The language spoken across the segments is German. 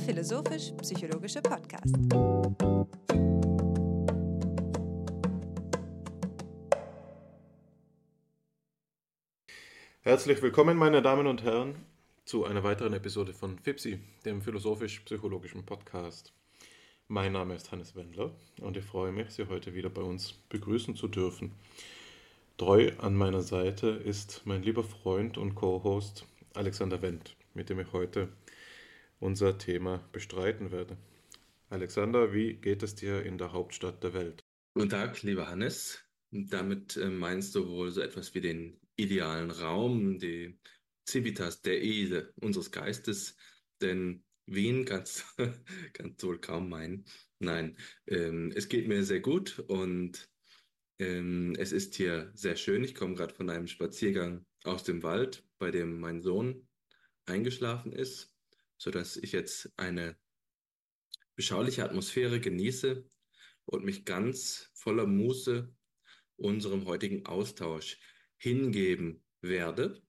philosophisch-psychologische Podcast. Herzlich willkommen, meine Damen und Herren, zu einer weiteren Episode von FIPSI, dem philosophisch-psychologischen Podcast. Mein Name ist Hannes Wendler und ich freue mich, Sie heute wieder bei uns begrüßen zu dürfen. Treu an meiner Seite ist mein lieber Freund und Co-Host Alexander Wendt, mit dem ich heute unser Thema bestreiten werde. Alexander, wie geht es dir in der Hauptstadt der Welt? Guten Tag, lieber Hannes. Damit äh, meinst du wohl so etwas wie den idealen Raum, die Civitas der Ehe unseres Geistes, denn Wien kannst du wohl kaum meinen. Nein, ähm, es geht mir sehr gut und ähm, es ist hier sehr schön. Ich komme gerade von einem Spaziergang aus dem Wald, bei dem mein Sohn eingeschlafen ist, sodass ich jetzt eine beschauliche Atmosphäre genieße und mich ganz voller Muße unserem heutigen Austausch hingeben werde.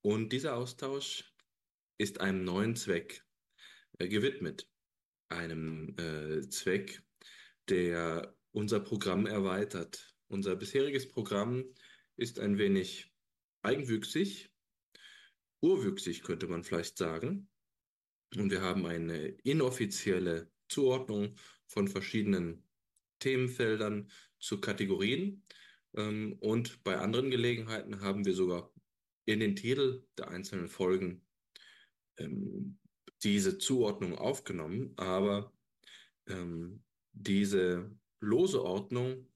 Und dieser Austausch ist einem neuen Zweck äh, gewidmet. Einem äh, Zweck, der unser Programm erweitert, unser bisheriges Programm ist ein wenig eigenwüchsig, urwüchsig könnte man vielleicht sagen. Und wir haben eine inoffizielle Zuordnung von verschiedenen Themenfeldern zu Kategorien. Ähm, und bei anderen Gelegenheiten haben wir sogar in den Titel der einzelnen Folgen ähm, diese Zuordnung aufgenommen. Aber ähm, diese lose Ordnung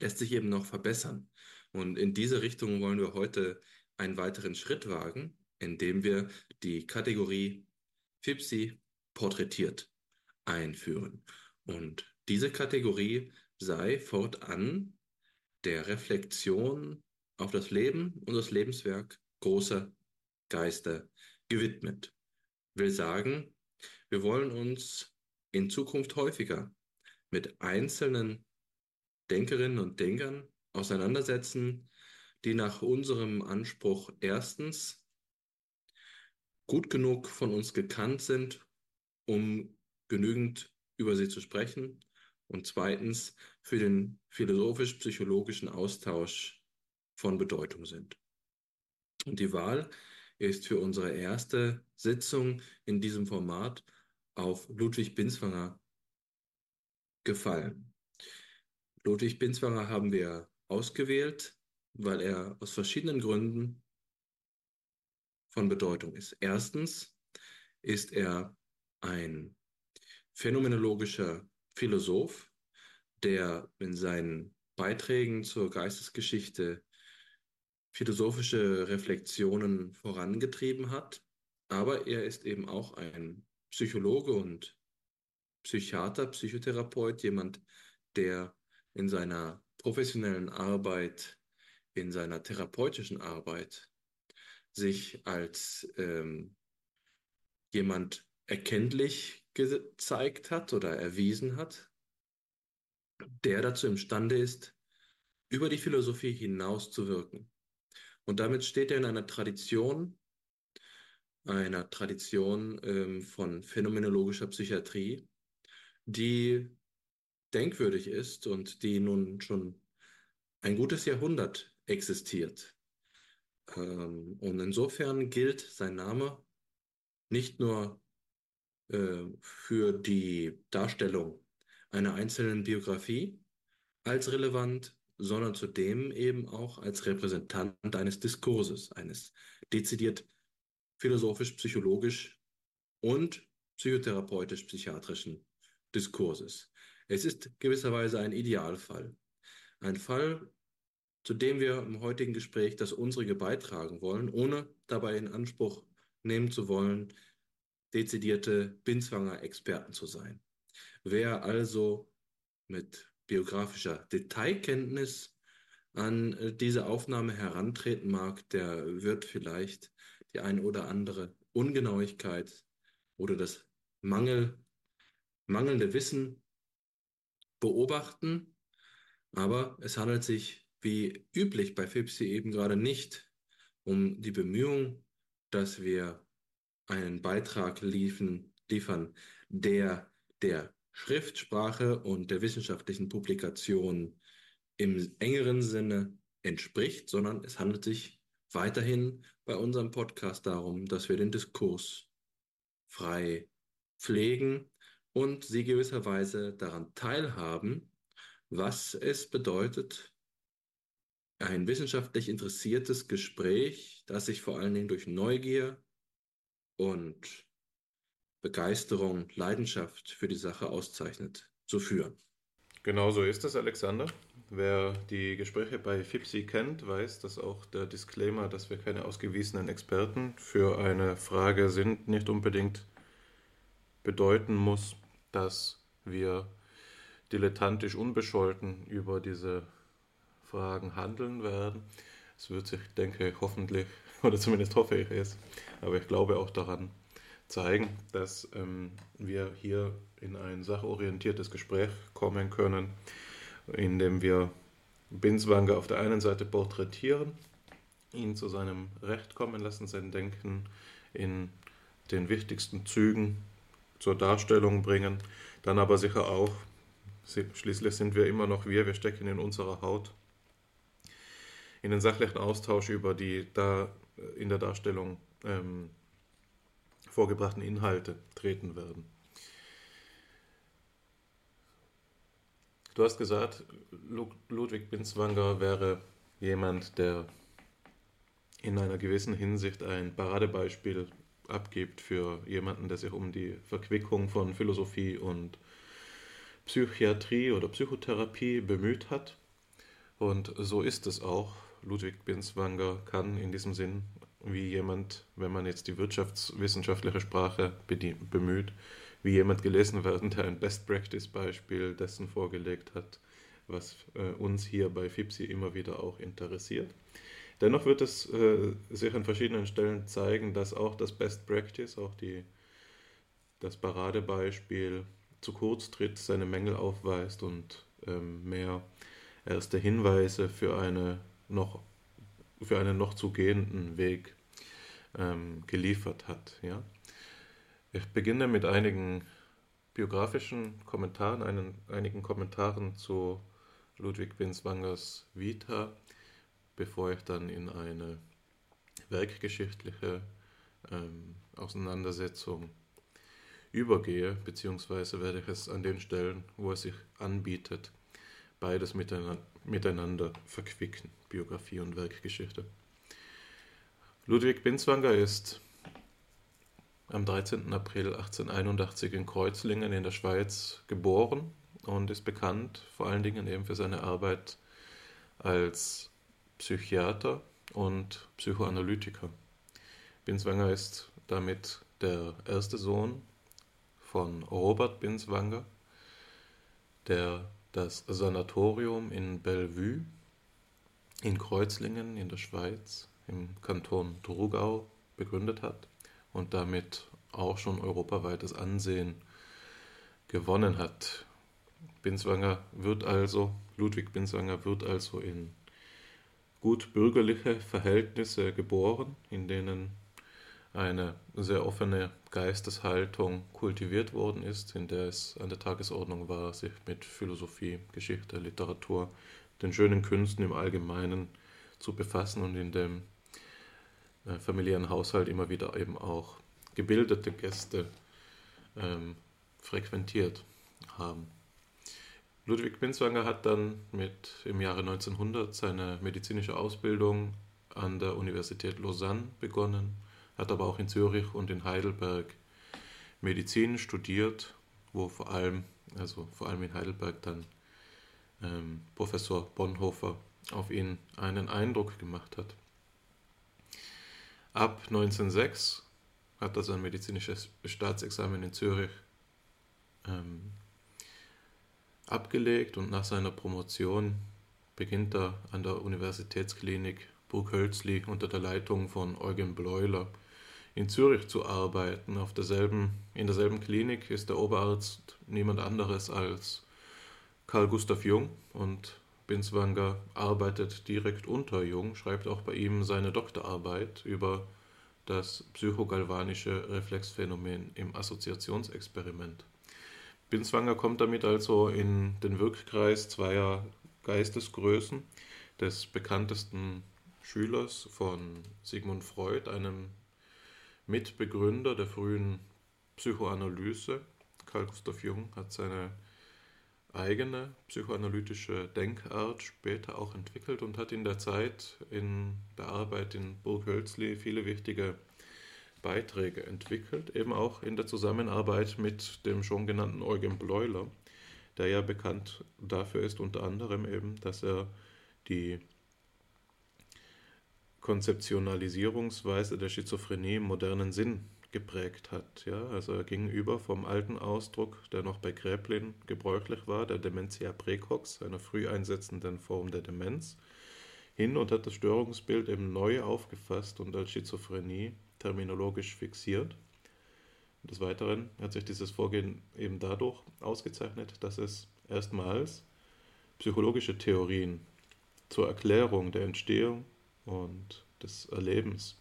lässt sich eben noch verbessern. Und in diese Richtung wollen wir heute einen weiteren Schritt wagen, indem wir die Kategorie FIPSI porträtiert einführen. Und diese Kategorie sei fortan der Reflexion auf das Leben und das Lebenswerk großer Geister gewidmet. Will sagen, wir wollen uns in Zukunft häufiger mit einzelnen Denkerinnen und Denkern auseinandersetzen, die nach unserem Anspruch erstens gut genug von uns gekannt sind, um genügend über sie zu sprechen und zweitens für den philosophisch-psychologischen Austausch von Bedeutung sind. Und die Wahl ist für unsere erste Sitzung in diesem Format auf Ludwig Binswanger gefallen. Ludwig Binswanger haben wir ausgewählt, weil er aus verschiedenen Gründen von Bedeutung ist. Erstens ist er ein phänomenologischer Philosoph, der in seinen Beiträgen zur Geistesgeschichte philosophische Reflexionen vorangetrieben hat, aber er ist eben auch ein Psychologe und Psychiater, Psychotherapeut, jemand, der in seiner professionellen Arbeit, in seiner therapeutischen Arbeit sich als ähm, jemand erkenntlich gezeigt hat oder erwiesen hat, der dazu imstande ist, über die Philosophie hinaus zu wirken. Und damit steht er in einer Tradition, einer Tradition ähm, von phänomenologischer Psychiatrie, die denkwürdig ist und die nun schon ein gutes Jahrhundert existiert. Ähm, und insofern gilt sein Name nicht nur äh, für die Darstellung einer einzelnen Biografie als relevant, sondern zudem eben auch als Repräsentant eines Diskurses, eines dezidiert philosophisch-psychologisch und psychotherapeutisch-psychiatrischen Diskurses. Es ist gewisserweise ein Idealfall. Ein Fall, zu dem wir im heutigen Gespräch das unsere beitragen wollen, ohne dabei in Anspruch nehmen zu wollen, dezidierte Binswanger-Experten zu sein. Wer also mit biografischer Detailkenntnis an äh, diese Aufnahme herantreten mag, der wird vielleicht die ein oder andere Ungenauigkeit oder das Mangel, mangelnde Wissen beobachten, aber es handelt sich wie üblich bei FIPSI eben gerade nicht um die Bemühung, dass wir einen Beitrag liefen, liefern, der der Schriftsprache und der wissenschaftlichen Publikation im engeren Sinne entspricht, sondern es handelt sich weiterhin bei unserem Podcast darum, dass wir den Diskurs frei pflegen und sie gewisserweise daran teilhaben, was es bedeutet, ein wissenschaftlich interessiertes Gespräch, das sich vor allen Dingen durch Neugier und Begeisterung, Leidenschaft für die Sache auszeichnet, zu führen. Genau so ist es, Alexander. Wer die Gespräche bei FIPSI kennt, weiß, dass auch der Disclaimer, dass wir keine ausgewiesenen Experten für eine Frage sind, nicht unbedingt bedeuten muss, dass wir dilettantisch unbescholten über diese Fragen handeln werden. Es wird sich, denke ich, hoffentlich, oder zumindest hoffe ich es, aber ich glaube auch daran zeigen, dass ähm, wir hier in ein sachorientiertes Gespräch kommen können, in dem wir Binswanger auf der einen Seite porträtieren, ihn zu seinem Recht kommen lassen, sein Denken in den wichtigsten Zügen zur Darstellung bringen, dann aber sicher auch, schließlich sind wir immer noch wir, wir stecken in unserer Haut, in den sachlichen Austausch über die da in der Darstellung ähm, vorgebrachten Inhalte treten werden. Du hast gesagt, Ludwig Binswanger wäre jemand, der in einer gewissen Hinsicht ein Paradebeispiel abgibt für jemanden, der sich um die Verquickung von Philosophie und Psychiatrie oder Psychotherapie bemüht hat. Und so ist es auch. Ludwig Binswanger kann in diesem Sinn wie jemand, wenn man jetzt die wirtschaftswissenschaftliche Sprache bemüht, wie jemand gelesen werden, der ein Best-Practice-Beispiel dessen vorgelegt hat, was äh, uns hier bei FIPSI immer wieder auch interessiert. Dennoch wird es äh, sich an verschiedenen Stellen zeigen, dass auch das Best Practice, auch die, das Paradebeispiel zu kurz tritt, seine Mängel aufweist und ähm, mehr erste Hinweise für, eine noch, für einen noch zu gehenden Weg ähm, geliefert hat. Ja? Ich beginne mit einigen biografischen Kommentaren, einen, einigen Kommentaren zu Ludwig Binswangers Vita, bevor ich dann in eine werkgeschichtliche ähm, Auseinandersetzung übergehe, beziehungsweise werde ich es an den Stellen, wo es sich anbietet, beides miteinander, miteinander verquicken, Biografie und Werkgeschichte. Ludwig Binswanger ist am 13. April 1881 in Kreuzlingen in der Schweiz geboren und ist bekannt vor allen Dingen eben für seine Arbeit als Psychiater und Psychoanalytiker. Binswanger ist damit der erste Sohn von Robert Binswanger, der das Sanatorium in Bellevue in Kreuzlingen in der Schweiz im Kanton Drugau begründet hat und damit auch schon europaweites Ansehen gewonnen hat. Binswanger wird also, Ludwig Binswanger wird also in gut bürgerliche Verhältnisse geboren, in denen eine sehr offene Geisteshaltung kultiviert worden ist, in der es an der Tagesordnung war, sich mit Philosophie, Geschichte, Literatur, den schönen Künsten im Allgemeinen zu befassen und in dem äh, familiären Haushalt immer wieder eben auch gebildete Gäste ähm, frequentiert haben. Ludwig Binswanger hat dann mit im Jahre 1900 seine medizinische Ausbildung an der Universität Lausanne begonnen, hat aber auch in Zürich und in Heidelberg Medizin studiert, wo vor allem, also vor allem in Heidelberg dann ähm, Professor Bonhoeffer auf ihn einen Eindruck gemacht hat. Ab 1906 hat er sein medizinisches Staatsexamen in Zürich ähm, abgelegt und nach seiner Promotion beginnt er an der Universitätsklinik Burghölzli unter der Leitung von Eugen Bleuler in Zürich zu arbeiten. Auf derselben, in derselben Klinik ist der Oberarzt niemand anderes als Karl Gustav Jung und Binswanger arbeitet direkt unter Jung, schreibt auch bei ihm seine Doktorarbeit über das psychogalvanische Reflexphänomen im Assoziationsexperiment. Binswanger kommt damit also in den Wirkkreis zweier Geistesgrößen des bekanntesten Schülers von Sigmund Freud, einem Mitbegründer der frühen Psychoanalyse. Carl Gustav Jung hat seine eigene psychoanalytische Denkart später auch entwickelt und hat in der Zeit in der Arbeit in Burghölzli viele wichtige Beiträge entwickelt, eben auch in der Zusammenarbeit mit dem schon genannten Eugen Bleuler, der ja bekannt dafür ist, unter anderem eben, dass er die Konzeptionalisierungsweise der Schizophrenie im modernen Sinn geprägt hat. Ja? Also er ging über vom alten Ausdruck, der noch bei Gräblin gebräuchlich war, der Dementia praecox, einer früh einsetzenden Form der Demenz, hin und hat das Störungsbild eben neu aufgefasst und als Schizophrenie terminologisch fixiert. Des Weiteren hat sich dieses Vorgehen eben dadurch ausgezeichnet, dass es erstmals psychologische Theorien zur Erklärung der Entstehung und des Erlebens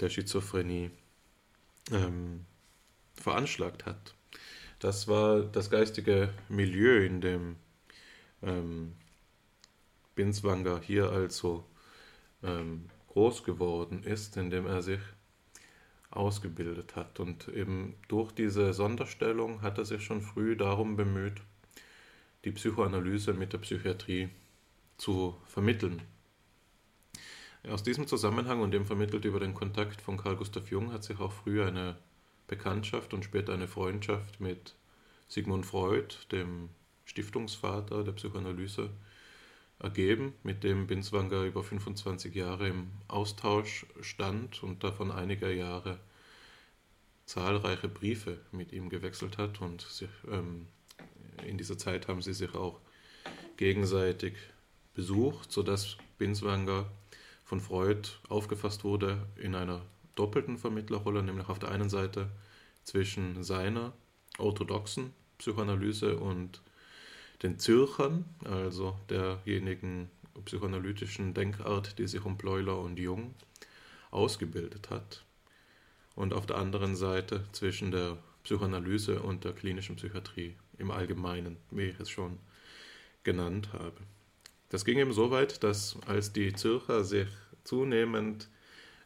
der Schizophrenie ähm, veranschlagt hat. Das war das geistige Milieu, in dem ähm, Binswanger hier also ähm, groß geworden ist, in dem er sich ausgebildet hat. Und eben durch diese Sonderstellung hat er sich schon früh darum bemüht, die Psychoanalyse mit der Psychiatrie zu vermitteln. Aus diesem Zusammenhang und dem vermittelt über den Kontakt von Carl Gustav Jung hat sich auch früh eine Bekanntschaft und später eine Freundschaft mit Sigmund Freud, dem Stiftungsvater der Psychoanalyse, ergeben, mit dem Binswanger über 25 Jahre im Austausch stand und davon einige Jahre zahlreiche Briefe mit ihm gewechselt hat und sich, ähm, in dieser Zeit haben sie sich auch gegenseitig besucht, sodass Binswanger von Freud aufgefasst wurde in einer doppelten Vermittlerrolle, nämlich auf der einen Seite zwischen seiner orthodoxen Psychoanalyse und den Zürchern, also derjenigen psychoanalytischen Denkart, die sich um Bleuler und Jung ausgebildet hat. Und auf der anderen Seite zwischen der Psychoanalyse und der klinischen Psychiatrie im Allgemeinen, wie ich es schon genannt habe. Das ging eben so weit, dass als die Zürcher sich zunehmend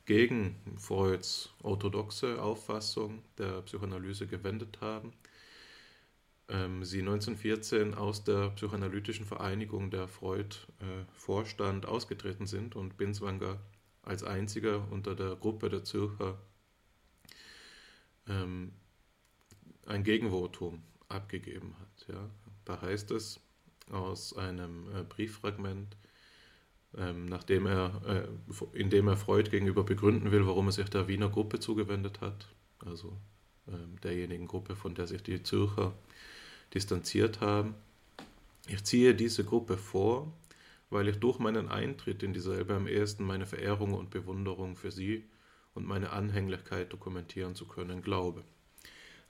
gegen Freuds orthodoxe Auffassung der Psychoanalyse gewendet haben, ähm, sie 1914 aus der psychoanalytischen Vereinigung der Freud-Vorstand äh, ausgetreten sind und Binswanger als einziger unter der Gruppe der Zürcher ähm, ein Gegenvotum abgegeben hat. Da heißt es, aus einem äh, Brieffragment, ähm, nachdem er, äh, in dem er Freud gegenüber begründen will, warum er sich der Wiener Gruppe zugewendet hat, also ähm, derjenigen Gruppe, von der sich die Zürcher distanziert haben. Ich ziehe diese Gruppe vor, weil ich durch meinen Eintritt in dieselbe am ehesten meine Verehrung und Bewunderung für sie und meine Anhänglichkeit dokumentieren zu können glaube.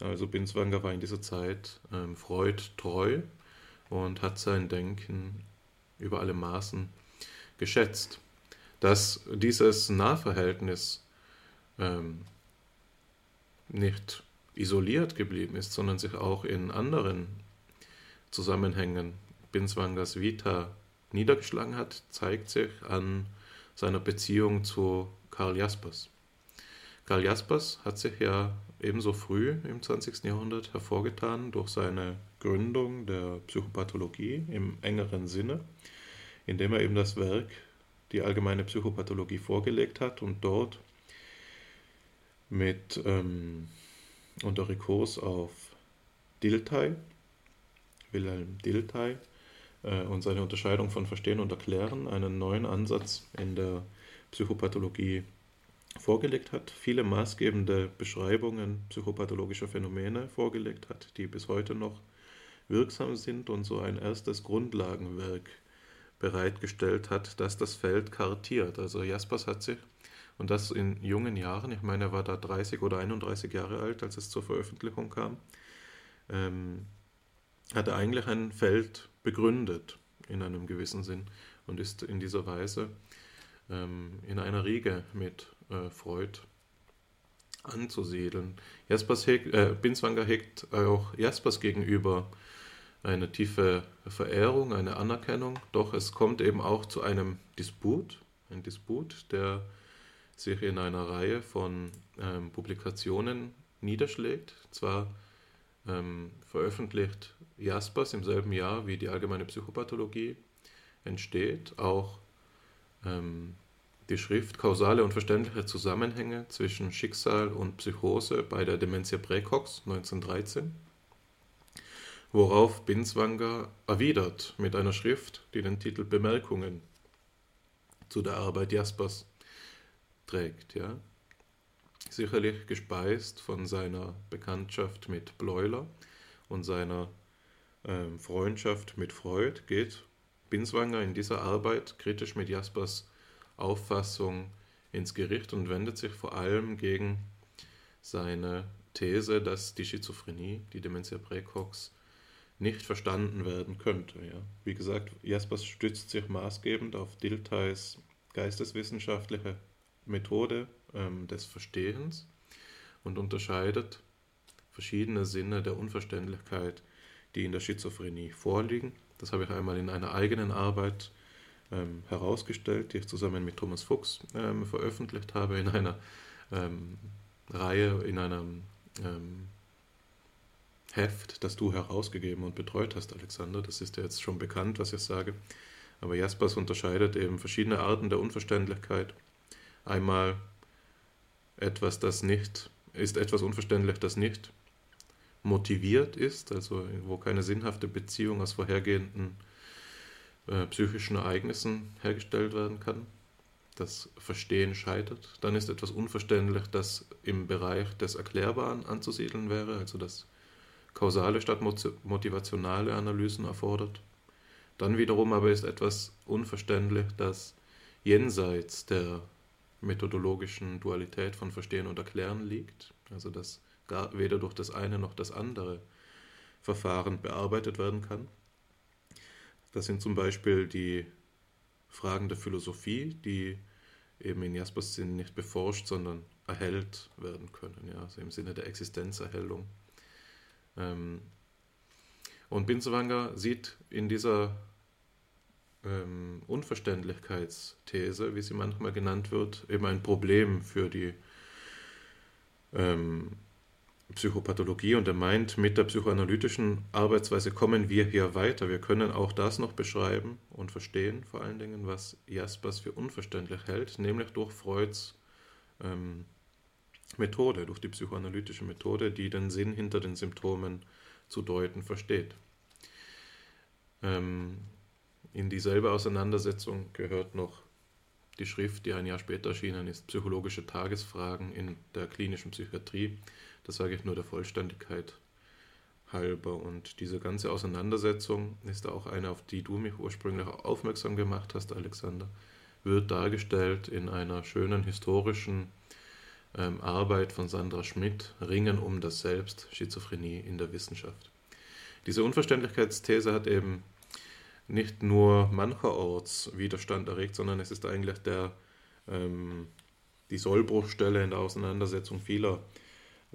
Also Binswanger war in dieser Zeit ähm, Freud treu und hat sein Denken über alle Maßen geschätzt. Dass dieses Nahverhältnis ähm, nicht isoliert geblieben ist, sondern sich auch in anderen Zusammenhängen Binswangers Vita niedergeschlagen hat, zeigt sich an seiner Beziehung zu Karl Jaspers. Karl Jaspers hat sich ja ebenso früh im 20. Jahrhundert hervorgetan durch seine Gründung der Psychopathologie im engeren Sinne, indem er eben das Werk die allgemeine Psychopathologie vorgelegt hat und dort mit ähm, unter Rekurs auf Dilthey, Wilhelm Dilthey, äh, und seine Unterscheidung von Verstehen und Erklären einen neuen Ansatz in der Psychopathologie vorgelegt hat, viele maßgebende Beschreibungen psychopathologischer Phänomene vorgelegt hat, die bis heute noch wirksam sind und so ein erstes Grundlagenwerk bereitgestellt hat, das das Feld kartiert. Also Jaspers hat sich, und das in jungen Jahren, ich meine, er war da 30 oder 31 Jahre alt, als es zur Veröffentlichung kam, ähm, hat er eigentlich ein Feld begründet in einem gewissen Sinn und ist in dieser Weise ähm, in einer Riege mit äh, Freud anzusiedeln. Jaspers hegt, äh, Binswanger hegt auch Jaspers gegenüber eine tiefe Verehrung, eine Anerkennung, doch es kommt eben auch zu einem Disput, ein Disput, der sich in einer Reihe von ähm, Publikationen niederschlägt. Zwar ähm, veröffentlicht Jaspers im selben Jahr wie die allgemeine Psychopathologie entsteht, auch ähm, die Schrift Kausale und verständliche Zusammenhänge zwischen Schicksal und Psychose bei der Dementia Praecox 1913 worauf Binswanger erwidert mit einer Schrift, die den Titel Bemerkungen zu der Arbeit Jaspers trägt. Ja? Sicherlich gespeist von seiner Bekanntschaft mit Bleuler und seiner ähm, Freundschaft mit Freud geht Binswanger in dieser Arbeit kritisch mit Jaspers Auffassung ins Gericht und wendet sich vor allem gegen seine These, dass die Schizophrenie, die Dementia praecox, nicht verstanden werden könnte. Ja. Wie gesagt, Jaspers stützt sich maßgebend auf Diltheis geisteswissenschaftliche Methode ähm, des Verstehens und unterscheidet verschiedene Sinne der Unverständlichkeit, die in der Schizophrenie vorliegen. Das habe ich einmal in einer eigenen Arbeit ähm, herausgestellt, die ich zusammen mit Thomas Fuchs ähm, veröffentlicht habe in einer ähm, Reihe, in einem ähm, Heft, das du herausgegeben und betreut hast, Alexander. Das ist ja jetzt schon bekannt, was ich sage. Aber Jaspers unterscheidet eben verschiedene Arten der Unverständlichkeit. Einmal etwas, das nicht, ist etwas unverständlich, das nicht motiviert ist, also wo keine sinnhafte Beziehung aus vorhergehenden äh, psychischen Ereignissen hergestellt werden kann. Das Verstehen scheitert. Dann ist etwas unverständlich, das im Bereich des Erklärbaren anzusiedeln wäre, also das kausale statt motivationale Analysen erfordert. Dann wiederum aber ist etwas unverständlich, das jenseits der methodologischen Dualität von Verstehen und Erklären liegt, also dass gar weder durch das eine noch das andere Verfahren bearbeitet werden kann. Das sind zum Beispiel die Fragen der Philosophie, die eben in Jaspers Sinn nicht beforscht, sondern erhellt werden können, ja, also im Sinne der Existenzerhellung. Ähm, und Binswanger sieht in dieser ähm, Unverständlichkeitsthese, wie sie manchmal genannt wird, eben ein Problem für die ähm, Psychopathologie und er meint, mit der psychoanalytischen Arbeitsweise kommen wir hier weiter. Wir können auch das noch beschreiben und verstehen, vor allen Dingen, was Jaspers für unverständlich hält, nämlich durch Freuds ähm, Methode, durch die psychoanalytische Methode, die den Sinn hinter den Symptomen zu deuten versteht. Ähm, in dieselbe Auseinandersetzung gehört noch die Schrift, die ein Jahr später erschienen ist, Psychologische Tagesfragen in der klinischen Psychiatrie. Das sage ich nur der Vollständigkeit halber. Und diese ganze Auseinandersetzung ist auch eine, auf die du mich ursprünglich aufmerksam gemacht hast, Alexander, wird dargestellt in einer schönen historischen ähm, Arbeit von Sandra Schmidt, Ringen um das Selbst, Schizophrenie in der Wissenschaft. Diese Unverständlichkeitsthese hat eben nicht nur mancherorts Widerstand erregt, sondern es ist eigentlich der, ähm, die Sollbruchstelle in der Auseinandersetzung vieler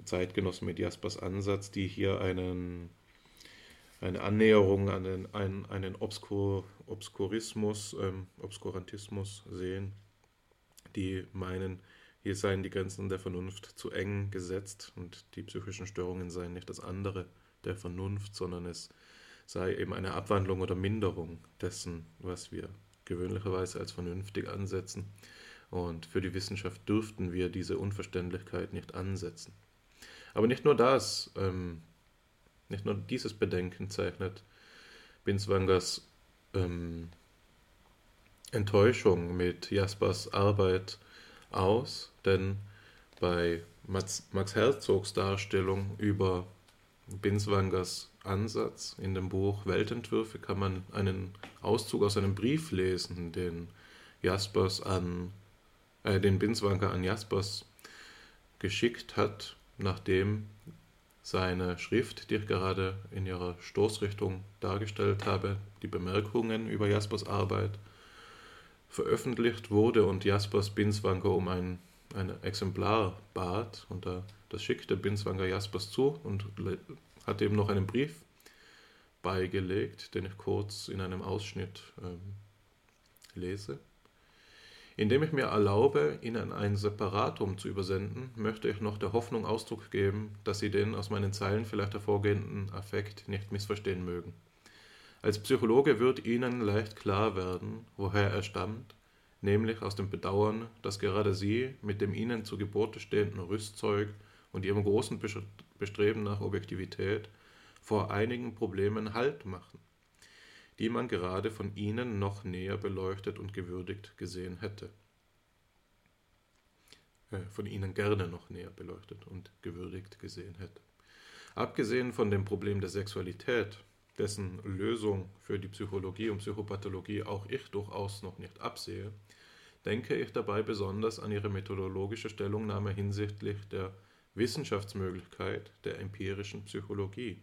Zeitgenossen mit Jaspers Ansatz, die hier einen, eine Annäherung an den, einen, einen Obskur, Obskurismus, ähm, Obskurantismus sehen, die meinen, hier seien die Grenzen der Vernunft zu eng gesetzt und die psychischen Störungen seien nicht das andere der Vernunft, sondern es sei eben eine Abwandlung oder Minderung dessen, was wir gewöhnlicherweise als vernünftig ansetzen. Und für die Wissenschaft dürften wir diese Unverständlichkeit nicht ansetzen. Aber nicht nur das, ähm, nicht nur dieses Bedenken zeichnet Binswangers ähm, Enttäuschung mit Jaspers Arbeit aus, denn bei Max, Max Herzogs Darstellung über Binswangers Ansatz in dem Buch Weltentwürfe kann man einen Auszug aus einem Brief lesen, den Jaspers an, äh, den Binswanger an Jaspers geschickt hat, nachdem seine Schrift, die ich gerade in ihrer Stoßrichtung dargestellt habe, die Bemerkungen über Jaspers Arbeit, veröffentlicht wurde und Jaspers Binswanger um ein ein Exemplar bat und da, das schickte Binswanger Jaspers zu und hat eben noch einen Brief beigelegt, den ich kurz in einem Ausschnitt ähm, lese. Indem ich mir erlaube, Ihnen ein Separatum zu übersenden, möchte ich noch der Hoffnung Ausdruck geben, dass Sie den aus meinen Zeilen vielleicht hervorgehenden Affekt nicht missverstehen mögen. Als Psychologe wird Ihnen leicht klar werden, woher er stammt, nämlich aus dem Bedauern, dass gerade Sie mit dem Ihnen zu Gebote stehenden Rüstzeug und Ihrem großen Bestreben nach Objektivität vor einigen Problemen Halt machen die man gerade von ihnen noch näher beleuchtet und gewürdigt gesehen hätte. Äh, von ihnen gerne noch näher beleuchtet und gewürdigt gesehen hätte. Abgesehen von dem Problem der Sexualität, dessen Lösung für die Psychologie und Psychopathologie auch ich durchaus noch nicht absehe, denke ich dabei besonders an ihre methodologische Stellungnahme hinsichtlich der Wissenschaftsmöglichkeit der empirischen Psychologie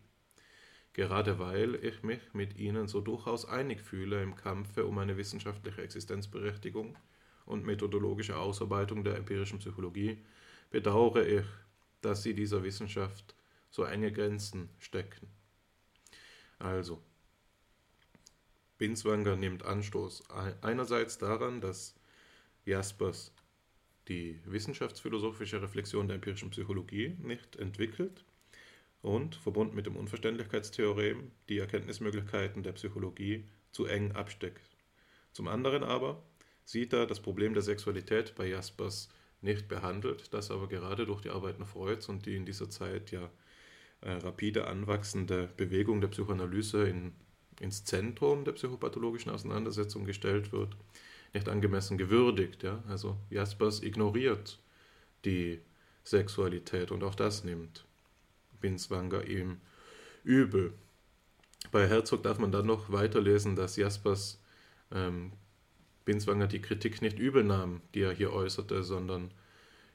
gerade weil ich mich mit ihnen so durchaus einig fühle im Kampfe um eine wissenschaftliche Existenzberechtigung und methodologische Ausarbeitung der empirischen Psychologie, bedauere ich, dass sie dieser Wissenschaft so enge Grenzen stecken. Also, Binswanger nimmt Anstoß einerseits daran, dass Jaspers die wissenschaftsphilosophische Reflexion der empirischen Psychologie nicht entwickelt und, verbunden mit dem Unverständlichkeitstheorem, die Erkenntnismöglichkeiten der Psychologie zu eng absteckt. Zum anderen aber sieht er das Problem der Sexualität bei Jaspers nicht behandelt, das aber gerade durch die Arbeiten Freuds und die in dieser Zeit ja äh, rapide anwachsende Bewegung der Psychoanalyse in, ins Zentrum der psychopathologischen Auseinandersetzung gestellt wird, nicht angemessen gewürdigt. Ja? Also Jaspers ignoriert die Sexualität und auch das nimmt Binswanger ihm übel. Bei Herzog darf man dann noch weiterlesen, dass Jaspers ähm, Binswanger die Kritik nicht übel nahm, die er hier äußerte, sondern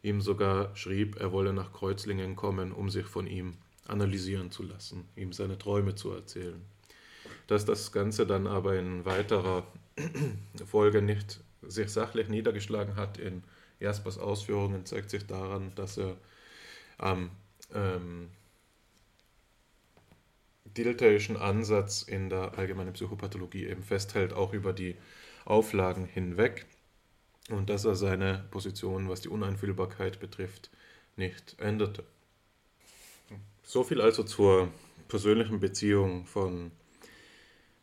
ihm sogar schrieb, er wolle nach Kreuzlingen kommen, um sich von ihm analysieren zu lassen, ihm seine Träume zu erzählen. Dass das Ganze dann aber in weiterer Folge nicht sich sachlich niedergeschlagen hat in Jaspers Ausführungen, zeigt sich daran, dass er am ähm, dilterischen Ansatz in der allgemeinen Psychopathologie eben festhält, auch über die Auflagen hinweg und dass er seine Position, was die Uneinfühlbarkeit betrifft, nicht änderte. So viel also zur persönlichen Beziehung von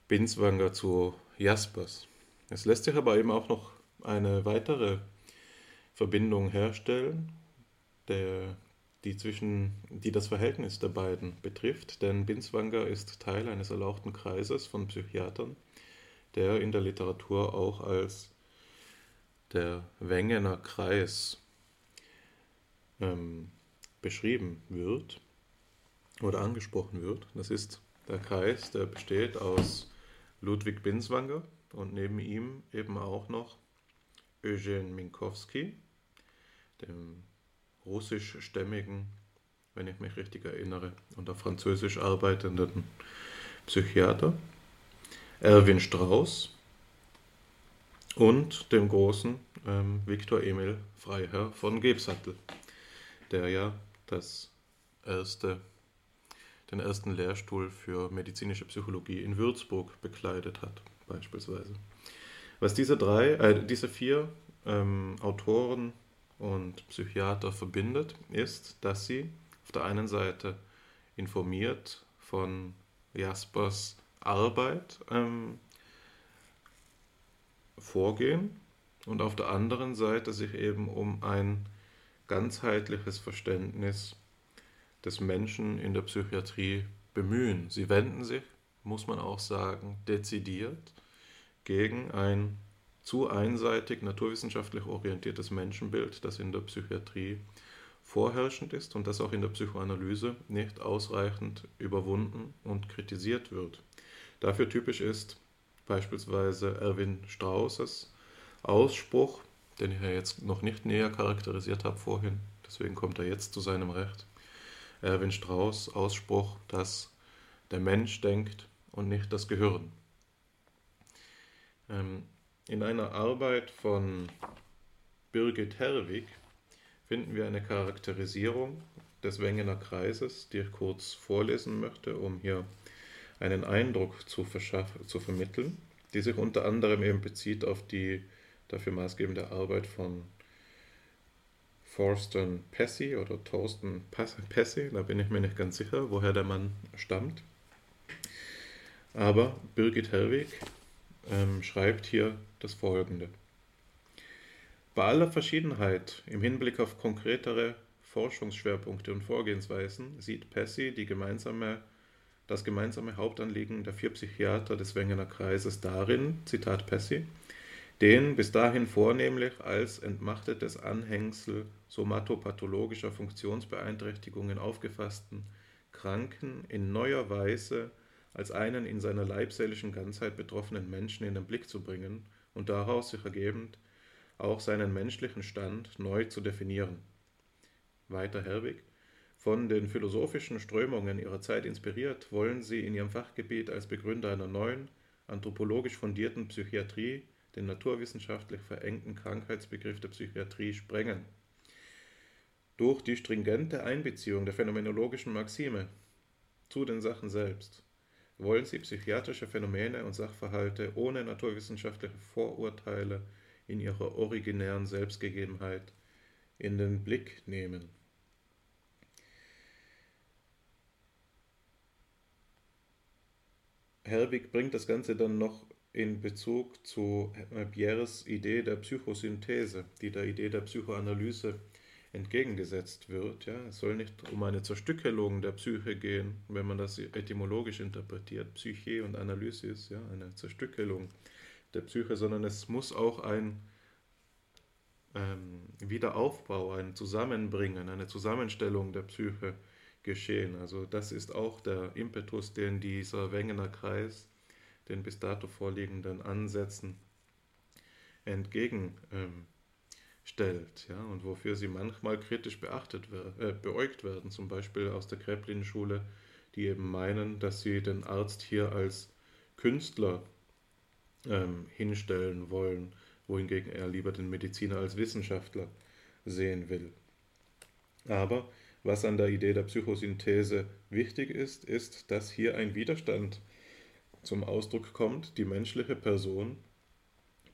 Binswanger zu Jaspers. Es lässt sich aber eben auch noch eine weitere Verbindung herstellen, der die, zwischen, die das Verhältnis der beiden betrifft, denn Binswanger ist Teil eines erlauchten Kreises von Psychiatern, der in der Literatur auch als der Wengener Kreis ähm, beschrieben wird oder angesprochen wird. Das ist der Kreis, der besteht aus Ludwig Binswanger und neben ihm eben auch noch Eugen Minkowski, dem russischstämmigen, wenn ich mich richtig erinnere, und auf Französisch arbeitenden Psychiater, Erwin Strauss und dem großen ähm, Viktor Emil Freiherr von Gebsattel, der ja das erste, den ersten Lehrstuhl für medizinische Psychologie in Würzburg bekleidet hat, beispielsweise. Was diese drei, äh, diese vier ähm, Autoren und Psychiater verbindet, ist, dass sie auf der einen Seite informiert von Jaspers Arbeit ähm, vorgehen und auf der anderen Seite sich eben um ein ganzheitliches Verständnis des Menschen in der Psychiatrie bemühen. Sie wenden sich, muss man auch sagen, dezidiert gegen ein zu einseitig naturwissenschaftlich orientiertes Menschenbild, das in der Psychiatrie vorherrschend ist und das auch in der Psychoanalyse nicht ausreichend überwunden und kritisiert wird. Dafür typisch ist beispielsweise Erwin Straußes Ausspruch, den ich ja jetzt noch nicht näher charakterisiert habe vorhin, deswegen kommt er jetzt zu seinem Recht. Erwin Strauß Ausspruch, dass der Mensch denkt und nicht das Gehirn. Ähm, in einer Arbeit von Birgit Herwig finden wir eine Charakterisierung des Wengener Kreises, die ich kurz vorlesen möchte, um hier einen Eindruck zu, zu vermitteln, die sich unter anderem eben bezieht auf die dafür maßgebende Arbeit von Thorsten Pessi oder Thorsten Pessi, da bin ich mir nicht ganz sicher, woher der Mann stammt. Aber Birgit Hellwig ähm, schreibt hier das Folgende. Bei aller Verschiedenheit im Hinblick auf konkretere Forschungsschwerpunkte und Vorgehensweisen sieht Pessi die gemeinsame, das gemeinsame Hauptanliegen der vier Psychiater des Wengener Kreises darin, Zitat Pessi, den bis dahin vornehmlich als entmachtetes Anhängsel somatopathologischer Funktionsbeeinträchtigungen aufgefassten Kranken in neuer Weise als einen in seiner leibseelischen Ganzheit betroffenen Menschen in den Blick zu bringen und daraus sich ergebend auch seinen menschlichen Stand neu zu definieren. Weiter Herwig, von den philosophischen Strömungen ihrer Zeit inspiriert, wollen sie in ihrem Fachgebiet als Begründer einer neuen, anthropologisch fundierten Psychiatrie den naturwissenschaftlich verengten Krankheitsbegriff der Psychiatrie sprengen. Durch die stringente Einbeziehung der phänomenologischen Maxime zu den Sachen selbst wollen sie psychiatrische Phänomene und Sachverhalte ohne naturwissenschaftliche Vorurteile in ihrer originären Selbstgegebenheit in den Blick nehmen. Herwig bringt das Ganze dann noch in Bezug zu Pierres Idee der Psychosynthese, die der Idee der Psychoanalyse entgegengesetzt wird. Ja, es soll nicht um eine Zerstückelung der Psyche gehen, wenn man das etymologisch interpretiert, Psyche und Analysis, ja, eine Zerstückelung der Psyche, sondern es muss auch ein ähm, Wiederaufbau, ein Zusammenbringen, eine Zusammenstellung der Psyche geschehen. Also das ist auch der Impetus, den dieser Wengener Kreis den bis dato vorliegenden Ansätzen entgegenstellt ähm, ja, und wofür sie manchmal kritisch beachtet äh, beäugt werden, zum Beispiel aus der Kreplin-Schule, die eben meinen, dass sie den Arzt hier als Künstler ähm, hinstellen wollen, wohingegen er lieber den Mediziner als Wissenschaftler sehen will. Aber was an der Idee der Psychosynthese wichtig ist, ist, dass hier ein Widerstand zum Ausdruck kommt, die menschliche Person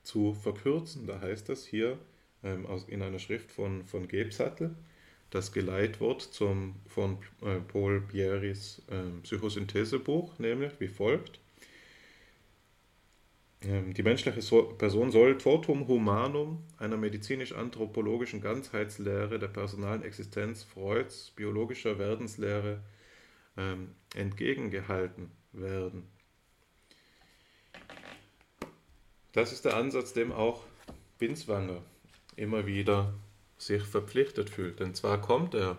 zu verkürzen. Da heißt es hier ähm, aus, in einer Schrift von, von Gebsattel, das Geleitwort zum, von äh, Paul Bieris äh, Psychosynthesebuch, nämlich wie folgt. Ähm, die menschliche so Person soll totum humanum, einer medizinisch-anthropologischen Ganzheitslehre der personalen Existenz Freuds biologischer Werdenslehre ähm, entgegengehalten werden. Das ist der Ansatz, dem auch Binswanger immer wieder sich verpflichtet fühlt. Denn zwar kommt er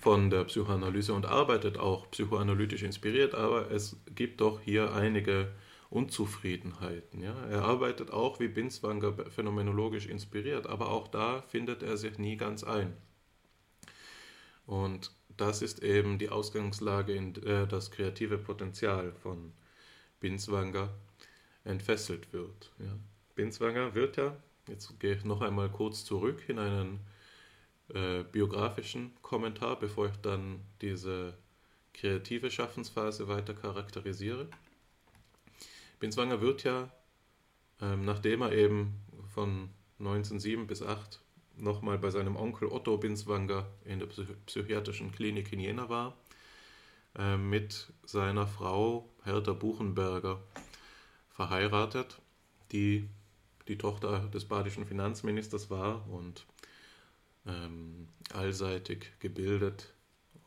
von der Psychoanalyse und arbeitet auch psychoanalytisch inspiriert, aber es gibt doch hier einige Unzufriedenheiten. Ja? Er arbeitet auch wie Binswanger phänomenologisch inspiriert, aber auch da findet er sich nie ganz ein. Und das ist eben die Ausgangslage, in der das kreative Potenzial von Binswanger entfesselt wird. Ja. Binswanger wird ja, jetzt gehe ich noch einmal kurz zurück in einen äh, biografischen Kommentar, bevor ich dann diese kreative Schaffensphase weiter charakterisiere. Binswanger wird ja, ähm, nachdem er eben von 1907 bis 8 nochmal bei seinem Onkel Otto Binswanger in der psychiatrischen Klinik in Jena war, äh, mit seiner Frau Hertha Buchenberger verheiratet, die die Tochter des badischen Finanzministers war und ähm, allseitig gebildet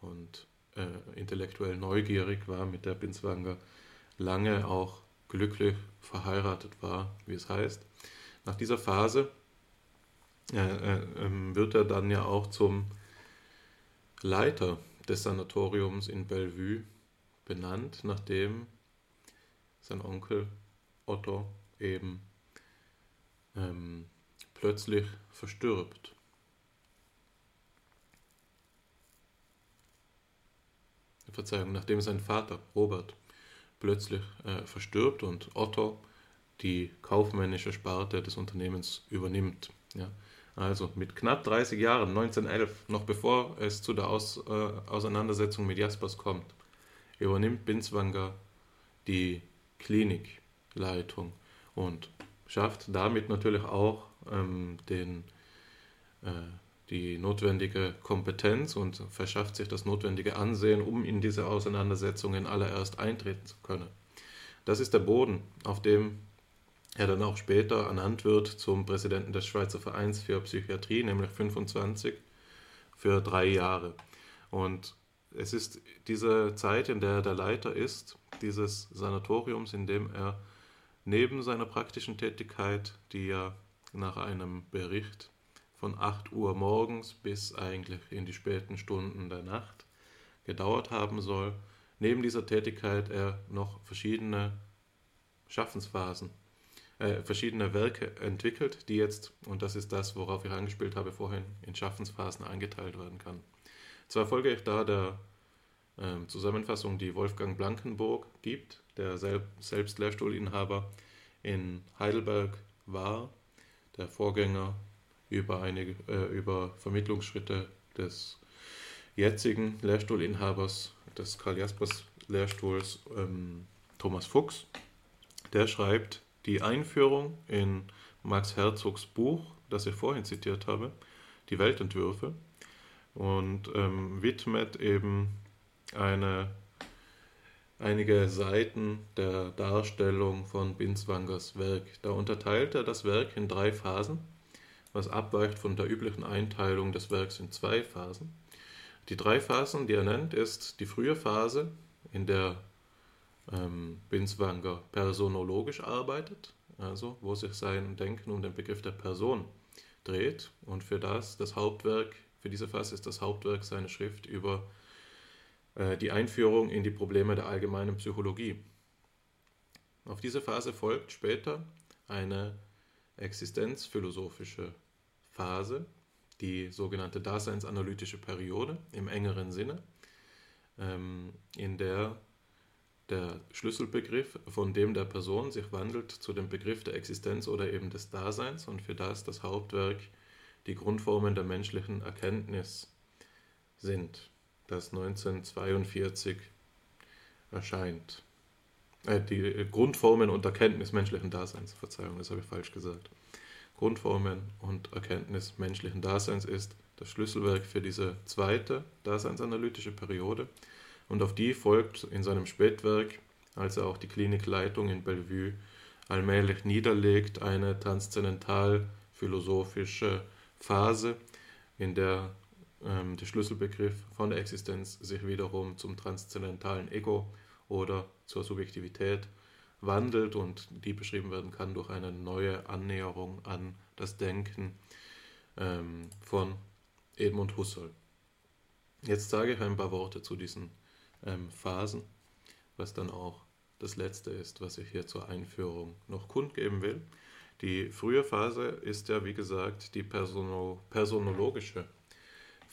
und äh, intellektuell neugierig war, mit der Binswanger lange auch glücklich verheiratet war, wie es heißt. Nach dieser Phase äh, äh, ähm, wird er dann ja auch zum Leiter des Sanatoriums in Bellevue benannt, nachdem sein Onkel Otto eben ähm, plötzlich verstirbt. Verzeihung, nachdem sein Vater Robert plötzlich äh, verstirbt und Otto die kaufmännische Sparte des Unternehmens übernimmt. Ja. Also mit knapp 30 Jahren, 1911, noch bevor es zu der Aus, äh, Auseinandersetzung mit Jaspers kommt, übernimmt Binswanger die Klinikleitung und schafft damit natürlich auch ähm, den, äh, die notwendige Kompetenz und verschafft sich das notwendige Ansehen, um in diese Auseinandersetzungen allererst eintreten zu können. Das ist der Boden, auf dem er dann auch später ernannt wird zum Präsidenten des Schweizer Vereins für Psychiatrie, nämlich 25 für drei Jahre. Und es ist diese Zeit, in der er der Leiter ist, dieses Sanatoriums, in dem er neben seiner praktischen Tätigkeit, die ja nach einem Bericht von 8 Uhr morgens bis eigentlich in die späten Stunden der Nacht gedauert haben soll, neben dieser Tätigkeit er noch verschiedene Schaffensphasen äh, verschiedene Werke entwickelt, die jetzt, und das ist das, worauf ich angespielt habe vorhin, in Schaffensphasen eingeteilt werden kann. Zwar folge ich da der äh, Zusammenfassung, die Wolfgang Blankenburg gibt, der sel selbst Lehrstuhlinhaber in Heidelberg war, der Vorgänger über, einige, äh, über Vermittlungsschritte des jetzigen Lehrstuhlinhabers des Karl Jaspers Lehrstuhls ähm, Thomas Fuchs. Der schreibt, die Einführung in Max Herzogs Buch, das ich vorhin zitiert habe, die Weltentwürfe, und ähm, widmet eben eine, einige Seiten der Darstellung von Binswangers Werk. Da unterteilt er das Werk in drei Phasen, was abweicht von der üblichen Einteilung des Werks in zwei Phasen. Die drei Phasen, die er nennt, ist die frühe Phase, in der ähm, Binswanger personologisch arbeitet, also wo sich sein Denken um den Begriff der Person dreht und für das das Hauptwerk, für diese Phase ist das Hauptwerk seine Schrift über die Einführung in die Probleme der allgemeinen Psychologie. Auf diese Phase folgt später eine existenzphilosophische Phase, die sogenannte daseinsanalytische Periode im engeren Sinne, ähm, in der der Schlüsselbegriff, von dem der Person sich wandelt zu dem Begriff der Existenz oder eben des Daseins und für das das Hauptwerk die Grundformen der menschlichen Erkenntnis sind, das 1942 erscheint. Äh, die Grundformen und Erkenntnis menschlichen Daseins, Verzeihung, das habe ich falsch gesagt. Grundformen und Erkenntnis menschlichen Daseins ist das Schlüsselwerk für diese zweite daseinsanalytische Periode und auf die folgt in seinem Spätwerk, als er auch die Klinikleitung in Bellevue allmählich niederlegt, eine transzendental-philosophische Phase, in der ähm, der Schlüsselbegriff von der Existenz sich wiederum zum transzendentalen Ego oder zur Subjektivität wandelt und die beschrieben werden kann durch eine neue Annäherung an das Denken ähm, von Edmund Husserl. Jetzt sage ich ein paar Worte zu diesen ähm, Phasen, was dann auch das letzte ist, was ich hier zur Einführung noch kundgeben will. Die frühe Phase ist ja, wie gesagt, die persono personologische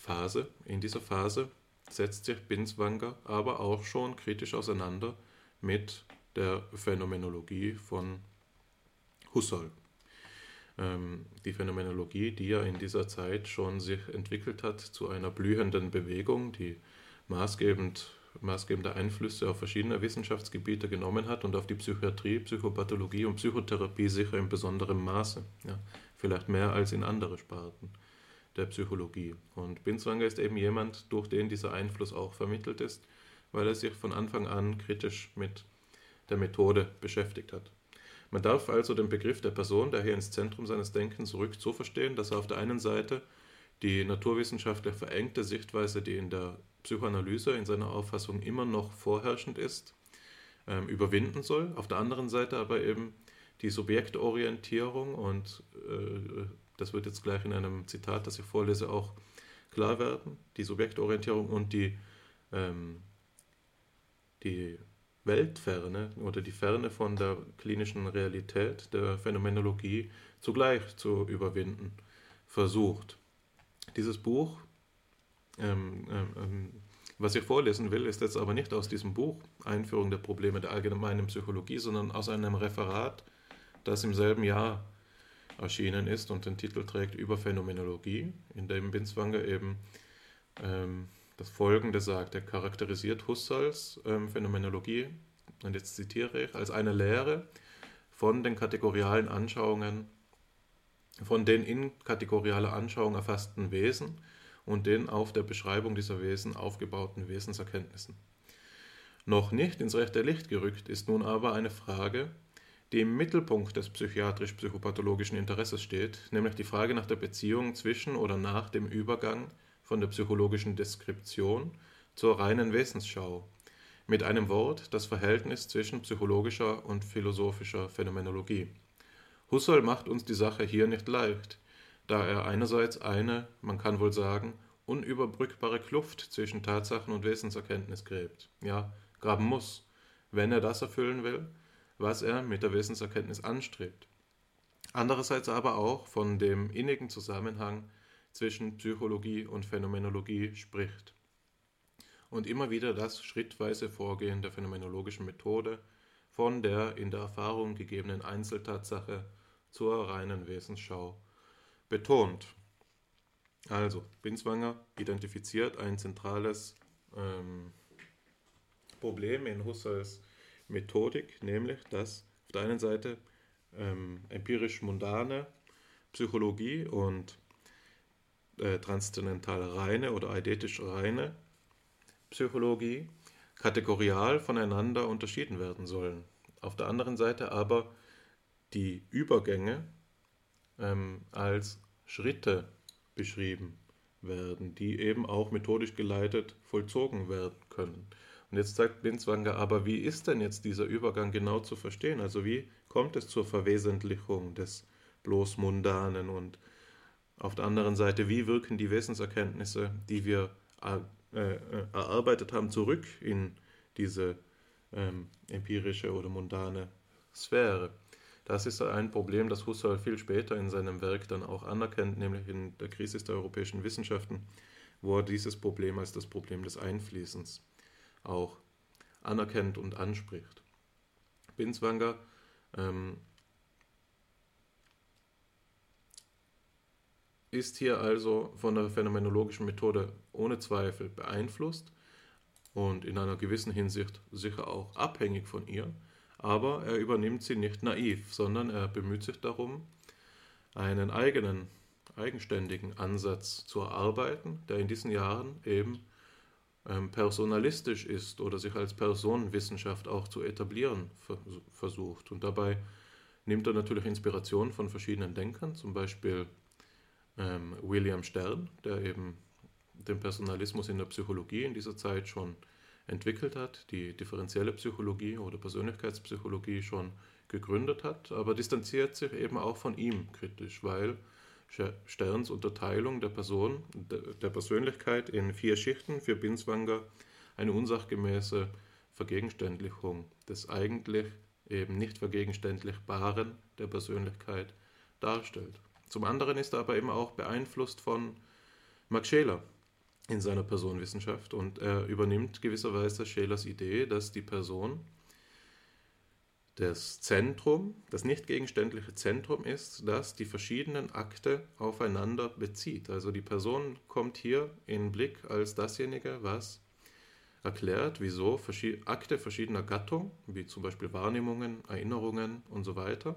Phase. In dieser Phase setzt sich Binswanger aber auch schon kritisch auseinander mit der Phänomenologie von Husserl. Ähm, die Phänomenologie, die ja in dieser Zeit schon sich entwickelt hat zu einer blühenden Bewegung, die maßgebend maßgebende Einflüsse auf verschiedene Wissenschaftsgebiete genommen hat und auf die Psychiatrie, Psychopathologie und Psychotherapie sicher in besonderem Maße. Ja, vielleicht mehr als in andere Sparten der Psychologie. Und Binswanger ist eben jemand, durch den dieser Einfluss auch vermittelt ist, weil er sich von Anfang an kritisch mit der Methode beschäftigt hat. Man darf also den Begriff der Person, der hier ins Zentrum seines Denkens rückt, so verstehen, dass er auf der einen Seite die naturwissenschaftlich verengte Sichtweise, die in der Psychoanalyse in seiner Auffassung immer noch vorherrschend ist, ähm, überwinden soll. Auf der anderen Seite aber eben die Subjektorientierung und äh, das wird jetzt gleich in einem Zitat, das ich vorlese, auch klar werden. Die Subjektorientierung und die, ähm, die Weltferne oder die Ferne von der klinischen Realität, der Phänomenologie zugleich zu überwinden versucht. Dieses Buch ähm, ähm, ähm, was ich vorlesen will, ist jetzt aber nicht aus diesem Buch Einführung der Probleme der allgemeinen Psychologie, sondern aus einem Referat, das im selben Jahr erschienen ist und den Titel trägt über Phänomenologie, in dem Binswanger eben ähm, das Folgende sagt. Er charakterisiert Husserls ähm, Phänomenologie, und jetzt zitiere ich, als eine Lehre von den kategorialen Anschauungen, von den in kategorialer Anschauung erfassten Wesen und den auf der Beschreibung dieser Wesen aufgebauten Wesenserkenntnissen. Noch nicht ins rechte Licht gerückt ist nun aber eine Frage, die im Mittelpunkt des psychiatrisch-psychopathologischen Interesses steht, nämlich die Frage nach der Beziehung zwischen oder nach dem Übergang von der psychologischen Deskription zur reinen Wesensschau. Mit einem Wort das Verhältnis zwischen psychologischer und philosophischer Phänomenologie. Husserl macht uns die Sache hier nicht leicht, da er einerseits eine, man kann wohl sagen, unüberbrückbare Kluft zwischen Tatsachen und Wesenserkenntnis gräbt, ja, graben muss, wenn er das erfüllen will, was er mit der Wesenserkenntnis anstrebt. Andererseits aber auch von dem innigen Zusammenhang zwischen Psychologie und Phänomenologie spricht. Und immer wieder das schrittweise Vorgehen der phänomenologischen Methode von der in der Erfahrung gegebenen Einzeltatsache zur reinen Wesensschau betont. Also, Binswanger identifiziert ein zentrales ähm, Problem in Husserls Methodik, nämlich dass auf der einen Seite ähm, empirisch mundane Psychologie und äh, transzendental reine oder eidetisch reine Psychologie kategorial voneinander unterschieden werden sollen. Auf der anderen Seite aber die Übergänge ähm, als Schritte beschrieben werden, die eben auch methodisch geleitet vollzogen werden können. Und jetzt sagt Binswanger, aber wie ist denn jetzt dieser Übergang genau zu verstehen? Also wie kommt es zur Verwesentlichung des bloß Mundanen und auf der anderen Seite, wie wirken die Wesenserkenntnisse, die wir äh, äh, erarbeitet haben, zurück in diese ähm, empirische oder mundane Sphäre? Das ist ein Problem, das Husserl viel später in seinem Werk dann auch anerkennt, nämlich in der Krise der europäischen Wissenschaften, wo er dieses Problem als das Problem des Einfließens auch anerkennt und anspricht. Binswanger ähm, ist hier also von der phänomenologischen Methode ohne Zweifel beeinflusst und in einer gewissen Hinsicht sicher auch abhängig von ihr, aber er übernimmt sie nicht naiv, sondern er bemüht sich darum, einen eigenen, eigenständigen Ansatz zu erarbeiten, der in diesen Jahren eben personalistisch ist oder sich als Personenwissenschaft auch zu etablieren versucht. Und dabei nimmt er natürlich Inspiration von verschiedenen Denkern, zum Beispiel ähm, William Stern, der eben den Personalismus in der Psychologie in dieser Zeit schon entwickelt hat, die differenzielle Psychologie oder Persönlichkeitspsychologie schon gegründet hat, aber distanziert sich eben auch von ihm kritisch, weil Sterns Unterteilung der Person, der Persönlichkeit in vier Schichten für Binswanger eine unsachgemäße Vergegenständlichung des eigentlich eben nicht vergegenständlichbaren der Persönlichkeit darstellt. Zum anderen ist er aber eben auch beeinflusst von Max Scheler in seiner Personenwissenschaft und er übernimmt gewisserweise Schelers Idee, dass die Person das Zentrum, das nicht gegenständliche Zentrum ist, das die verschiedenen Akte aufeinander bezieht. Also die Person kommt hier in Blick als dasjenige, was erklärt, wieso Akte verschiedener Gattung, wie zum Beispiel Wahrnehmungen, Erinnerungen und so weiter,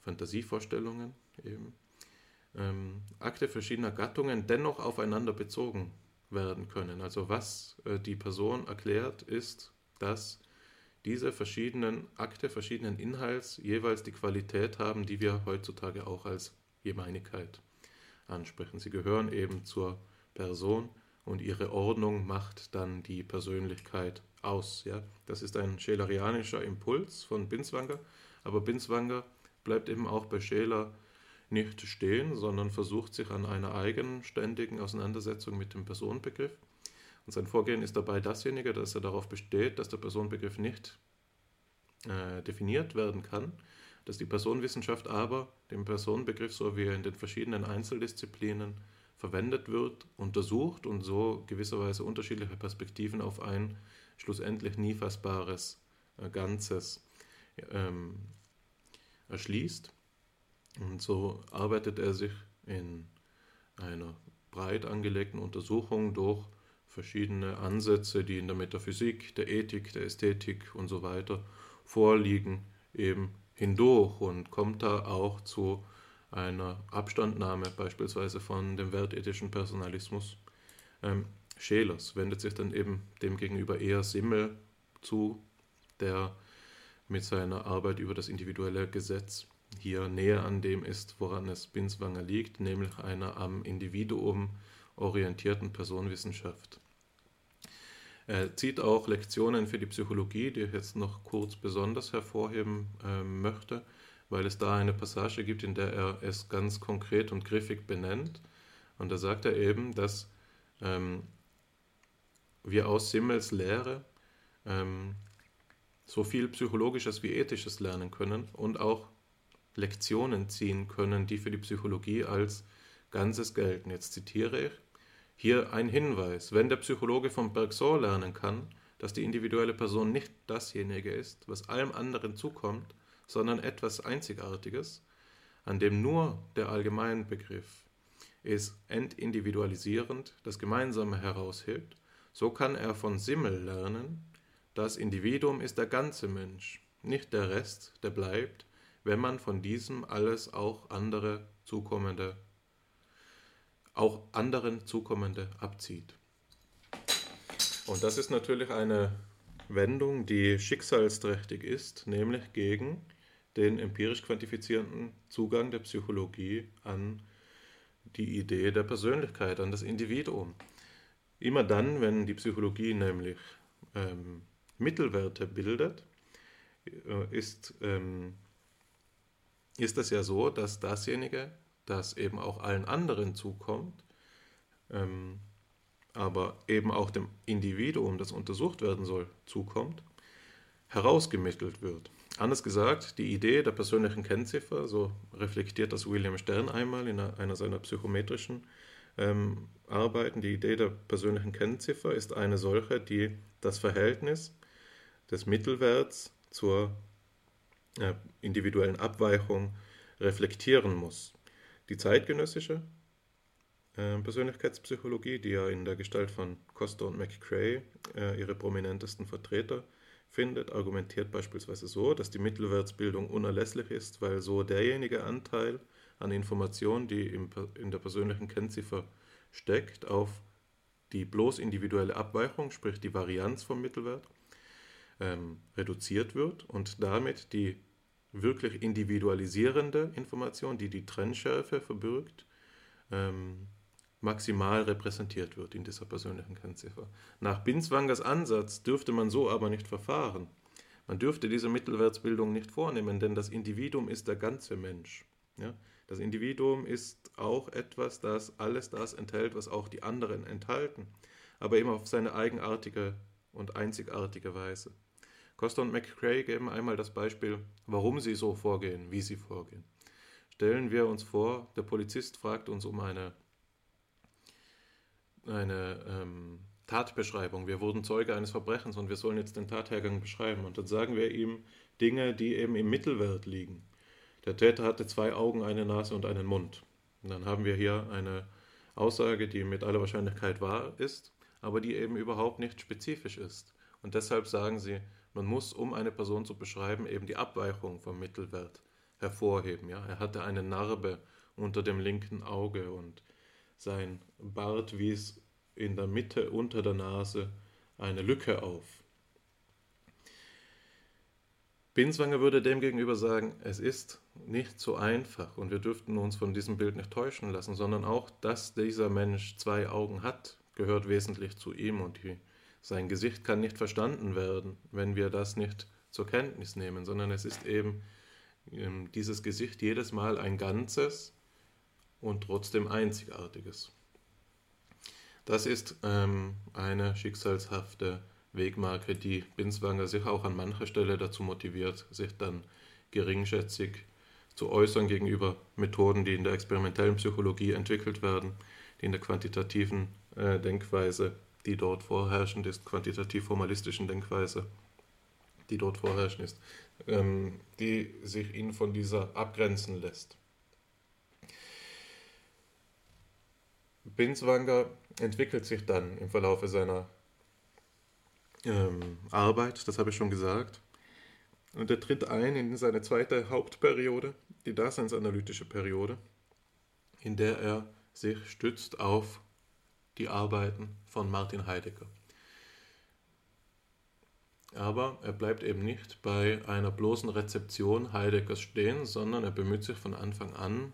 Fantasievorstellungen eben, ähm, Akte verschiedener Gattungen dennoch aufeinander bezogen werden können. Also was äh, die Person erklärt, ist, dass diese verschiedenen Akte verschiedenen Inhalts jeweils die Qualität haben, die wir heutzutage auch als Gemeinigkeit ansprechen. Sie gehören eben zur Person und ihre Ordnung macht dann die Persönlichkeit aus. Ja? Das ist ein schelerianischer Impuls von Binswanger, aber Binswanger bleibt eben auch bei Scheler nicht stehen, sondern versucht sich an einer eigenständigen Auseinandersetzung mit dem Personenbegriff und sein Vorgehen ist dabei dasjenige, dass er darauf besteht, dass der Personenbegriff nicht äh, definiert werden kann, dass die Personenwissenschaft aber den Personenbegriff, so wie er in den verschiedenen Einzeldisziplinen verwendet wird, untersucht und so gewisserweise unterschiedliche Perspektiven auf ein schlussendlich nie fassbares äh, Ganzes ähm, erschließt. Und so arbeitet er sich in einer breit angelegten Untersuchung durch verschiedene Ansätze, die in der Metaphysik, der Ethik, der Ästhetik und so weiter vorliegen, eben hindurch und kommt da auch zu einer Abstandnahme beispielsweise von dem wertethischen Personalismus. Ähm, Schelers wendet sich dann eben demgegenüber eher Simmel zu, der mit seiner Arbeit über das individuelle Gesetz hier näher an dem ist, woran es Binswanger liegt, nämlich einer am Individuum orientierten Personenwissenschaft. Er zieht auch Lektionen für die Psychologie, die ich jetzt noch kurz besonders hervorheben äh, möchte, weil es da eine Passage gibt, in der er es ganz konkret und griffig benennt. Und da sagt er eben, dass ähm, wir aus Simmels Lehre ähm, so viel Psychologisches wie Ethisches lernen können und auch Lektionen ziehen können, die für die Psychologie als Ganzes gelten. Jetzt zitiere ich. Hier ein Hinweis, wenn der Psychologe von Bergson lernen kann, dass die individuelle Person nicht dasjenige ist, was allem anderen zukommt, sondern etwas Einzigartiges, an dem nur der Allgemeinbegriff es entindividualisierend das Gemeinsame heraushebt, so kann er von Simmel lernen, das Individuum ist der ganze Mensch, nicht der Rest, der bleibt, wenn man von diesem alles auch andere zukommende auch anderen zukommende abzieht. Und das ist natürlich eine Wendung, die schicksalsträchtig ist, nämlich gegen den empirisch quantifizierenden Zugang der Psychologie an die Idee der Persönlichkeit, an das Individuum. Immer dann, wenn die Psychologie nämlich ähm, Mittelwerte bildet, äh, ist, ähm, ist es ja so, dass dasjenige, das eben auch allen anderen zukommt, ähm, aber eben auch dem Individuum, das untersucht werden soll, zukommt, herausgemittelt wird. Anders gesagt, die Idee der persönlichen Kennziffer, so reflektiert das William Stern einmal in einer seiner psychometrischen ähm, Arbeiten, die Idee der persönlichen Kennziffer ist eine solche, die das Verhältnis des Mittelwerts zur äh, individuellen Abweichung reflektieren muss. Die zeitgenössische äh, Persönlichkeitspsychologie, die ja in der Gestalt von Costa und McCrae äh, ihre prominentesten Vertreter findet, argumentiert beispielsweise so, dass die Mittelwertsbildung unerlässlich ist, weil so derjenige Anteil an Informationen, die im, in der persönlichen Kennziffer steckt, auf die bloß individuelle Abweichung, sprich die Varianz vom Mittelwert, ähm, reduziert wird und damit die wirklich individualisierende Information, die die Trennschärfe verbirgt, ähm, maximal repräsentiert wird in dieser persönlichen Kennziffer. Nach Binswangers Ansatz dürfte man so aber nicht verfahren. Man dürfte diese Mittelwertsbildung nicht vornehmen, denn das Individuum ist der ganze Mensch. Ja? Das Individuum ist auch etwas, das alles das enthält, was auch die anderen enthalten, aber immer auf seine eigenartige und einzigartige Weise. Costa und McCrae geben einmal das Beispiel, warum sie so vorgehen, wie sie vorgehen. Stellen wir uns vor, der Polizist fragt uns um eine, eine ähm, Tatbeschreibung. Wir wurden Zeuge eines Verbrechens und wir sollen jetzt den Tathergang beschreiben. Und dann sagen wir ihm Dinge, die eben im Mittelwert liegen. Der Täter hatte zwei Augen, eine Nase und einen Mund. Und dann haben wir hier eine Aussage, die mit aller Wahrscheinlichkeit wahr ist, aber die eben überhaupt nicht spezifisch ist. Und deshalb sagen sie, man muss, um eine Person zu beschreiben, eben die Abweichung vom Mittelwert hervorheben. Ja? Er hatte eine Narbe unter dem linken Auge und sein Bart wies in der Mitte unter der Nase eine Lücke auf. Binswanger würde demgegenüber sagen, es ist nicht so einfach und wir dürften uns von diesem Bild nicht täuschen lassen, sondern auch, dass dieser Mensch zwei Augen hat, gehört wesentlich zu ihm und die sein Gesicht kann nicht verstanden werden, wenn wir das nicht zur Kenntnis nehmen, sondern es ist eben ähm, dieses Gesicht jedes Mal ein Ganzes und trotzdem Einzigartiges. Das ist ähm, eine schicksalshafte Wegmarke, die Binswanger sich auch an mancher Stelle dazu motiviert, sich dann geringschätzig zu äußern gegenüber Methoden, die in der experimentellen Psychologie entwickelt werden, die in der quantitativen äh, Denkweise die dort vorherrschend ist, quantitativ-formalistischen Denkweise, die dort vorherrschend ist, ähm, die sich ihn von dieser abgrenzen lässt. Binswanger entwickelt sich dann im Verlauf seiner ähm, Arbeit, das habe ich schon gesagt, und er tritt ein in seine zweite Hauptperiode, die Daseinsanalytische Periode, in der er sich stützt auf die Arbeiten von Martin Heidegger. Aber er bleibt eben nicht bei einer bloßen Rezeption Heideggers stehen, sondern er bemüht sich von Anfang an,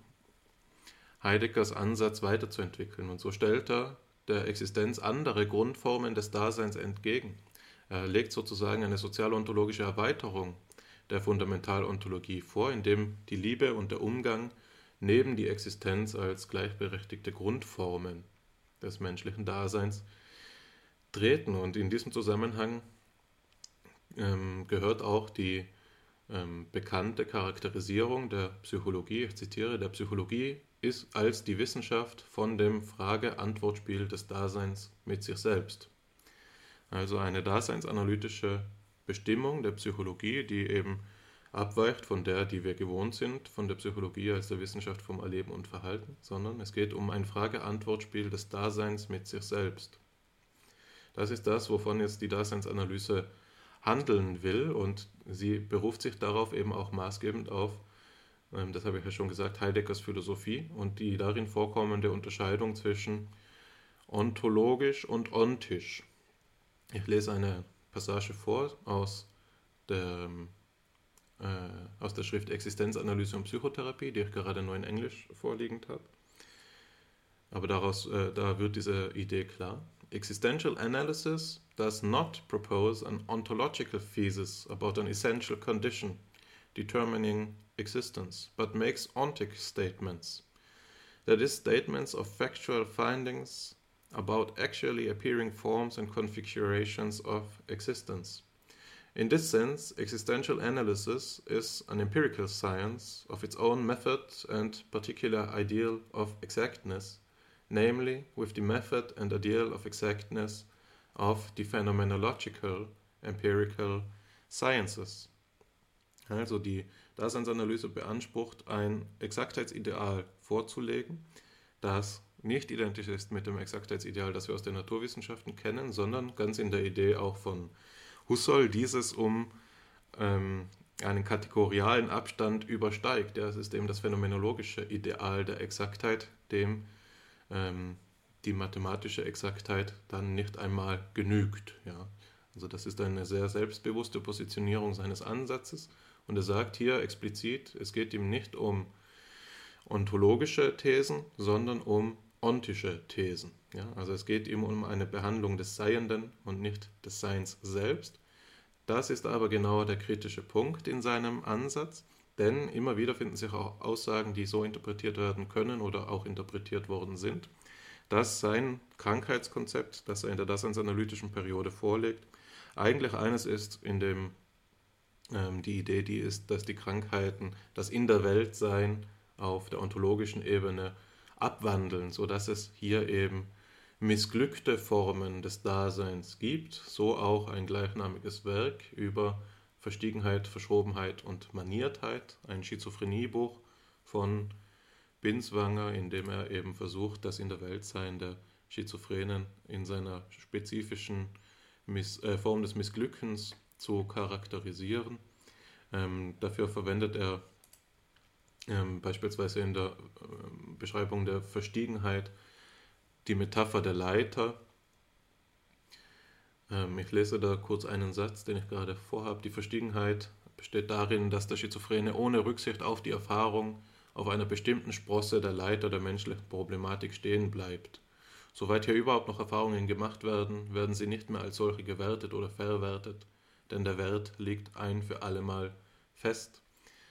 Heideggers Ansatz weiterzuentwickeln. Und so stellt er der Existenz andere Grundformen des Daseins entgegen. Er legt sozusagen eine sozialontologische Erweiterung der Fundamentalontologie vor, indem die Liebe und der Umgang neben die Existenz als gleichberechtigte Grundformen des menschlichen Daseins treten. Und in diesem Zusammenhang ähm, gehört auch die ähm, bekannte Charakterisierung der Psychologie, ich zitiere, der Psychologie ist als die Wissenschaft von dem Frage-Antwort-Spiel des Daseins mit sich selbst. Also eine daseinsanalytische Bestimmung der Psychologie, die eben abweicht von der, die wir gewohnt sind, von der Psychologie als der Wissenschaft vom Erleben und Verhalten, sondern es geht um ein Frage-Antwort-Spiel des Daseins mit sich selbst. Das ist das, wovon jetzt die Daseinsanalyse handeln will und sie beruft sich darauf eben auch maßgebend auf, ähm, das habe ich ja schon gesagt, Heideggers Philosophie und die darin vorkommende Unterscheidung zwischen ontologisch und ontisch. Ich lese eine Passage vor aus der, äh, aus der Schrift Existenzanalyse und Psychotherapie, die ich gerade nur in Englisch vorliegend habe. Aber daraus, äh, da wird diese Idee klar. Existential analysis does not propose an ontological thesis about an essential condition determining existence, but makes ontic statements. That is, statements of factual findings about actually appearing forms and configurations of existence. In this sense, existential analysis is an empirical science of its own method and particular ideal of exactness, namely with the method and ideal of exactness of the phenomenological empirical sciences. Also die Daseinsanalyse beansprucht, ein Exaktheitsideal vorzulegen, das nicht identisch ist mit dem Exaktheitsideal, das wir aus den Naturwissenschaften kennen, sondern ganz in der Idee auch von Husserl dieses um ähm, einen kategorialen Abstand übersteigt. Das ist eben das phänomenologische Ideal der Exaktheit, dem ähm, die mathematische Exaktheit dann nicht einmal genügt. Ja. Also das ist eine sehr selbstbewusste Positionierung seines Ansatzes und er sagt hier explizit, es geht ihm nicht um ontologische Thesen, sondern um ontische Thesen. Ja? Also es geht ihm um eine Behandlung des Seienden und nicht des Seins selbst. Das ist aber genau der kritische Punkt in seinem Ansatz, denn immer wieder finden sich auch Aussagen, die so interpretiert werden können oder auch interpretiert worden sind, dass sein Krankheitskonzept, das er in der Daseinsanalytischen Periode vorlegt, eigentlich eines ist, in dem ähm, die Idee, die ist, dass die Krankheiten das in der Welt sein auf der ontologischen Ebene abwandeln, sodass es hier eben missglückte Formen des Daseins gibt, so auch ein gleichnamiges Werk über Verstiegenheit, Verschobenheit und Maniertheit, ein Schizophreniebuch von Binswanger, in dem er eben versucht, das in der Welt sein der Schizophrenen in seiner spezifischen Miss, äh, Form des Missglückens zu charakterisieren. Ähm, dafür verwendet er ähm, beispielsweise in der äh, Beschreibung der Verstiegenheit die Metapher der Leiter. Ähm, ich lese da kurz einen Satz, den ich gerade vorhabe. Die Verstiegenheit besteht darin, dass der Schizophrene ohne Rücksicht auf die Erfahrung auf einer bestimmten Sprosse der Leiter der menschlichen Problematik stehen bleibt. Soweit hier überhaupt noch Erfahrungen gemacht werden, werden sie nicht mehr als solche gewertet oder verwertet, denn der Wert liegt ein für allemal fest.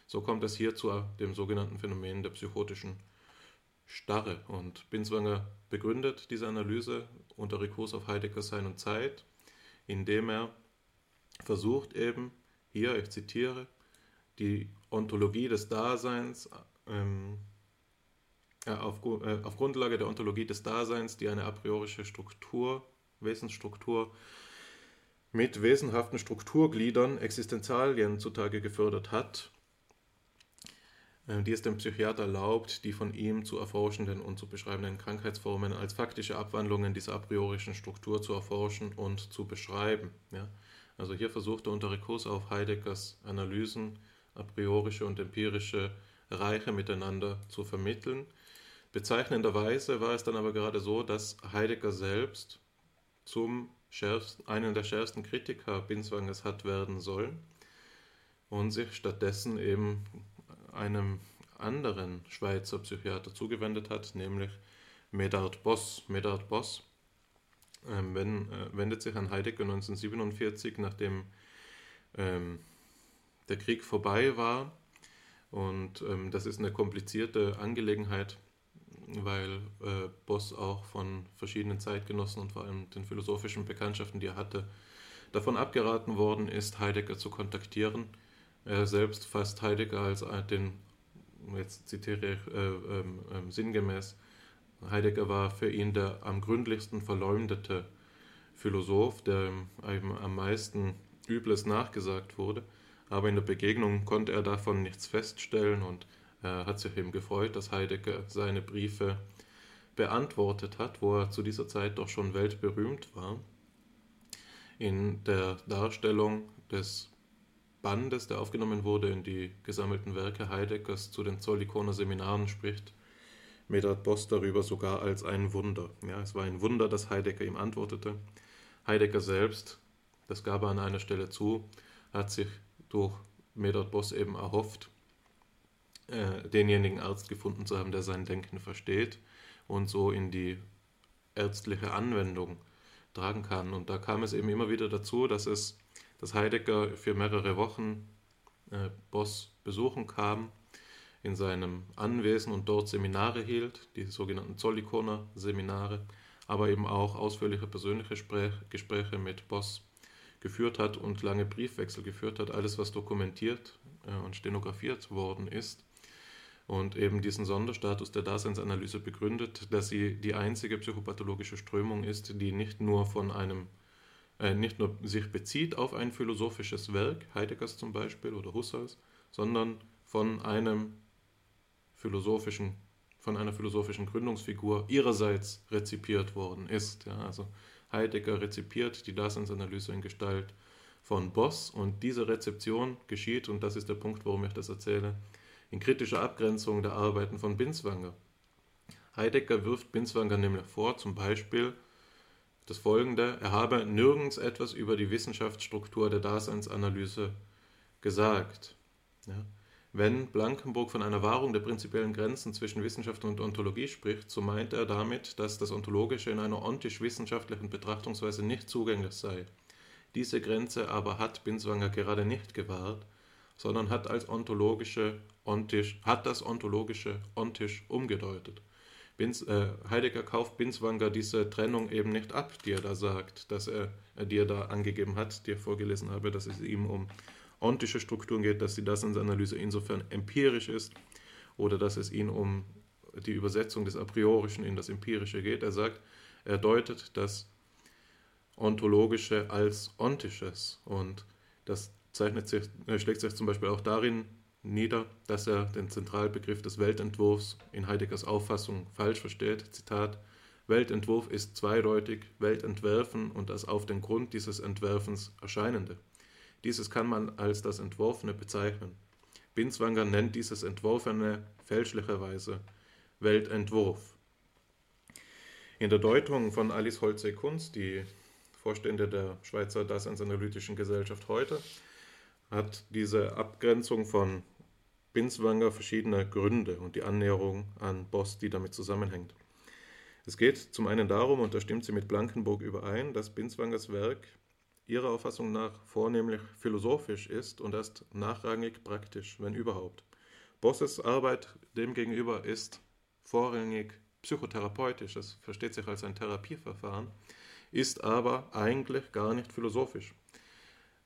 So kommt es hier zu dem sogenannten Phänomen der psychotischen Starre. Und Binswanger begründet diese Analyse unter Rekurs auf Heidegger Sein und Zeit, indem er versucht eben, hier, ich zitiere, die Ontologie des Daseins ähm, auf, äh, auf Grundlage der Ontologie des Daseins, die eine a priorische Struktur, Wesensstruktur mit wesenhaften Strukturgliedern, Existenzialien zutage gefördert hat, die es dem Psychiater erlaubt, die von ihm zu erforschenden und zu beschreibenden Krankheitsformen als faktische Abwandlungen dieser a priorischen Struktur zu erforschen und zu beschreiben. Ja? Also hier versucht er unter Rekurs auf Heideggers Analysen a priorische und empirische Reiche miteinander zu vermitteln. Bezeichnenderweise war es dann aber gerade so, dass Heidegger selbst zum schärfsten, einen der schärfsten Kritiker Binswangers hat werden sollen und sich stattdessen eben einem anderen Schweizer Psychiater zugewendet hat, nämlich Medard Boss. Medard Boss ähm, wenn, äh, wendet sich an Heidegger 1947, nachdem ähm, der Krieg vorbei war. Und ähm, das ist eine komplizierte Angelegenheit, weil äh, Boss auch von verschiedenen Zeitgenossen und vor allem den philosophischen Bekanntschaften, die er hatte, davon abgeraten worden ist, Heidegger zu kontaktieren. Er selbst fasst Heidegger als den, jetzt zitiere ich äh, äh, sinngemäß, Heidegger war für ihn der am gründlichsten verleumdete Philosoph, der ihm am meisten Übles nachgesagt wurde. Aber in der Begegnung konnte er davon nichts feststellen und er hat sich eben gefreut, dass Heidegger seine Briefe beantwortet hat, wo er zu dieser Zeit doch schon weltberühmt war. In der Darstellung des Bandes, der aufgenommen wurde in die gesammelten Werke Heideggers zu den Zollikoner Seminaren, spricht Medard Boss darüber sogar als ein Wunder. Ja, es war ein Wunder, dass Heidegger ihm antwortete. Heidegger selbst, das gab er an einer Stelle zu, hat sich durch Medard Boss eben erhofft, äh, denjenigen Arzt gefunden zu haben, der sein Denken versteht und so in die ärztliche Anwendung tragen kann. Und da kam es eben immer wieder dazu, dass es, dass Heidegger für mehrere Wochen äh, Boss besuchen kam in seinem Anwesen und dort Seminare hielt, die sogenannten Zollikoner Seminare, aber eben auch ausführliche persönliche Gespräche mit Boss geführt hat und lange Briefwechsel geführt hat, alles was dokumentiert äh, und stenografiert worden ist und eben diesen Sonderstatus der Daseinsanalyse begründet, dass sie die einzige psychopathologische Strömung ist, die nicht nur von einem äh, nicht nur sich bezieht auf ein philosophisches Werk, Heideggers zum Beispiel oder Husserls, sondern von einem philosophischen, von einer philosophischen Gründungsfigur ihrerseits rezipiert worden ist. Ja, also Heidegger rezipiert die Daseinsanalyse in Gestalt von Boss und diese Rezeption geschieht, und das ist der Punkt, warum ich das erzähle, in kritischer Abgrenzung der Arbeiten von Binswanger. Heidegger wirft Binswanger nämlich vor, zum Beispiel das folgende, er habe nirgends etwas über die Wissenschaftsstruktur der Daseinsanalyse gesagt. Ja. Wenn Blankenburg von einer Wahrung der prinzipiellen Grenzen zwischen Wissenschaft und Ontologie spricht, so meint er damit, dass das Ontologische in einer ontisch-wissenschaftlichen Betrachtungsweise nicht zugänglich sei. Diese Grenze aber hat Binswanger gerade nicht gewahrt, sondern hat, als ontologische ontisch, hat das Ontologische ontisch umgedeutet. Bins, äh, Heidegger kauft Binswanger diese Trennung eben nicht ab, die er da sagt, dass er, äh, die er da angegeben hat, die ich vorgelesen habe, dass es ihm um ontische Strukturen geht, dass die Daseinsanalyse insofern empirisch ist oder dass es ihn um die Übersetzung des A priorischen in das Empirische geht. Er sagt, er deutet das Ontologische als Ontisches und das zeichnet sich, schlägt sich zum Beispiel auch darin nieder, dass er den Zentralbegriff des Weltentwurfs in Heideggers Auffassung falsch versteht. Zitat: Weltentwurf ist zweideutig, Weltentwerfen und das auf den Grund dieses Entwerfens Erscheinende. Dieses kann man als das Entworfene bezeichnen. Binswanger nennt dieses Entworfene fälschlicherweise Weltentwurf. In der Deutung von Alice Holzey-Kunz, die Vorstände der Schweizer Daseinsanalytischen Gesellschaft heute, hat diese Abgrenzung von Binswanger verschiedene Gründe und die Annäherung an Boss, die damit zusammenhängt. Es geht zum einen darum, und da stimmt sie mit Blankenburg überein, dass Binswangers Werk ihrer Auffassung nach vornehmlich philosophisch ist und erst nachrangig praktisch, wenn überhaupt. Bosses Arbeit demgegenüber ist vorrangig psychotherapeutisch, es versteht sich als ein Therapieverfahren, ist aber eigentlich gar nicht philosophisch.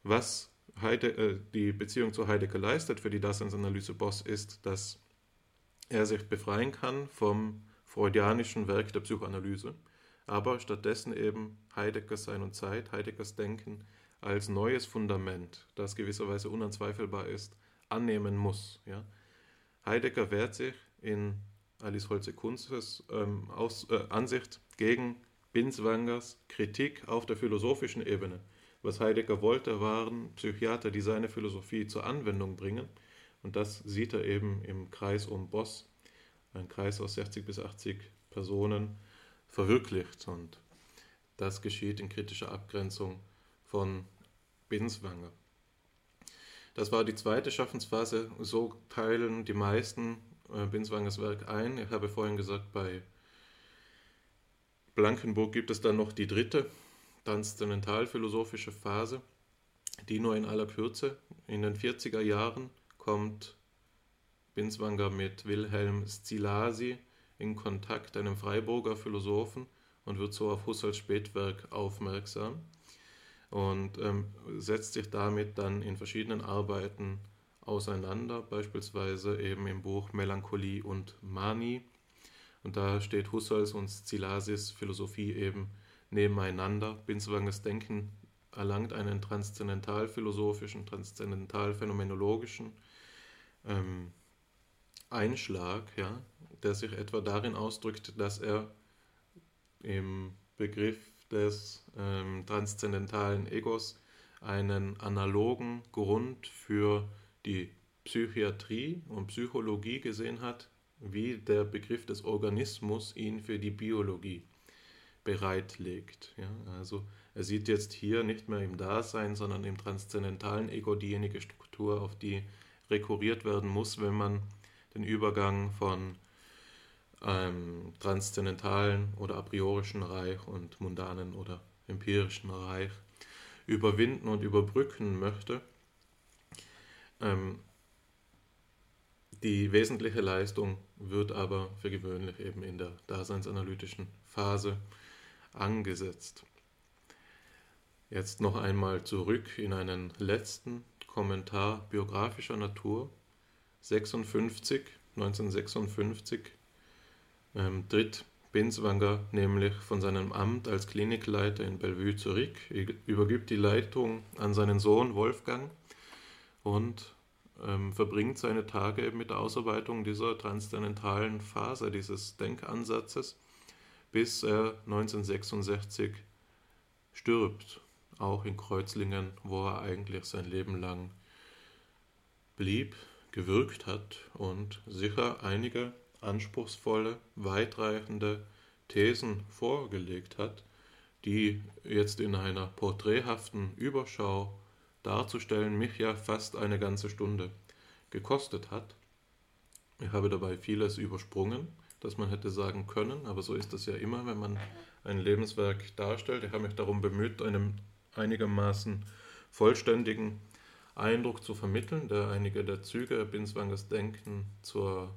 Was Heide, äh, die Beziehung zu Heidegger leistet für die Daseinsanalyse Boss ist, dass er sich befreien kann vom freudianischen Werk der Psychoanalyse aber stattdessen eben Heideggers Sein und Zeit, Heideggers Denken als neues Fundament, das gewisserweise unanzweifelbar ist, annehmen muss. Ja? Heidegger wehrt sich in Alice Holze-Kunzes ähm, äh, Ansicht gegen Binswangers Kritik auf der philosophischen Ebene. Was Heidegger wollte, waren Psychiater, die seine Philosophie zur Anwendung bringen. Und das sieht er eben im Kreis um Boss, ein Kreis aus 60 bis 80 Personen, verwirklicht. Und das geschieht in kritischer Abgrenzung von Binswanger. Das war die zweite Schaffensphase. So teilen die meisten äh, Binswangers Werk ein. Ich habe vorhin gesagt, bei Blankenburg gibt es dann noch die dritte transzendentalphilosophische Phase, die nur in aller Kürze. In den 40er Jahren kommt Binswanger mit Wilhelm Szilasy in Kontakt, einem Freiburger Philosophen, und wird so auf Husserls Spätwerk aufmerksam und ähm, setzt sich damit dann in verschiedenen Arbeiten auseinander, beispielsweise eben im Buch Melancholie und Manie und da steht Husserls und Szilasis Philosophie eben nebeneinander. Binswangers Denken erlangt einen transzendentalphilosophischen, transzendentalphänomenologischen ähm, Einschlag, ja, der sich etwa darin ausdrückt, dass er im Begriff des ähm, transzendentalen Egos einen analogen Grund für die Psychiatrie und Psychologie gesehen hat, wie der Begriff des Organismus ihn für die Biologie bereitlegt. Ja, also er sieht jetzt hier nicht mehr im Dasein, sondern im transzendentalen Ego diejenige Struktur, auf die rekurriert werden muss, wenn man den Übergang von einem transzendentalen oder a priorischen Reich und mundanen oder empirischen Reich überwinden und überbrücken möchte. Ähm, die wesentliche Leistung wird aber für gewöhnlich eben in der daseinsanalytischen Phase angesetzt. Jetzt noch einmal zurück in einen letzten Kommentar biografischer Natur. 56, 1956 ähm, tritt Binswanger nämlich von seinem Amt als Klinikleiter in Bellevue zurück, übergibt die Leitung an seinen Sohn Wolfgang und ähm, verbringt seine Tage mit der Ausarbeitung dieser transzendentalen Phase, dieses Denkansatzes, bis er 1966 stirbt, auch in Kreuzlingen, wo er eigentlich sein Leben lang blieb, gewirkt hat und sicher einige anspruchsvolle, weitreichende Thesen vorgelegt hat, die jetzt in einer porträthaften Überschau darzustellen mich ja fast eine ganze Stunde gekostet hat. Ich habe dabei vieles übersprungen, das man hätte sagen können, aber so ist es ja immer, wenn man ein Lebenswerk darstellt. Ich habe mich darum bemüht, einen einigermaßen vollständigen Eindruck zu vermitteln, der einige der Züge Binswangers Denken zur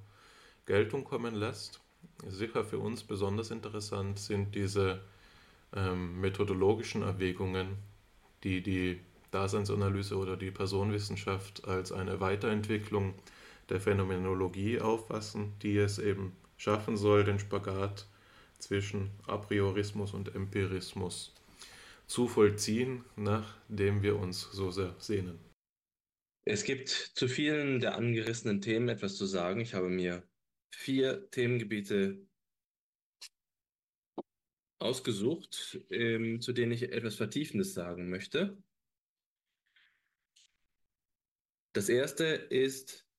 Geltung kommen lässt. Sicher für uns besonders interessant sind diese ähm, methodologischen Erwägungen, die die Daseinsanalyse oder die Personenwissenschaft als eine Weiterentwicklung der Phänomenologie auffassen, die es eben schaffen soll, den Spagat zwischen Apriorismus und Empirismus zu vollziehen, nach dem wir uns so sehr sehnen. Es gibt zu vielen der angerissenen Themen etwas zu sagen. Ich habe mir vier Themengebiete ausgesucht, ähm, zu denen ich etwas Vertiefendes sagen möchte. Das erste ist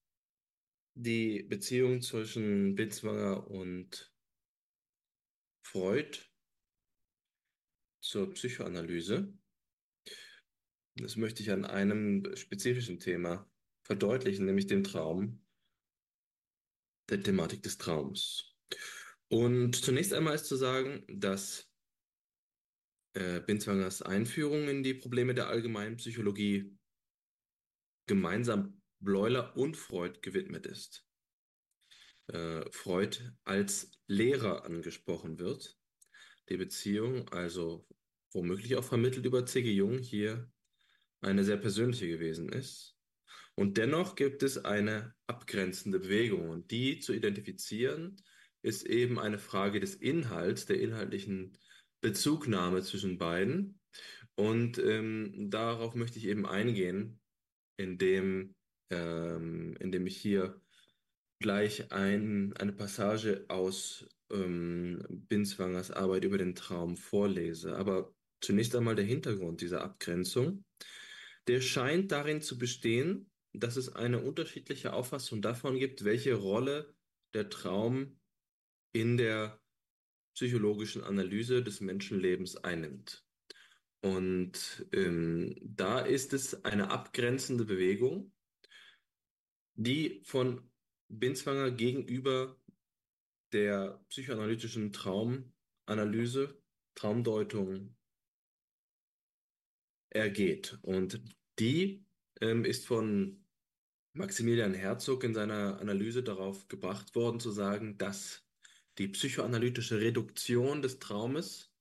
die Beziehung zwischen Binswanger und Freud zur Psychoanalyse. Das möchte ich an einem spezifischen Thema verdeutlichen, nämlich dem Traum, der Thematik des Traums. Und zunächst einmal ist zu sagen, dass äh, Binswangers Einführung in die Probleme der allgemeinen Psychologie gemeinsam Bleuler und Freud gewidmet ist. Äh, Freud als Lehrer angesprochen wird, die Beziehung, also womöglich auch vermittelt über C.G. Jung, hier eine sehr persönliche gewesen ist. Und dennoch gibt es eine abgrenzende Bewegung und die zu identifizieren ist eben eine Frage des Inhalts, der inhaltlichen Bezugnahme zwischen beiden. Und ähm, darauf möchte ich eben eingehen, indem, ähm, indem ich hier gleich ein, eine Passage aus ähm, Binswangers Arbeit über den Traum vorlese. Aber zunächst einmal der Hintergrund dieser Abgrenzung. Der scheint darin zu bestehen, dass es eine unterschiedliche Auffassung davon gibt, welche Rolle der Traum in der psychologischen Analyse des Menschenlebens einnimmt. Und ähm, da ist es eine abgrenzende Bewegung, die von Binswanger gegenüber der psychoanalytischen Traumanalyse, Traumdeutung ergeht. Und die ähm, ist von Maximilian Herzog in seiner Analyse darauf gebracht worden, zu sagen, dass die psychoanalytische Reduktion des Traumes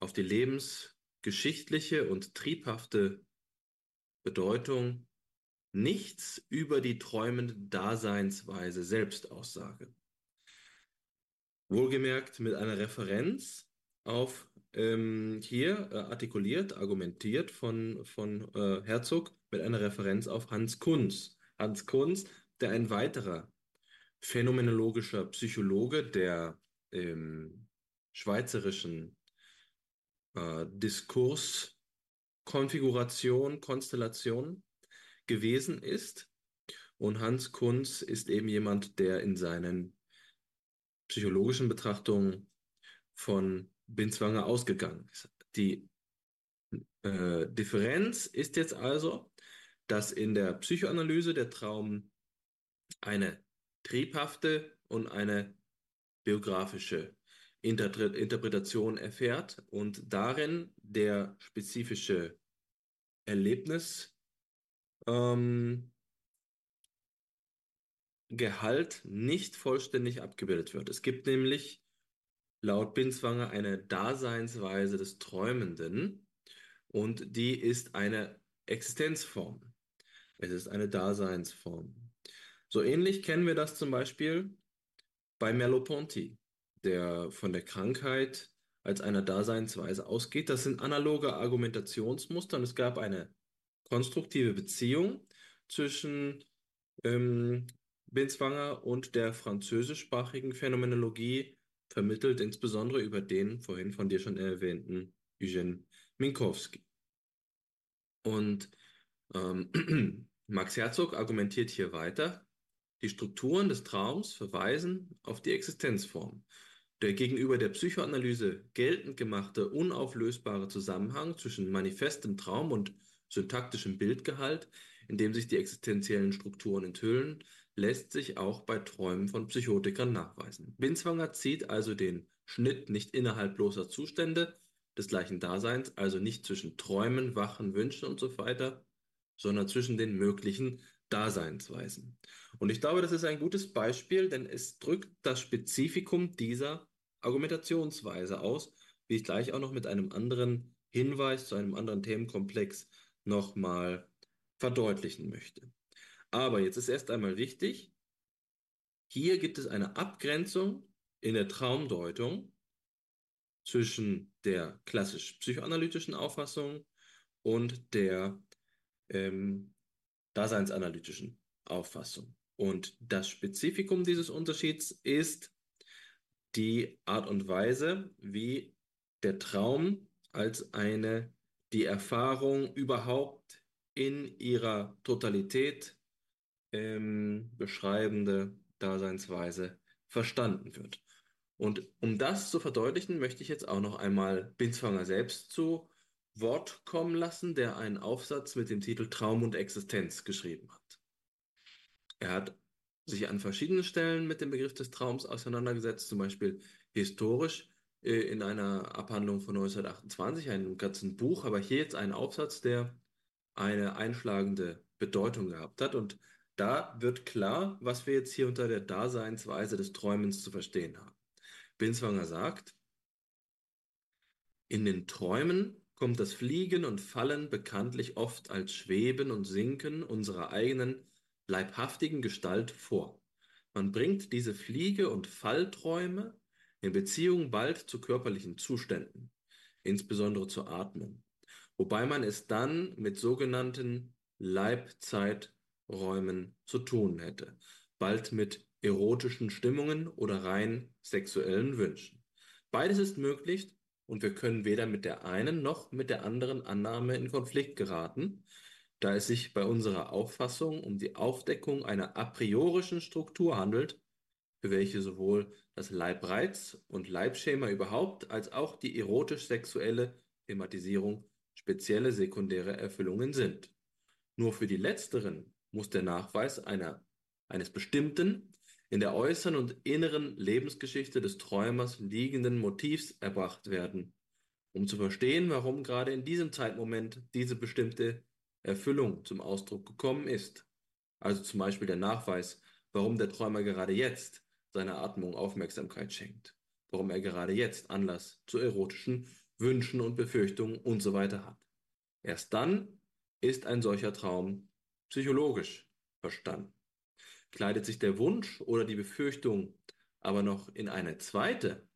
auf die lebensgeschichtliche und triebhafte Bedeutung nichts über die träumende Daseinsweise selbst aussage. Wohlgemerkt mit einer Referenz auf ähm, hier äh, artikuliert, argumentiert von, von äh, Herzog mit einer Referenz auf Hans Kunz. Hans Kunz, der ein weiterer phänomenologischer Psychologe der ähm, schweizerischen äh, Diskurskonfiguration, Konstellation gewesen ist. Und Hans Kunz ist eben jemand, der in seinen psychologischen Betrachtungen von Binswanger ausgegangen ist. Die äh, Differenz ist jetzt also, dass in der Psychoanalyse der Traum eine triebhafte und eine biografische Inter Interpretation erfährt und darin der spezifische Erlebnis ähm, Gehalt nicht vollständig abgebildet wird. Es gibt nämlich laut Binswanger eine Daseinsweise des Träumenden und die ist eine Existenzform. Es ist eine Daseinsform. So ähnlich kennen wir das zum Beispiel bei Merleau-Ponty, der von der Krankheit als einer Daseinsweise ausgeht. Das sind analoge Argumentationsmuster und es gab eine konstruktive Beziehung zwischen ähm, Binswanger und der französischsprachigen Phänomenologie, vermittelt insbesondere über den vorhin von dir schon erwähnten Eugène Minkowski. Und ähm, Max Herzog argumentiert hier weiter, die Strukturen des Traums verweisen auf die Existenzform. Der gegenüber der Psychoanalyse geltend gemachte unauflösbare Zusammenhang zwischen manifestem Traum und syntaktischem Bildgehalt, in dem sich die existenziellen Strukturen enthüllen, lässt sich auch bei Träumen von Psychotikern nachweisen. Binswanger zieht also den Schnitt nicht innerhalb bloßer Zustände des gleichen Daseins, also nicht zwischen Träumen, Wachen, Wünschen und so weiter, sondern zwischen den möglichen Daseinsweisen. Und ich glaube, das ist ein gutes Beispiel, denn es drückt das Spezifikum dieser Argumentationsweise aus, wie ich gleich auch noch mit einem anderen Hinweis zu einem anderen Themenkomplex nochmal verdeutlichen möchte. Aber jetzt ist erst einmal wichtig, hier gibt es eine Abgrenzung in der Traumdeutung zwischen der klassisch psychoanalytischen Auffassung und der ähm, daseinsanalytischen Auffassung. Und das Spezifikum dieses Unterschieds ist die Art und Weise, wie der Traum als eine die Erfahrung überhaupt in ihrer Totalität ähm, beschreibende Daseinsweise verstanden wird. Und um das zu verdeutlichen, möchte ich jetzt auch noch einmal Binswanger selbst zu Wort kommen lassen, der einen Aufsatz mit dem Titel Traum und Existenz geschrieben hat. Er hat sich an verschiedenen Stellen mit dem Begriff des Traums auseinandergesetzt, zum Beispiel historisch äh, in einer Abhandlung von 1928, einem ganzen Buch, aber hier jetzt ein Aufsatz, der eine einschlagende Bedeutung gehabt hat. Und da wird klar, was wir jetzt hier unter der Daseinsweise des Träumens zu verstehen haben. Binswanger sagt, in den Träumen kommt das Fliegen und Fallen bekanntlich oft als Schweben und Sinken unserer eigenen leibhaftigen Gestalt vor. Man bringt diese Fliege- und Fallträume in Beziehung bald zu körperlichen Zuständen, insbesondere zur Atmung, wobei man es dann mit sogenannten Leibzeiträumen zu tun hätte, bald mit erotischen Stimmungen oder rein sexuellen Wünschen. Beides ist möglich und wir können weder mit der einen noch mit der anderen Annahme in Konflikt geraten, da es sich bei unserer Auffassung um die Aufdeckung einer a priorischen Struktur handelt, für welche sowohl das Leibreiz und Leibschema überhaupt als auch die erotisch-sexuelle Thematisierung spezielle sekundäre Erfüllungen sind. Nur für die letzteren muss der Nachweis einer, eines bestimmten, in der äußeren und inneren Lebensgeschichte des Träumers liegenden Motivs erbracht werden, um zu verstehen, warum gerade in diesem Zeitmoment diese bestimmte Erfüllung zum Ausdruck gekommen ist. Also zum Beispiel der Nachweis, warum der Träumer gerade jetzt seiner Atmung Aufmerksamkeit schenkt, warum er gerade jetzt Anlass zu erotischen Wünschen und Befürchtungen und so weiter hat. Erst dann ist ein solcher Traum psychologisch verstanden. Kleidet sich der Wunsch oder die Befürchtung aber noch in eine zweite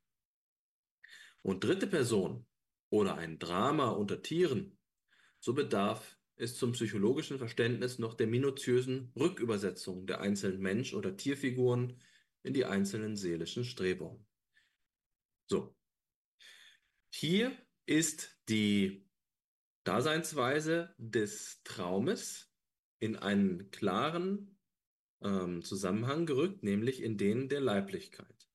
und dritte Person oder ein Drama unter Tieren, so bedarf es zum psychologischen Verständnis noch der minutiösen Rückübersetzung der einzelnen Mensch- oder Tierfiguren in die einzelnen seelischen Strebungen. So, hier ist die Daseinsweise des Traumes in einen klaren ähm, Zusammenhang gerückt, nämlich in den der Leiblichkeit.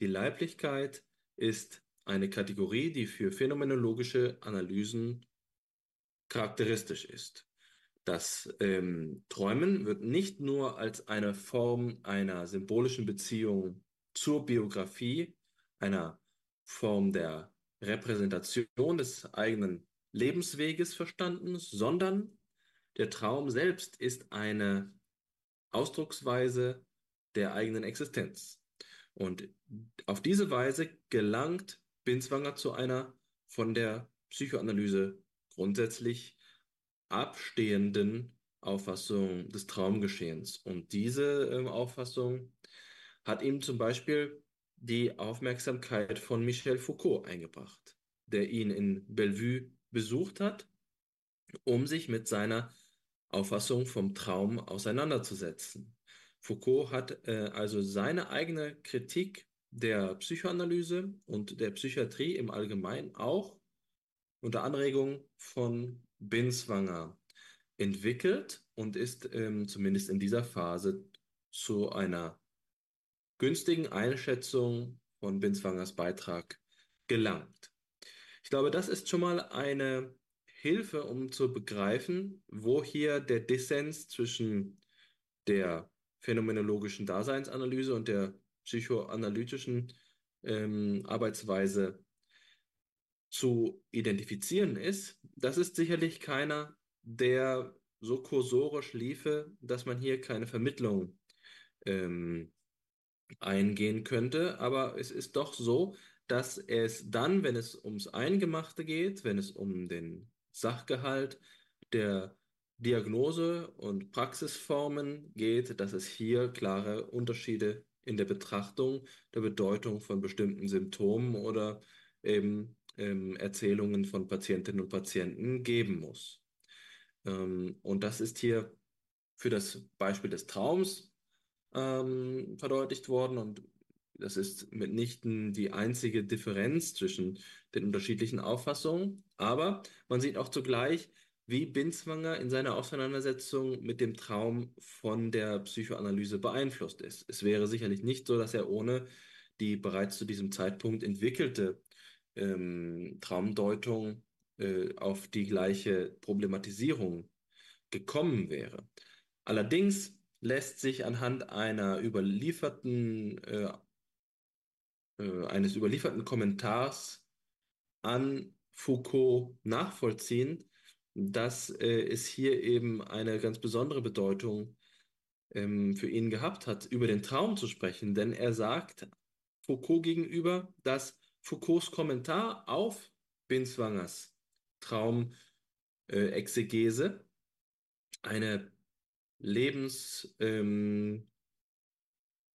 Die Leiblichkeit ist eine Kategorie, die für phänomenologische Analysen charakteristisch ist. Das ähm, Träumen wird nicht nur als eine Form einer symbolischen Beziehung zur Biografie, einer Form der Repräsentation des eigenen Lebensweges verstanden, sondern der Traum selbst ist eine Ausdrucksweise der eigenen Existenz. Und auf diese Weise gelangt Binswanger zu einer von der Psychoanalyse grundsätzlich abstehenden Auffassung des Traumgeschehens. Und diese äh, Auffassung hat ihm zum Beispiel die Aufmerksamkeit von Michel Foucault eingebracht, der ihn in Bellevue besucht hat, um sich mit seiner Auffassung vom Traum auseinanderzusetzen. Foucault hat äh, also seine eigene Kritik der Psychoanalyse und der Psychiatrie im Allgemeinen auch unter Anregung von Binswanger entwickelt und ist ähm, zumindest in dieser Phase zu einer günstigen Einschätzung von Binswangers Beitrag gelangt. Ich glaube, das ist schon mal eine Hilfe, um zu begreifen, wo hier der Dissens zwischen der phänomenologischen Daseinsanalyse und der psychoanalytischen ähm, Arbeitsweise zu identifizieren ist. Das ist sicherlich keiner, der so kursorisch liefe, dass man hier keine Vermittlung ähm, eingehen könnte. Aber es ist doch so, dass es dann, wenn es ums Eingemachte geht, wenn es um den Sachgehalt der Diagnose und Praxisformen geht, dass es hier klare Unterschiede in der Betrachtung der Bedeutung von bestimmten Symptomen oder eben ähm, Erzählungen von Patientinnen und Patienten geben muss. Ähm, und das ist hier für das Beispiel des Traums ähm, verdeutlicht worden und das ist mitnichten die einzige Differenz zwischen den unterschiedlichen Auffassungen, aber man sieht auch zugleich, wie Binswanger in seiner Auseinandersetzung mit dem Traum von der Psychoanalyse beeinflusst ist. Es wäre sicherlich nicht so, dass er ohne die bereits zu diesem Zeitpunkt entwickelte ähm, Traumdeutung äh, auf die gleiche Problematisierung gekommen wäre. Allerdings lässt sich anhand einer überlieferten, äh, äh, eines überlieferten Kommentars an Foucault nachvollziehen, dass äh, es hier eben eine ganz besondere Bedeutung ähm, für ihn gehabt hat, über den Traum zu sprechen. Denn er sagt Foucault gegenüber, dass Foucaults Kommentar auf Binswangers Traumexegese äh, eine Lebens, ähm,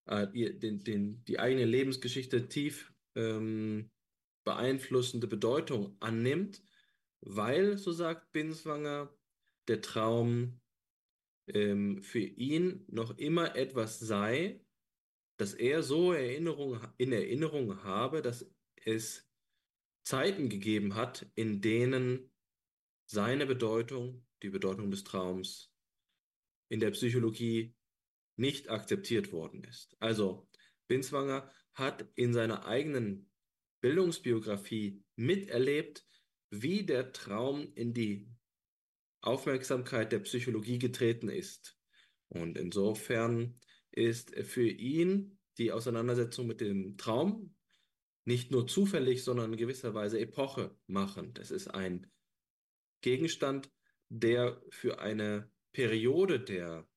äh, den, den, die eigene Lebensgeschichte tief ähm, beeinflussende Bedeutung annimmt, weil, so sagt Binswanger, der Traum ähm, für ihn noch immer etwas sei, dass er so Erinnerung, in Erinnerung habe, dass es Zeiten gegeben hat, in denen seine Bedeutung, die Bedeutung des Traums, in der Psychologie nicht akzeptiert worden ist. Also Binswanger hat in seiner eigenen Bildungsbiografie miterlebt, wie der Traum in die Aufmerksamkeit der Psychologie getreten ist. Und insofern ist für ihn die Auseinandersetzung mit dem Traum nicht nur zufällig, sondern in gewisser Weise epochemachend. Es ist ein Gegenstand, der für eine Periode der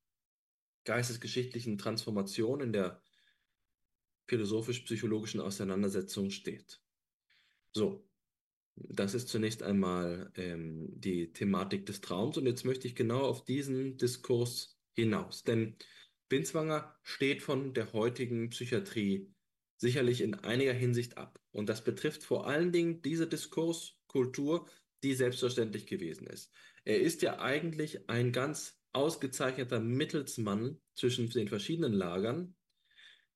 geistesgeschichtlichen Transformation in der philosophisch-psychologischen Auseinandersetzung steht. So, das ist zunächst einmal ähm, die Thematik des Traums und jetzt möchte ich genau auf diesen Diskurs hinaus. Denn Binswanger steht von der heutigen Psychiatrie sicherlich in einiger Hinsicht ab. Und das betrifft vor allen Dingen diese Diskurskultur, die selbstverständlich gewesen ist. Er ist ja eigentlich ein ganz ausgezeichneter Mittelsmann zwischen den verschiedenen Lagern,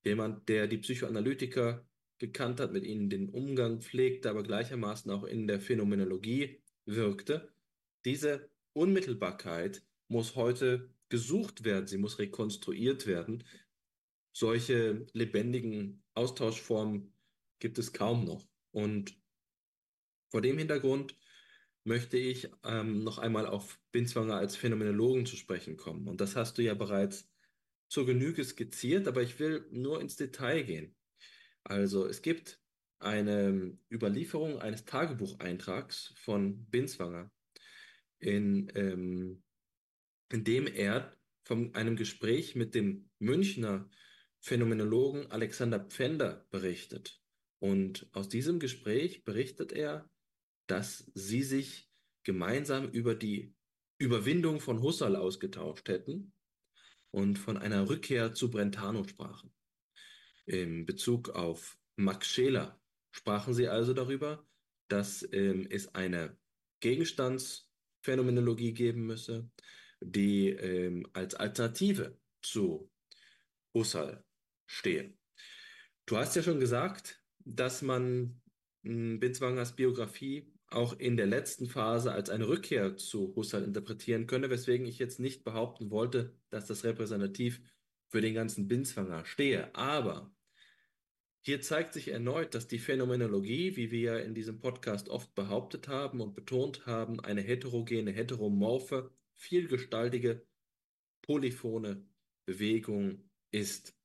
jemand, der die Psychoanalytiker gekannt hat, mit ihnen den Umgang pflegte, aber gleichermaßen auch in der Phänomenologie wirkte. Diese Unmittelbarkeit muss heute gesucht werden, sie muss rekonstruiert werden. Solche lebendigen Austauschformen gibt es kaum noch. Und vor dem Hintergrund möchte ich ähm, noch einmal auf Binswanger als Phänomenologen zu sprechen kommen. Und das hast du ja bereits zur Genüge skizziert, aber ich will nur ins Detail gehen. Also es gibt eine Überlieferung eines Tagebucheintrags von Binswanger, in, ähm, in dem er von einem Gespräch mit dem Münchner Phänomenologen Alexander Pfänder berichtet. Und aus diesem Gespräch berichtet er, dass sie sich gemeinsam über die Überwindung von Husserl ausgetauscht hätten und von einer Rückkehr zu Brentano sprachen. In Bezug auf Max Scheler sprachen sie also darüber, dass ähm, es eine Gegenstandsphänomenologie geben müsse, die ähm, als Alternative zu Husserl stehe. Du hast ja schon gesagt, dass man hm, Binswangers Biografie auch in der letzten Phase als eine Rückkehr zu Husserl interpretieren könne, weswegen ich jetzt nicht behaupten wollte, dass das repräsentativ für den ganzen Binswanger stehe. Aber hier zeigt sich erneut, dass die Phänomenologie, wie wir in diesem Podcast oft behauptet haben und betont haben, eine heterogene, heteromorphe, vielgestaltige, polyphone Bewegung ist.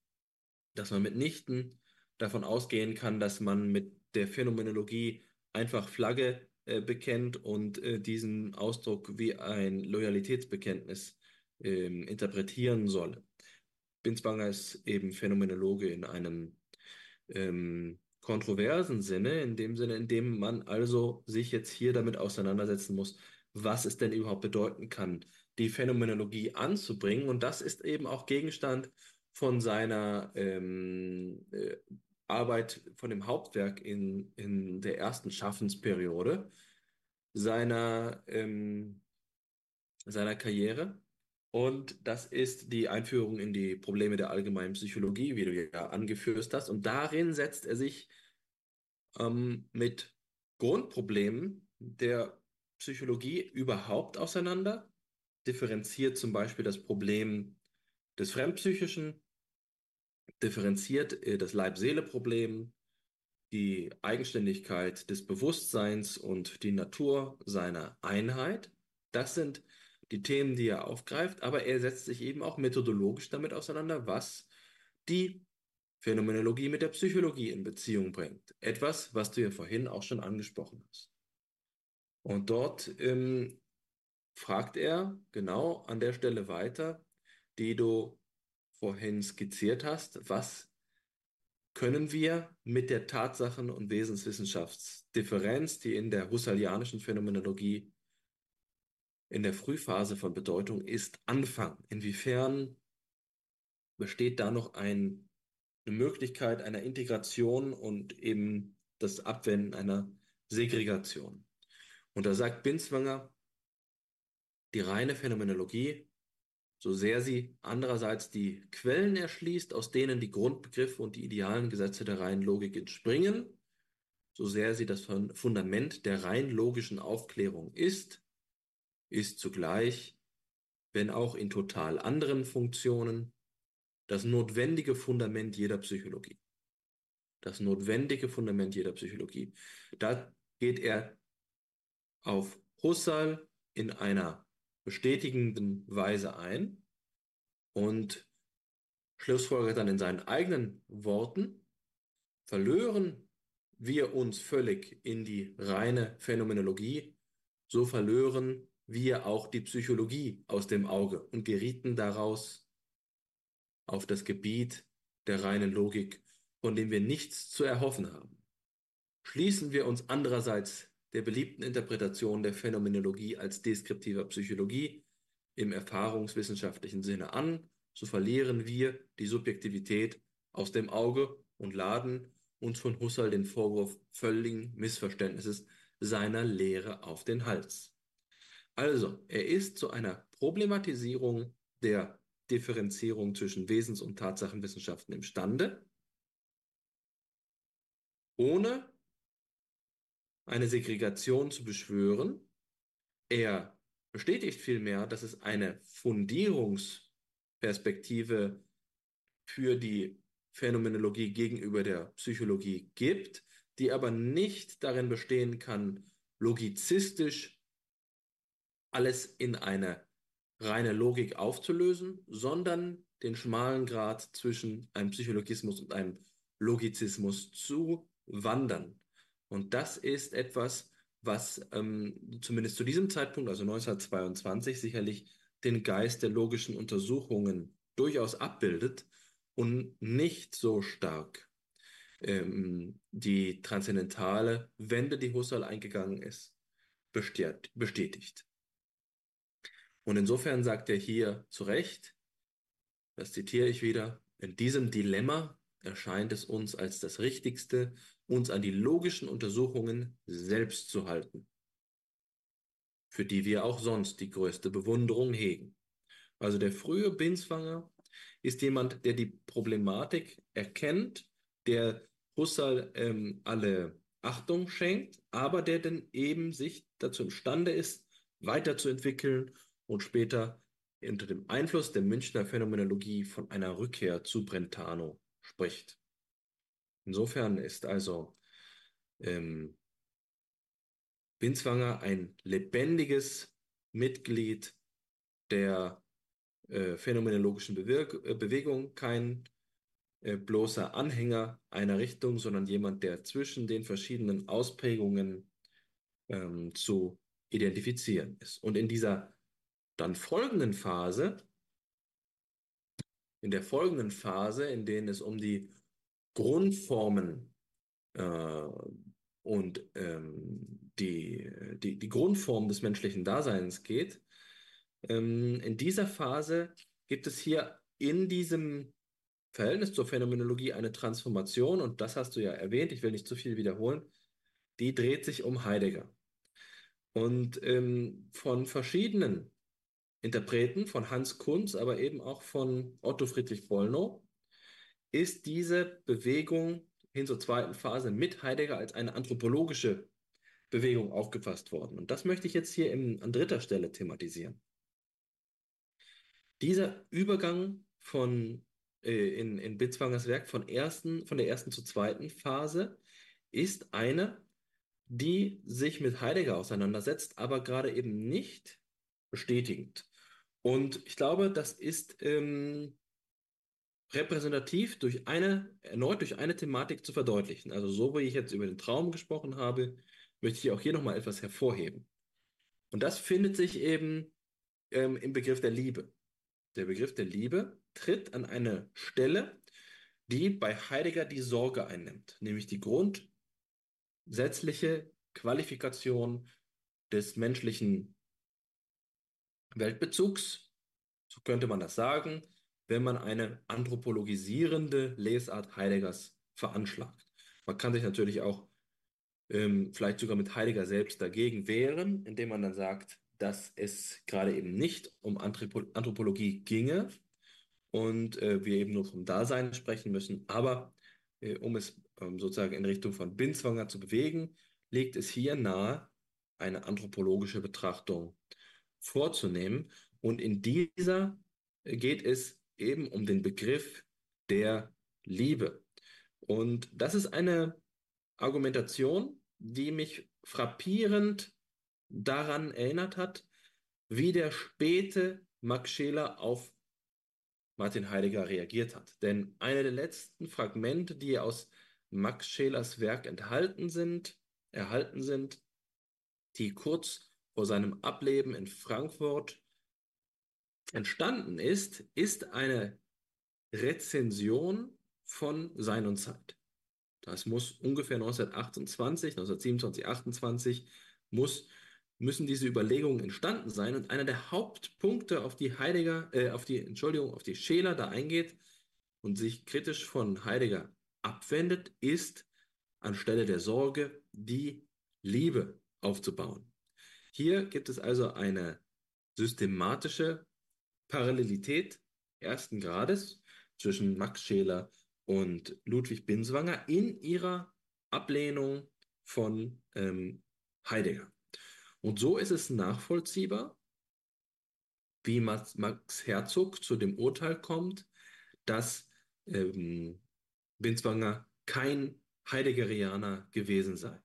Dass man mitnichten davon ausgehen kann, dass man mit der Phänomenologie einfach Flagge äh, bekennt und äh, diesen Ausdruck wie ein Loyalitätsbekenntnis äh, interpretieren soll. Binswanger ist eben Phänomenologe in einem ähm, kontroversen Sinne, in dem Sinne, in dem man also sich jetzt hier damit auseinandersetzen muss, was es denn überhaupt bedeuten kann, die Phänomenologie anzubringen. Und das ist eben auch Gegenstand von seiner ähm, äh, Arbeit, von dem Hauptwerk in, in der ersten Schaffensperiode seiner, ähm, seiner Karriere. Und das ist die Einführung in die Probleme der allgemeinen Psychologie, wie du ja angeführt hast. Und darin setzt er sich ähm, mit Grundproblemen der Psychologie überhaupt auseinander, differenziert zum Beispiel das Problem des Fremdpsychischen, differenziert äh, das Leib-Seele-Problem, die Eigenständigkeit des Bewusstseins und die Natur seiner Einheit. Das sind die Themen, die er aufgreift, aber er setzt sich eben auch methodologisch damit auseinander, was die Phänomenologie mit der Psychologie in Beziehung bringt. Etwas, was du ja vorhin auch schon angesprochen hast. Und dort ähm, fragt er genau an der Stelle weiter, die du vorhin skizziert hast, was können wir mit der Tatsachen- und Wesenswissenschaftsdifferenz, die in der husserlianischen Phänomenologie in der Frühphase von Bedeutung ist, anfangen? Inwiefern besteht da noch ein, eine Möglichkeit einer Integration und eben das Abwenden einer Segregation? Und da sagt Binswanger, die reine Phänomenologie so sehr sie andererseits die Quellen erschließt, aus denen die Grundbegriffe und die idealen Gesetze der reinen Logik entspringen, so sehr sie das Fundament der rein logischen Aufklärung ist, ist zugleich, wenn auch in total anderen Funktionen, das notwendige Fundament jeder Psychologie. Das notwendige Fundament jeder Psychologie. Da geht er auf Husserl in einer bestätigenden Weise ein und schlussfolgert dann in seinen eigenen Worten, verlören wir uns völlig in die reine Phänomenologie, so verlören wir auch die Psychologie aus dem Auge und gerieten daraus auf das Gebiet der reinen Logik, von dem wir nichts zu erhoffen haben. Schließen wir uns andererseits der beliebten Interpretation der Phänomenologie als deskriptiver Psychologie im erfahrungswissenschaftlichen Sinne an, so verlieren wir die Subjektivität aus dem Auge und laden uns von Husserl den Vorwurf völligen Missverständnisses seiner Lehre auf den Hals. Also, er ist zu einer Problematisierung der Differenzierung zwischen Wesens- und Tatsachenwissenschaften imstande, ohne eine Segregation zu beschwören. Er bestätigt vielmehr, dass es eine Fundierungsperspektive für die Phänomenologie gegenüber der Psychologie gibt, die aber nicht darin bestehen kann, logizistisch alles in eine reine Logik aufzulösen, sondern den schmalen Grad zwischen einem Psychologismus und einem Logizismus zu wandern. Und das ist etwas, was ähm, zumindest zu diesem Zeitpunkt, also 1922, sicherlich den Geist der logischen Untersuchungen durchaus abbildet und nicht so stark ähm, die transzendentale Wende, die Husserl eingegangen ist, bestätigt. Und insofern sagt er hier zu Recht, das zitiere ich wieder, in diesem Dilemma erscheint es uns als das Richtigste, uns an die logischen Untersuchungen selbst zu halten, für die wir auch sonst die größte Bewunderung hegen. Also der frühe Binswanger ist jemand, der die Problematik erkennt, der Husserl ähm, alle Achtung schenkt, aber der dann eben sich dazu imstande ist, weiterzuentwickeln und später unter dem Einfluss der Münchner Phänomenologie von einer Rückkehr zu Brentano spricht. Insofern ist also ähm, Binswanger ein lebendiges Mitglied der äh, phänomenologischen Bewirk äh, Bewegung, kein äh, bloßer Anhänger einer Richtung, sondern jemand, der zwischen den verschiedenen Ausprägungen ähm, zu identifizieren ist. Und in dieser dann folgenden Phase, in der folgenden Phase, in denen es um die Grundformen äh, und ähm, die, die, die Grundform des menschlichen Daseins geht, ähm, in dieser Phase gibt es hier in diesem Verhältnis zur Phänomenologie eine Transformation, und das hast du ja erwähnt, ich will nicht zu viel wiederholen, die dreht sich um Heidegger. Und ähm, von verschiedenen Interpreten, von Hans Kunz, aber eben auch von Otto Friedrich Bollnow, ist diese Bewegung hin zur zweiten Phase mit Heidegger als eine anthropologische Bewegung aufgefasst worden. Und das möchte ich jetzt hier in, an dritter Stelle thematisieren. Dieser Übergang von äh, in, in Bitzwangers Werk von, ersten, von der ersten zur zweiten Phase ist eine, die sich mit Heidegger auseinandersetzt, aber gerade eben nicht bestätigend. Und ich glaube, das ist ähm, repräsentativ durch eine, erneut durch eine Thematik zu verdeutlichen. Also so wie ich jetzt über den Traum gesprochen habe, möchte ich auch hier nochmal etwas hervorheben. Und das findet sich eben ähm, im Begriff der Liebe. Der Begriff der Liebe tritt an eine Stelle, die bei Heidegger die Sorge einnimmt, nämlich die grundsätzliche Qualifikation des menschlichen Weltbezugs, so könnte man das sagen, wenn man eine anthropologisierende Lesart Heideggers veranschlagt. Man kann sich natürlich auch ähm, vielleicht sogar mit Heidegger selbst dagegen wehren, indem man dann sagt, dass es gerade eben nicht um Anthropologie ginge und äh, wir eben nur vom Dasein sprechen müssen, aber äh, um es ähm, sozusagen in Richtung von Binswanger zu bewegen, legt es hier nahe, eine anthropologische Betrachtung vorzunehmen. Und in dieser geht es eben um den Begriff der Liebe. Und das ist eine Argumentation, die mich frappierend daran erinnert hat, wie der späte Max Scheler auf Martin Heidegger reagiert hat. Denn eine der letzten Fragmente, die aus Max Schelers Werk enthalten sind, erhalten sind, die kurz vor seinem Ableben in Frankfurt entstanden ist, ist eine Rezension von Sein und Zeit. Das muss ungefähr 1928, 1927, 28 muss, müssen diese Überlegungen entstanden sein. Und einer der Hauptpunkte, auf die Heidegger, äh, auf die, Entschuldigung, auf die Scheler da eingeht und sich kritisch von Heidegger abwendet, ist anstelle der Sorge die Liebe aufzubauen. Hier gibt es also eine systematische Parallelität ersten Grades zwischen Max Scheler und Ludwig Binswanger in ihrer Ablehnung von ähm, Heidegger. Und so ist es nachvollziehbar, wie Max, Max Herzog zu dem Urteil kommt, dass ähm, Binswanger kein Heideggerianer gewesen sei.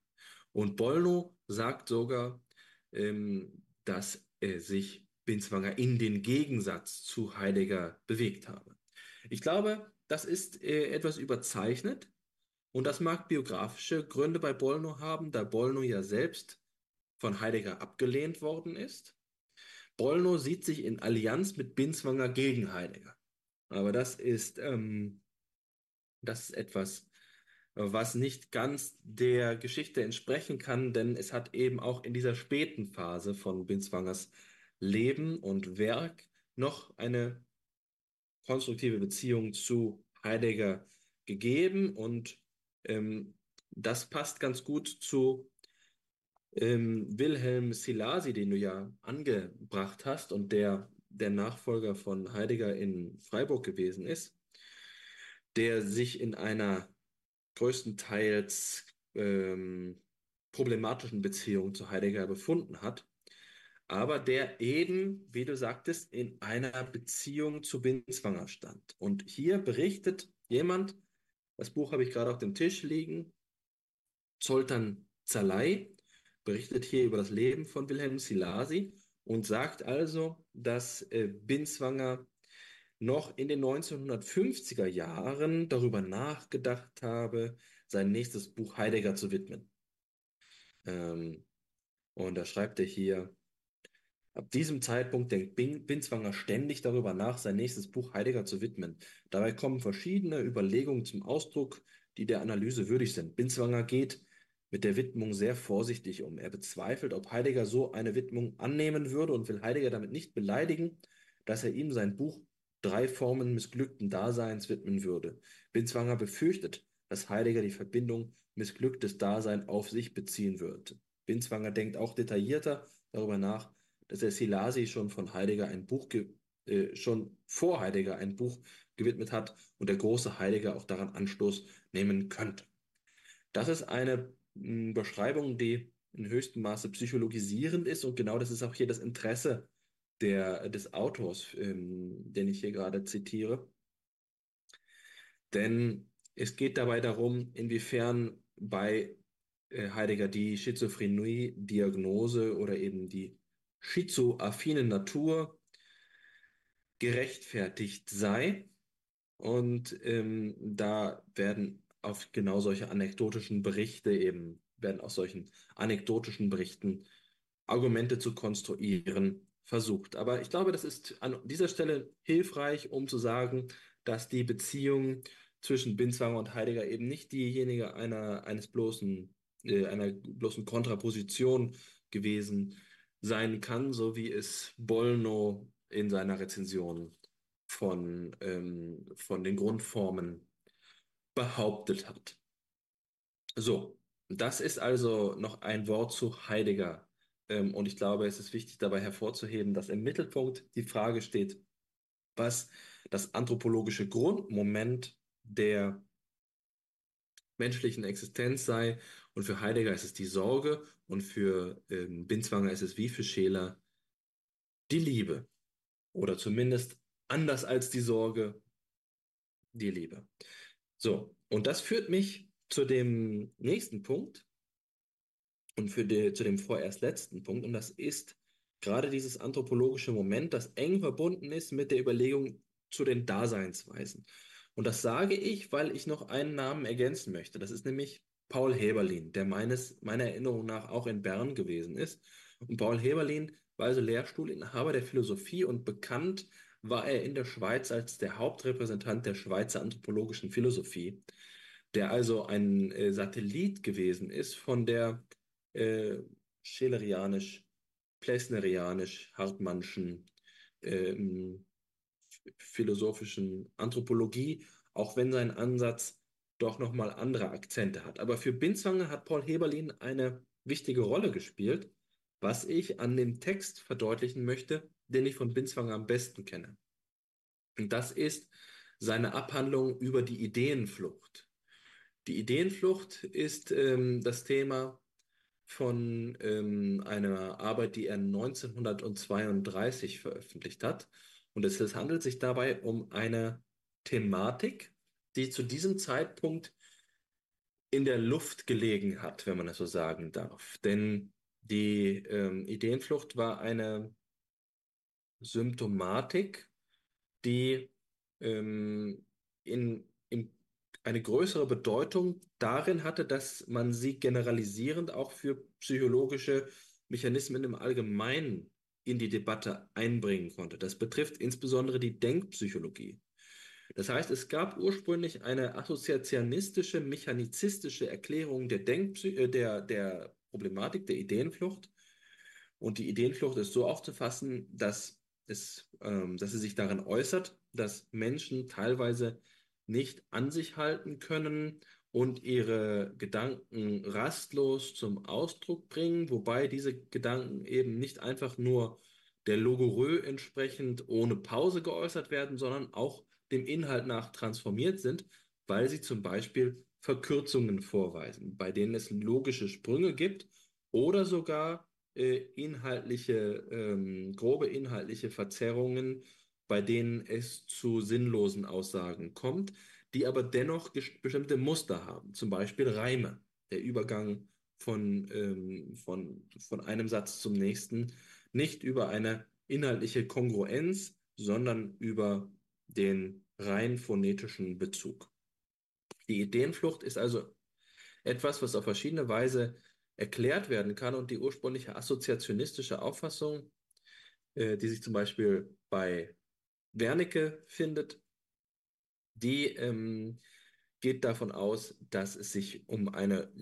Und Bollnow sagt sogar, ähm, dass er sich Binswanger in den Gegensatz zu Heidegger bewegt habe. Ich glaube, das ist äh, etwas überzeichnet und das mag biografische Gründe bei Bollnow haben, da Bollnow ja selbst von Heidegger abgelehnt worden ist. Bollnow sieht sich in Allianz mit Binswanger gegen Heidegger. Aber das ist, ähm, das ist etwas, was nicht ganz der Geschichte entsprechen kann, denn es hat eben auch in dieser späten Phase von Binswangers Leben und Werk noch eine konstruktive Beziehung zu Heidegger gegeben. Und ähm, das passt ganz gut zu ähm, Wilhelm Silasi, den du ja angebracht hast und der der Nachfolger von Heidegger in Freiburg gewesen ist, der sich in einer größtenteils ähm, problematischen Beziehung zu Heidegger befunden hat, aber der eben, wie du sagtest, in einer Beziehung zu Binswanger stand. Und hier berichtet jemand, das Buch habe ich gerade auf dem Tisch liegen, Zoltan Zalai, berichtet hier über das Leben von Wilhelm Silasi und sagt also, dass äh, Binswanger noch in den 1950er Jahren darüber nachgedacht habe, sein nächstes Buch Heidegger zu widmen. Ähm, und da schreibt er hier, Ab diesem Zeitpunkt denkt Binswanger ständig darüber nach, sein nächstes Buch Heidegger zu widmen. Dabei kommen verschiedene Überlegungen zum Ausdruck, die der Analyse würdig sind. Binswanger geht mit der Widmung sehr vorsichtig um. Er bezweifelt, ob Heidegger so eine Widmung annehmen würde und will Heidegger damit nicht beleidigen, dass er ihm sein Buch Drei Formen missglückten Daseins widmen würde. Binswanger befürchtet, dass Heidegger die Verbindung missglücktes Dasein auf sich beziehen würde. Binswanger denkt auch detaillierter darüber nach, dass er Silasi schon von Heidegger ein Buch, äh, schon vor Heidegger ein Buch gewidmet hat und der große Heidegger auch daran Anstoß nehmen könnte. Das ist eine mh, Beschreibung, die in höchstem Maße psychologisierend ist und genau das ist auch hier das Interesse der, des Autors, ähm, den ich hier gerade zitiere. Denn es geht dabei darum, inwiefern bei äh, Heidegger die Schizophrenie-Diagnose oder eben die schizoaffine Natur gerechtfertigt sei. Und ähm, da werden auf genau solche anekdotischen Berichte eben, werden aus solchen anekdotischen Berichten Argumente zu konstruieren versucht. Aber ich glaube, das ist an dieser Stelle hilfreich, um zu sagen, dass die Beziehung zwischen Binswanger und Heidegger eben nicht diejenige einer, eines bloßen, äh, einer bloßen Kontraposition gewesen sein kann, so wie es Bollnow in seiner Rezension von, ähm, von den Grundformen behauptet hat. So, das ist also noch ein Wort zu Heidegger Ähm, und ich glaube, es ist wichtig dabei hervorzuheben, dass im Mittelpunkt die Frage steht, was das anthropologische Grundmoment der menschlichen Existenz sei. Und für Heidegger ist es die Sorge und für ähm, Binswanger ist es wie für Scheler die Liebe. Oder zumindest anders als die Sorge, die Liebe. So, und das führt mich zu dem nächsten Punkt und für die, zu dem vorerst letzten Punkt. Und das ist gerade dieses anthropologische Moment, das eng verbunden ist mit der Überlegung zu den Daseinsweisen. Und das sage ich, weil ich noch einen Namen ergänzen möchte. Das ist nämlich Paul Heberlin, der meines, meiner Erinnerung nach auch in Bern gewesen ist. Und Paul Heberlin war also Lehrstuhlinhaber der Philosophie und bekannt war er in der Schweiz als der Hauptrepräsentant der Schweizer anthropologischen Philosophie, der also ein äh, Satellit gewesen ist von der äh, schelerianisch, plessnerianisch, hartmannschen, ähm, philosophischen Anthropologie, auch wenn sein Ansatz doch nochmal andere Akzente hat. Aber für Binswanger hat Paul Heberlin eine wichtige Rolle gespielt, was ich an dem Text verdeutlichen möchte, den ich von Binswanger am besten kenne. Und das ist seine Abhandlung über die Ideenflucht. Die Ideenflucht ist ähm, das Thema von ähm, einer Arbeit, die er 1932 veröffentlicht hat. Und es handelt sich dabei um eine Thematik, die zu diesem Zeitpunkt in der Luft gelegen hat, wenn man das so sagen darf. Denn die ähm, Ideenflucht war eine Symptomatik, die ähm, in, in eine größere Bedeutung darin hatte, dass man sie generalisierend auch für psychologische Mechanismen im Allgemeinen in die Debatte einbringen konnte. Das betrifft insbesondere die Denkpsychologie. Das heißt, es gab ursprünglich eine assoziationistische, mechanizistische Erklärung der, Denkpsy äh, der, der Problematik der Ideenflucht. Und die Ideenflucht ist so aufzufassen, dass, es, ähm, dass sie sich darin äußert, dass Menschen teilweise nicht an sich halten können und ihre Gedanken rastlos zum Ausdruck bringen, wobei diese Gedanken eben nicht einfach nur der Logorö entsprechend ohne Pause geäußert werden, sondern auch dem Inhalt nach transformiert sind, weil sie zum Beispiel Verkürzungen vorweisen, bei denen es logische Sprünge gibt oder sogar äh, inhaltliche, ähm, grobe inhaltliche Verzerrungen bei denen es zu sinnlosen Aussagen kommt, die aber dennoch bestimmte Muster haben, zum Beispiel Reime, der Übergang von, ähm, von, von einem Satz zum nächsten, nicht über eine inhaltliche Kongruenz, sondern über den rein phonetischen Bezug. Die Ideenflucht ist also etwas, was auf verschiedene Weise erklärt werden kann und die ursprüngliche assoziationistische Auffassung, äh, die sich zum Beispiel bei Wernicke findet, die ähm, geht davon aus, dass es sich um eine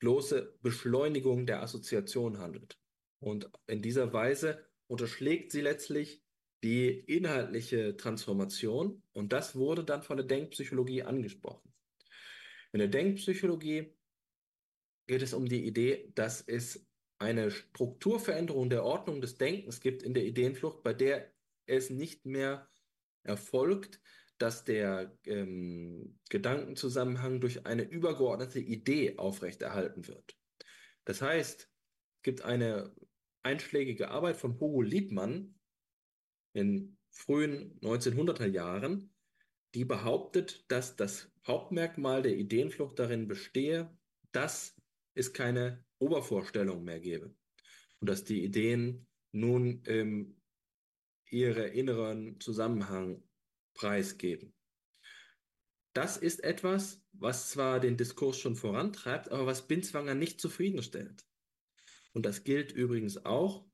bloße Beschleunigung der Assoziation handelt. Und in dieser Weise unterschlägt sie letztlich die inhaltliche Transformation und das wurde dann von der Denkpsychologie angesprochen. In der Denkpsychologie geht es um die Idee, dass es eine Strukturveränderung der Ordnung des Denkens gibt in der Ideenflucht, bei der es nicht mehr erfolgt, dass der ähm, Gedankenzusammenhang durch eine übergeordnete Idee aufrechterhalten wird. Das heißt, es gibt eine einschlägige Arbeit von Hugo Liebmann in frühen 1900er Jahren, die behauptet, dass das Hauptmerkmal der Ideenflucht darin bestehe, dass es keine Obervorstellung mehr gäbe und dass die Ideen nun ähm, ihre inneren Zusammenhang preisgeben. Das ist etwas, was zwar den Diskurs schon vorantreibt, aber was Binswanger nicht zufriedenstellt. Und das gilt übrigens auch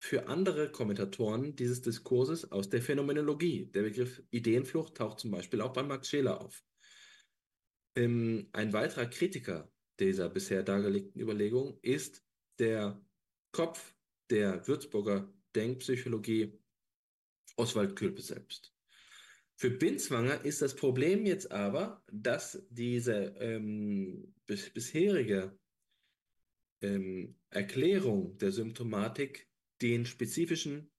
für andere Kommentatoren dieses Diskurses aus der Phänomenologie. Der Begriff Ideenflucht taucht zum Beispiel auch bei Max Scheler auf. Ähm, ein weiterer Kritiker dieser bisher dargelegten Überlegung ist der Kopf der Würzburger Denkpsychologie Oswald Külpe selbst. Für Binswanger ist das Problem jetzt aber, dass diese ähm, bis, bisherige ähm, Erklärung der Symptomatik den spezifischen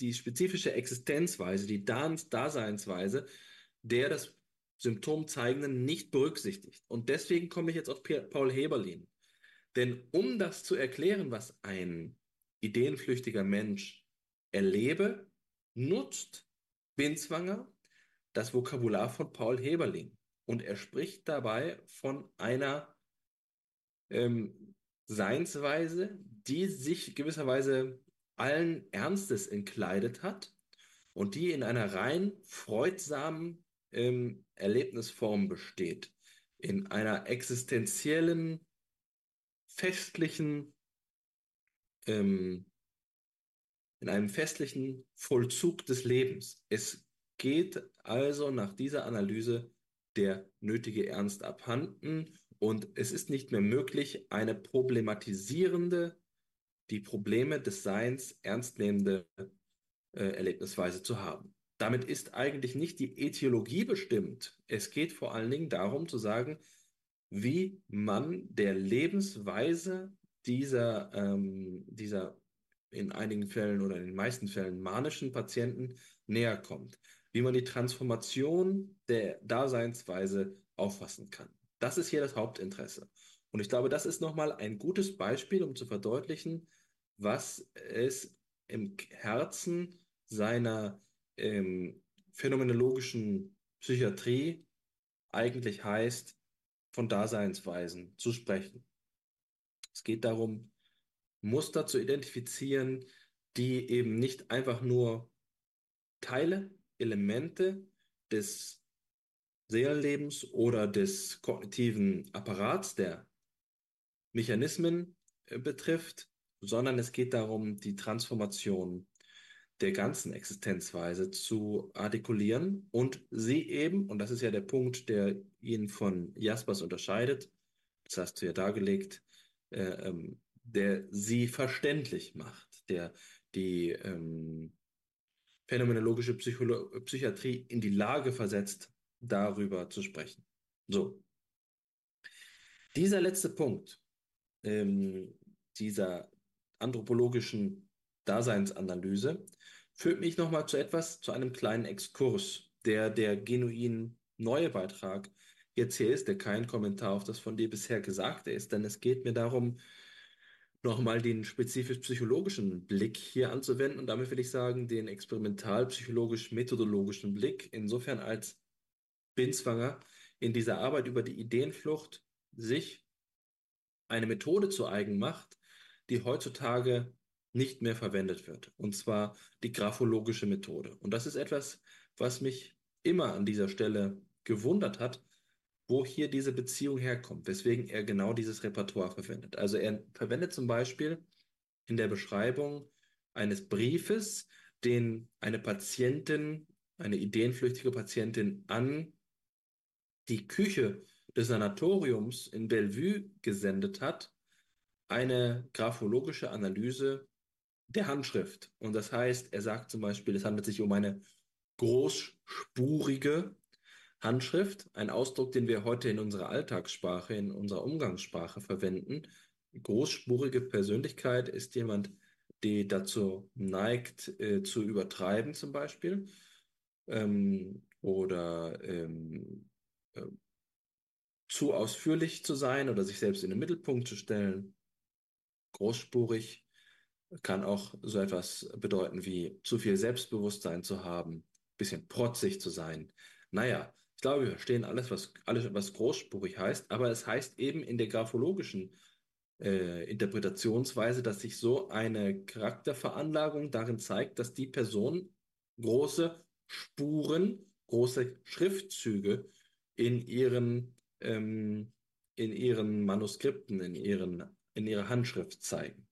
die spezifische Existenzweise, die Daseinsweise der das Symptom zeigenden nicht berücksichtigt. Und deswegen komme ich jetzt auf Paul Heberlin. Denn um das zu erklären, was ein ideenflüchtiger Mensch erlebe, nutzt Binswanger das Vokabular von Paul Heberlin. Und er spricht dabei von einer ähm, Seinsweise, die sich gewisserweise allen Ernstes entkleidet hat und die in einer rein freudsamen ähm, Erlebnisform besteht. In einer existenziellen, festlichen, ähm, in einem festlichen Vollzug des Lebens. Es geht also nach dieser Analyse der nötige Ernst abhanden und es ist nicht mehr möglich, eine problematisierende, die Probleme des Seins ernstnehmende äh, Erlebnisweise zu haben. Damit ist eigentlich nicht die Äthiologie bestimmt. Es geht vor allen Dingen darum zu sagen, wie man der Lebensweise dieser, ähm, dieser in einigen Fällen oder in den meisten Fällen manischen Patienten näher kommt, wie man die Transformation der Daseinsweise auffassen kann. Das ist hier das Hauptinteresse. Und ich glaube, das ist nochmal ein gutes Beispiel, um zu verdeutlichen, was es im Herzen seiner ähm, phänomenologischen Psychiatrie eigentlich heißt, von Daseinsweisen zu sprechen. Es geht darum, Muster zu identifizieren, die eben nicht einfach nur Teile, Elemente des Seelenlebens oder des kognitiven Apparats der Mechanismen äh, betrifft, sondern es geht darum, die Transformation der ganzen Existenzweise zu artikulieren und sie eben, und das ist ja der Punkt, der ihn von Jaspers unterscheidet, das hast du ja dargelegt, äh, ähm, der sie verständlich macht, der die ähm, phänomenologische Psycholo Psychiatrie in die Lage versetzt, darüber zu sprechen. So. Dieser letzte Punkt ähm, dieser anthropologischen Daseinsanalyse führt mich nochmal zu etwas, zu einem kleinen Exkurs, der der genuin neue Beitrag jetzt hier ist, der kein Kommentar auf das von dir bisher Gesagte ist, denn es geht mir darum, nochmal den spezifisch-psychologischen Blick hier anzuwenden und damit will ich sagen, den experimental-psychologisch-methodologischen Blick, insofern als Binswanger in dieser Arbeit über die Ideenflucht sich eine Methode zu eigen macht, die heutzutage nicht mehr verwendet wird, und zwar die graphologische Methode. Und das ist etwas, was mich immer an dieser Stelle gewundert hat, wo hier diese Beziehung herkommt, weswegen er genau dieses Repertoire verwendet. Also er verwendet zum Beispiel in der Beschreibung eines Briefes, den eine Patientin, eine ideenflüchtige Patientin an die Küche des Sanatoriums in Bellevue gesendet hat, eine graphologische Analyse der Handschrift. Und das heißt, er sagt zum Beispiel, es handelt sich um eine großspurige Handschrift, ein Ausdruck, den wir heute in unserer Alltagssprache, in unserer Umgangssprache verwenden. Großspurige Persönlichkeit ist jemand, die dazu neigt, äh, zu übertreiben zum Beispiel ähm, oder ähm, äh, zu ausführlich zu sein oder sich selbst in den Mittelpunkt zu stellen. Großspurig kann auch so etwas bedeuten wie zu viel Selbstbewusstsein zu haben, bisschen protzig zu sein. Naja, ich glaube, wir verstehen alles, was, alles, was großspurig heißt, aber es heißt eben in der graphologischen äh, Interpretationsweise, dass sich so eine Charakterveranlagung darin zeigt, dass die Person große Spuren, große Schriftzüge in ihren, ähm, in ihren Manuskripten, in, ihren, in ihrer Handschrift zeigen.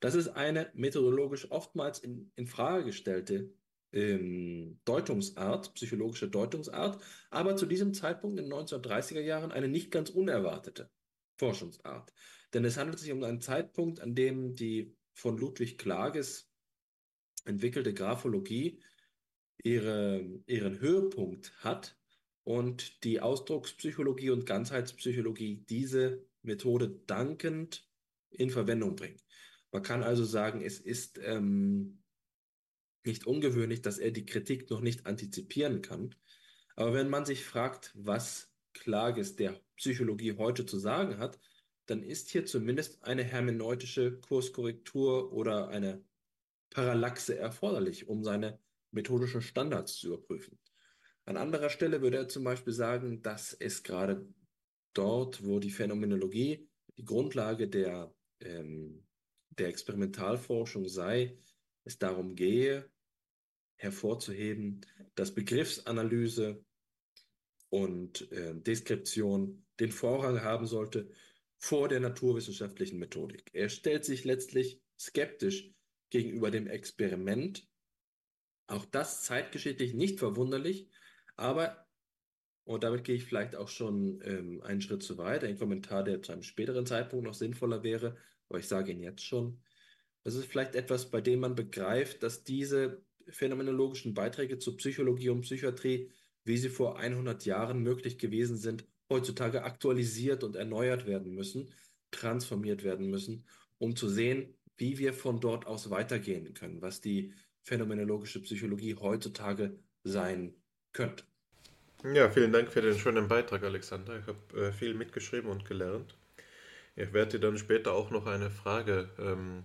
Das ist eine methodologisch oftmals in, in Frage gestellte ähm, Deutungsart, psychologische Deutungsart, aber zu diesem Zeitpunkt in den 1930er Jahren eine nicht ganz unerwartete Forschungsart. Denn es handelt sich um einen Zeitpunkt, an dem die von Ludwig Klages entwickelte Graphologie ihre, ihren Höhepunkt hat und die Ausdruckspsychologie und Ganzheitspsychologie diese Methode dankend in Verwendung bringen. Man kann also sagen, es ist ähm, nicht ungewöhnlich, dass er die Kritik noch nicht antizipieren kann. Aber wenn man sich fragt, was Klages der Psychologie heute zu sagen hat, dann ist hier zumindest eine hermeneutische Kurskorrektur oder eine Parallaxe erforderlich, um seine methodischen Standards zu überprüfen. An anderer Stelle würde er zum Beispiel sagen, dass es gerade dort, wo die Phänomenologie die Grundlage der, ähm, der Experimentalforschung sei, es darum gehe, hervorzuheben, dass Begriffsanalyse und äh, Deskription den Vorrang haben sollte vor der naturwissenschaftlichen Methodik. Er stellt sich letztlich skeptisch gegenüber dem Experiment. Auch das zeitgeschichtlich nicht verwunderlich, aber, und damit gehe ich vielleicht auch schon ähm, einen Schritt zu weit, ein Kommentar, der zu einem späteren Zeitpunkt noch sinnvoller wäre, aber ich sage ihn jetzt schon. Das ist vielleicht etwas, bei dem man begreift, dass diese phänomenologischen Beiträge zur Psychologie und Psychiatrie, wie sie vor 100 Jahren möglich gewesen sind, heutzutage aktualisiert und erneuert werden müssen, transformiert werden müssen, um zu sehen, wie wir von dort aus weitergehen können, was die phänomenologische Psychologie heutzutage sein könnte. Ja, vielen Dank für den schönen Beitrag, Alexander. Ich habe äh, viel mitgeschrieben und gelernt. Ich werde dir dann später auch noch eine Frage ähm,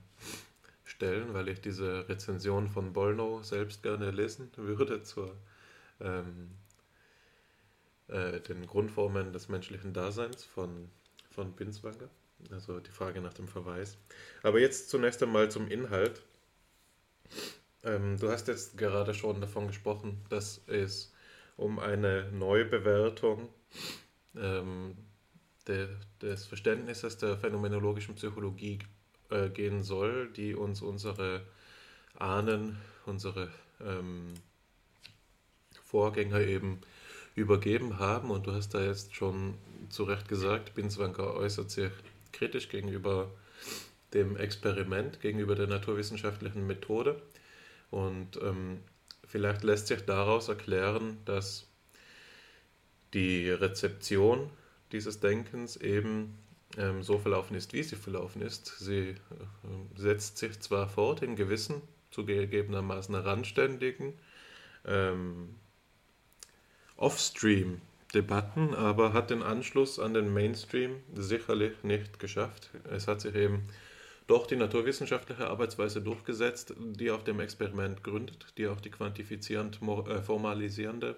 stellen, weil ich diese Rezension von Bollnow selbst gerne lesen würde zur ähm, äh, den Grundformen des menschlichen Daseins von, von Binswanger. Also die Frage nach dem Verweis. Aber jetzt zunächst einmal zum Inhalt. Ähm, du hast jetzt gerade schon davon gesprochen, dass es um eine Neubewertung ähm, de, des Verständnisses der phänomenologischen Psychologie äh, gehen soll, die uns unsere Ahnen, unsere ähm, Vorgänger eben übergeben haben. Und du hast da jetzt schon zu Recht gesagt, Binswanger äußert sich kritisch gegenüber dem Experiment, gegenüber der naturwissenschaftlichen Methode. Und ähm, vielleicht lässt sich daraus erklären, dass die Rezeption dieses Denkens eben ähm, so verlaufen ist, wie sie verlaufen ist. Sie äh, setzt sich zwar fort in gewissen, zugegebenermaßen randständigen, ähm, Off-Stream-Debatten, aber hat den Anschluss an den Mainstream sicherlich nicht geschafft. Es hat sich eben doch die naturwissenschaftliche Arbeitsweise durchgesetzt, die auf dem Experiment gründet, die auch die quantifizierend äh, formalisierende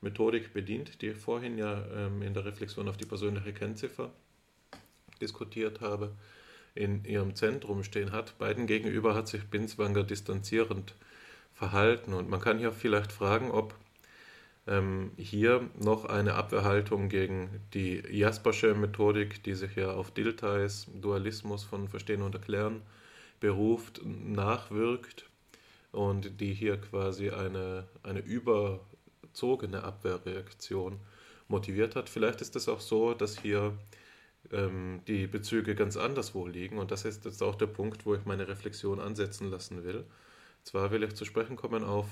Methodik bedient, die ich vorhin ja ähm, in der Reflexion auf die persönliche Kennziffer diskutiert habe, in ihrem Zentrum stehen hat. Beiden gegenüber hat sich Binswanger distanzierend verhalten und man kann hier vielleicht fragen, ob ähm, hier noch eine Abwehrhaltung gegen die Jaspersche Methodik, die sich ja auf Diltheis, Dualismus von Verstehen und Erklären beruft, nachwirkt und die hier quasi eine, eine überzogene Abwehrreaktion motiviert hat. Vielleicht ist es auch so, dass hier ähm, die Bezüge ganz anderswo liegen und das ist jetzt auch der Punkt, wo ich meine Reflexion ansetzen lassen will. Zwar will ich zu sprechen kommen auf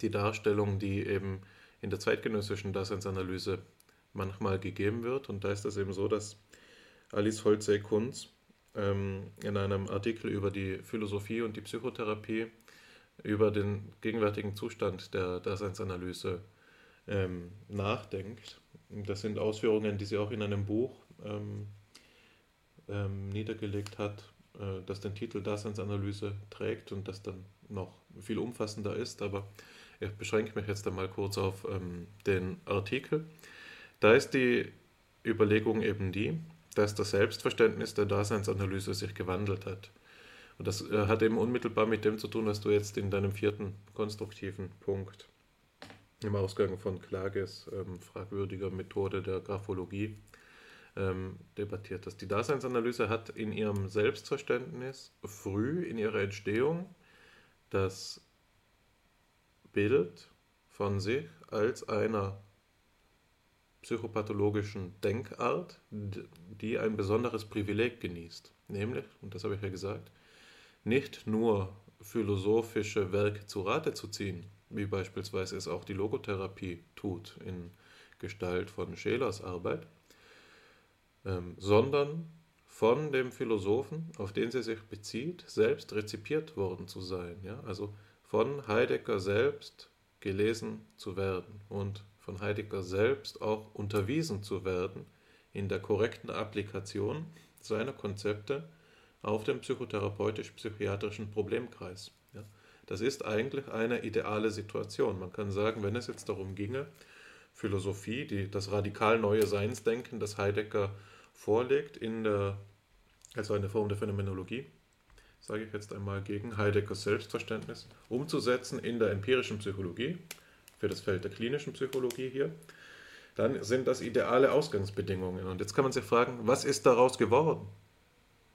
die Darstellung, die eben in der zeitgenössischen Daseinsanalyse manchmal gegeben wird. Und da ist es eben so, dass Alice Holzey-Kunz ähm, in einem Artikel über die Philosophie und die Psychotherapie über den gegenwärtigen Zustand der Daseinsanalyse ähm, nachdenkt. Das sind Ausführungen, die sie auch in einem Buch ähm, ähm niedergelegt hat, äh, das den Titel Daseinsanalyse trägt und das dann noch viel umfassender ist, aber ich beschränke mich jetzt einmal kurz auf ähm, den Artikel. Da ist die Überlegung eben die, dass das Selbstverständnis der Daseinsanalyse sich gewandelt hat. Und das äh, hat eben unmittelbar mit dem zu tun, was du jetzt in deinem vierten konstruktiven Punkt im Ausgang von Klages ähm, fragwürdiger Methode der Graphologie ähm, debattiert hast. Die Daseinsanalyse hat in ihrem Selbstverständnis früh in ihrer Entstehung das Bild von sich als einer psychopathologischen Denkart, die ein besonderes Privileg genießt. Nämlich, und das habe ich ja gesagt, nicht nur philosophische Werke zu Rate zu ziehen, wie beispielsweise es auch die Logotherapie tut in Gestalt von Schelers Arbeit, ähm, sondern von dem Philosophen, auf den sie sich bezieht, selbst rezipiert worden zu sein. Ja? Also von Heidegger selbst gelesen zu werden und von Heidegger selbst auch unterwiesen zu werden in der korrekten Applikation seiner Konzepte auf den psychotherapeutisch-psychiatrischen Problemkreis. Ja? Das ist eigentlich eine ideale Situation. Man kann sagen, wenn es jetzt darum ginge, Philosophie, die, das radikal neue Seinsdenken, das Heidegger vorlegt, in der, also eine Form der Phänomenologie, sage ich jetzt einmal gegen Heideggers Selbstverständnis, umzusetzen in der empirischen Psychologie, für das Feld der klinischen Psychologie hier, dann sind das ideale Ausgangsbedingungen. Und jetzt kann man sich fragen, was ist daraus geworden?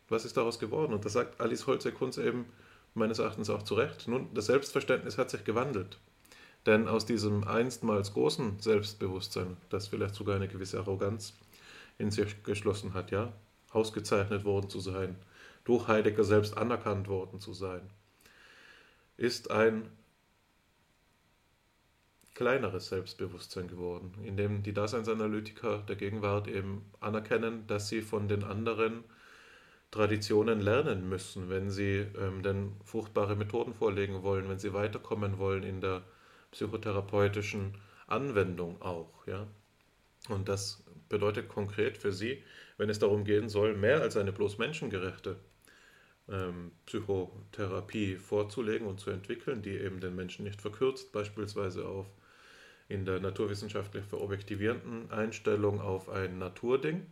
Was ist daraus geworden? Und da sagt Alice Holze-Kunz eben meines Erachtens auch zu Recht. Nun, das Selbstverständnis hat sich gewandelt. Denn aus diesem einstmals großen Selbstbewusstsein, das vielleicht sogar eine gewisse Arroganz in sich geschlossen hat, ja, ausgezeichnet worden zu sein, durch Heidegger selbst anerkannt worden zu sein, ist ein kleineres Selbstbewusstsein geworden, in dem die Daseinsanalytiker der Gegenwart eben anerkennen, dass sie von den anderen Traditionen lernen müssen, wenn sie ähm, denn fruchtbare Methoden vorlegen wollen, wenn sie weiterkommen wollen in der psychotherapeutischen Anwendung auch. Ja? Und das bedeutet konkret für sie, wenn es darum gehen soll, mehr als eine bloß menschengerechte ähm, Psychotherapie vorzulegen und zu entwickeln, die eben den Menschen nicht verkürzt, beispielsweise auf in der naturwissenschaftlich verobjektivierenden Einstellung auf ein Naturding,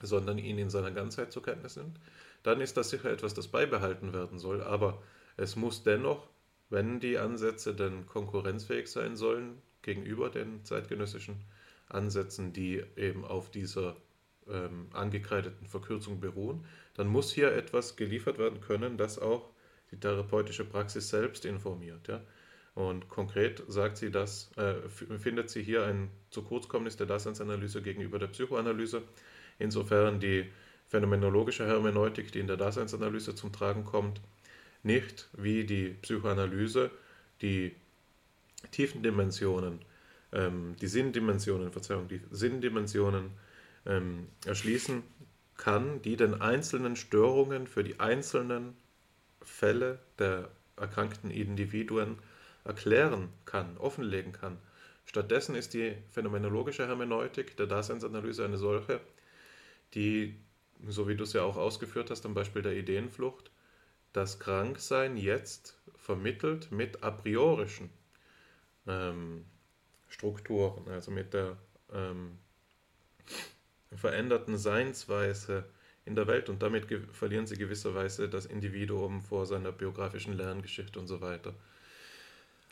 sondern ihn in seiner Ganzheit zur Kenntnis nimmt, dann ist das sicher etwas, das beibehalten werden soll. Aber es muss dennoch, wenn die Ansätze denn konkurrenzfähig sein sollen gegenüber den zeitgenössischen Ansätzen, die eben auf dieser ähm, angekreideten Verkürzung beruhen, dann muss hier etwas geliefert werden können, das auch die therapeutische Praxis selbst informiert. Ja? Und konkret sagt sie das, äh, findet sie hier ein zu Kurzkommnis der Daseinsanalyse gegenüber der Psychoanalyse, insofern die phänomenologische Hermeneutik, die in der Daseinsanalyse zum Tragen kommt, nicht wie die Psychoanalyse die tiefen Dimensionen, ähm, die Sinndimensionen, Verzeihung, die Sinndimensionen ähm, erschließen kann, die den einzelnen Störungen für die einzelnen Fälle der erkrankten Individuen erklären kann, offenlegen kann. Stattdessen ist die phänomenologische Hermeneutik der Daseinsanalyse eine solche, die, so wie du es ja auch ausgeführt hast, am Beispiel der Ideenflucht, das Kranksein jetzt vermittelt mit a priorischen ähm, Strukturen, also mit der ähm, veränderten Seinsweise in der Welt und damit verlieren sie gewisserweise das Individuum vor seiner biografischen Lerngeschichte und so weiter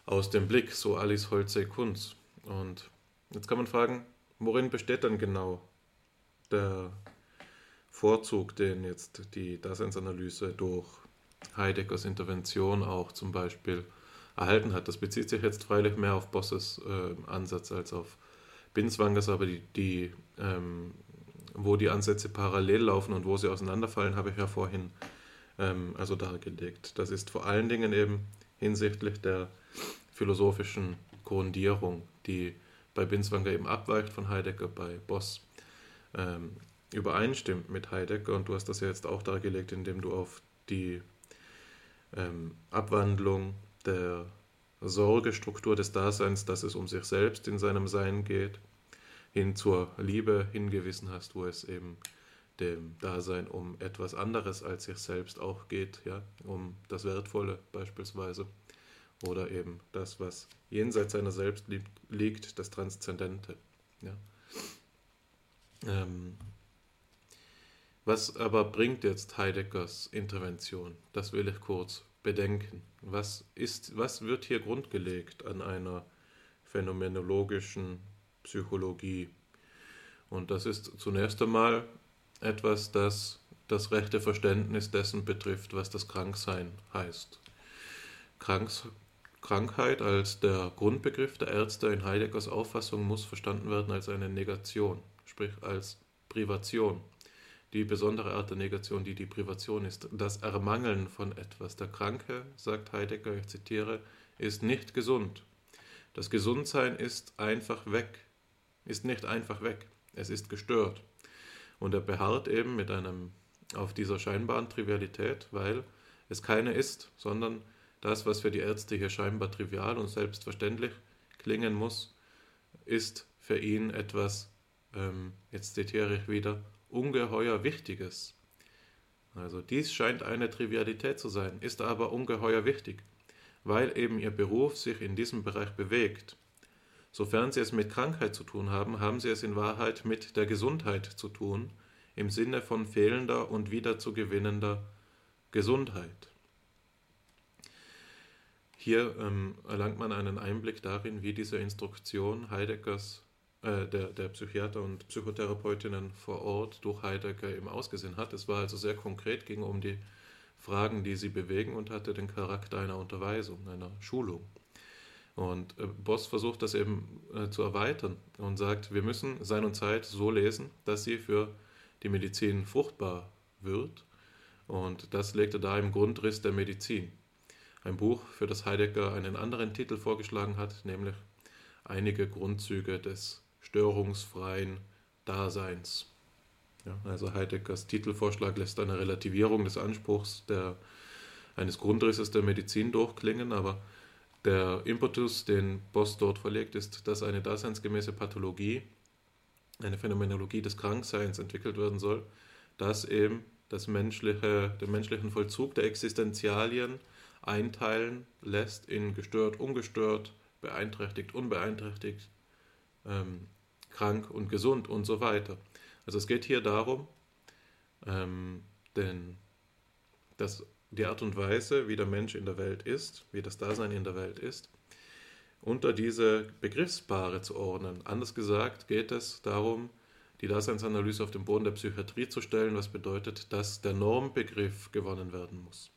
aus dem Blick, so Alice Holze-Kunz. Und jetzt kann man fragen, worin besteht dann genau der Vorzug, den jetzt die Daseinsanalyse durch Heideggers Intervention auch zum Beispiel erhalten hat. Das bezieht sich jetzt freilich mehr auf Bosses äh, Ansatz als auf Binswangers, aber die, die ähm, wo die Ansätze parallel laufen und wo sie auseinanderfallen, habe ich ja vorhin ähm, also dargelegt. Das ist vor allen Dingen eben hinsichtlich der philosophischen Grundierung, die bei Binswanger eben abweicht von Heidegger, bei Boss ähm, übereinstimmt mit Heidegger. Und du hast das ja jetzt auch dargelegt, indem du auf die ähm, Abwandlung der Sorgestruktur des Daseins, dass es um sich selbst in seinem Sein geht, hin zur Liebe hingewiesen hast, wo es eben dem Dasein um etwas anderes als sich selbst auch geht, ja, um das Wertvolle beispielsweise oder eben das, was jenseits seiner selbst liegt, das Transzendente. Ja. Ähm, was aber bringt jetzt Heideggers Intervention? Das will ich kurz bedenken. Was, ist, was wird hier grundgelegt an einer phänomenologischen Psychologie? Und das ist zunächst einmal etwas, das das rechte Verständnis dessen betrifft, was das Kranksein heißt. Kranks Krankheit als der Grundbegriff der Ärzte in Heideggers Auffassung muss verstanden werden als eine Negation, sprich als Privation. Die besondere Art der Negation, die die Privation ist, das Ermangeln von etwas. Der Kranke, sagt Heidegger, ich zitiere, ist nicht gesund. Das Gesundsein ist einfach weg, ist nicht einfach weg, es ist gestört. Und er beharrt eben mit einem auf dieser scheinbaren Trivialität, weil es keine ist, sondern das, was für die Ärzte hier scheinbar trivial und selbstverständlich klingen muss, ist für ihn etwas, ähm, jetzt zitiere ich wieder, ungeheuer Wichtiges. Also dies scheint eine Trivialität zu sein, ist aber ungeheuer wichtig, weil eben ihr Beruf sich in diesem Bereich bewegt. Sofern sie es mit Krankheit zu tun haben, haben sie es in Wahrheit mit der Gesundheit zu tun, im Sinne von fehlender und wiederzugewinnender Gesundheit. Hier ähm, erlangt man einen Einblick darin, wie diese Instruktion Heideggers, äh, der, der Psychiater und Psychotherapeutinnen vor Ort durch Heidegger eben ausgesehen hat. Es war also sehr konkret, ging um die Fragen, die sie bewegen und hatte den Charakter einer Unterweisung, einer Schulung. Und äh, Boss versucht das eben äh, zu erweitern und sagt, wir müssen Sein und Zeit so lesen, dass sie für die Medizin fruchtbar wird. Und das legt er da im Grundriss der Medizin. Ein Buch, für das Heidegger einen anderen Titel vorgeschlagen hat, nämlich Einige Grundzüge des störungsfreien Daseins. Ja, also Heideggers Titelvorschlag lässt eine Relativierung des Anspruchs der, eines Grundrisses der Medizin durchklingen, aber der Impetus, den Boss dort verlegt, ist, dass eine daseinsgemäße Pathologie eine Phänomenologie des Krankseins entwickelt werden soll, dass eben das menschliche, den menschlichen Vollzug der Existenzialien einteilen lässt in gestört, ungestört, beeinträchtigt, unbeeinträchtigt, ähm, krank und gesund und so weiter. Also es geht hier darum, ähm, denn dass die Art und Weise, wie der Mensch in der Welt ist, wie das Dasein in der Welt ist, unter diese Begriffspaare zu ordnen. Anders gesagt geht es darum, die Daseinsanalyse auf den Boden der Psychiatrie zu stellen, was bedeutet, dass der Normbegriff gewonnen werden muss.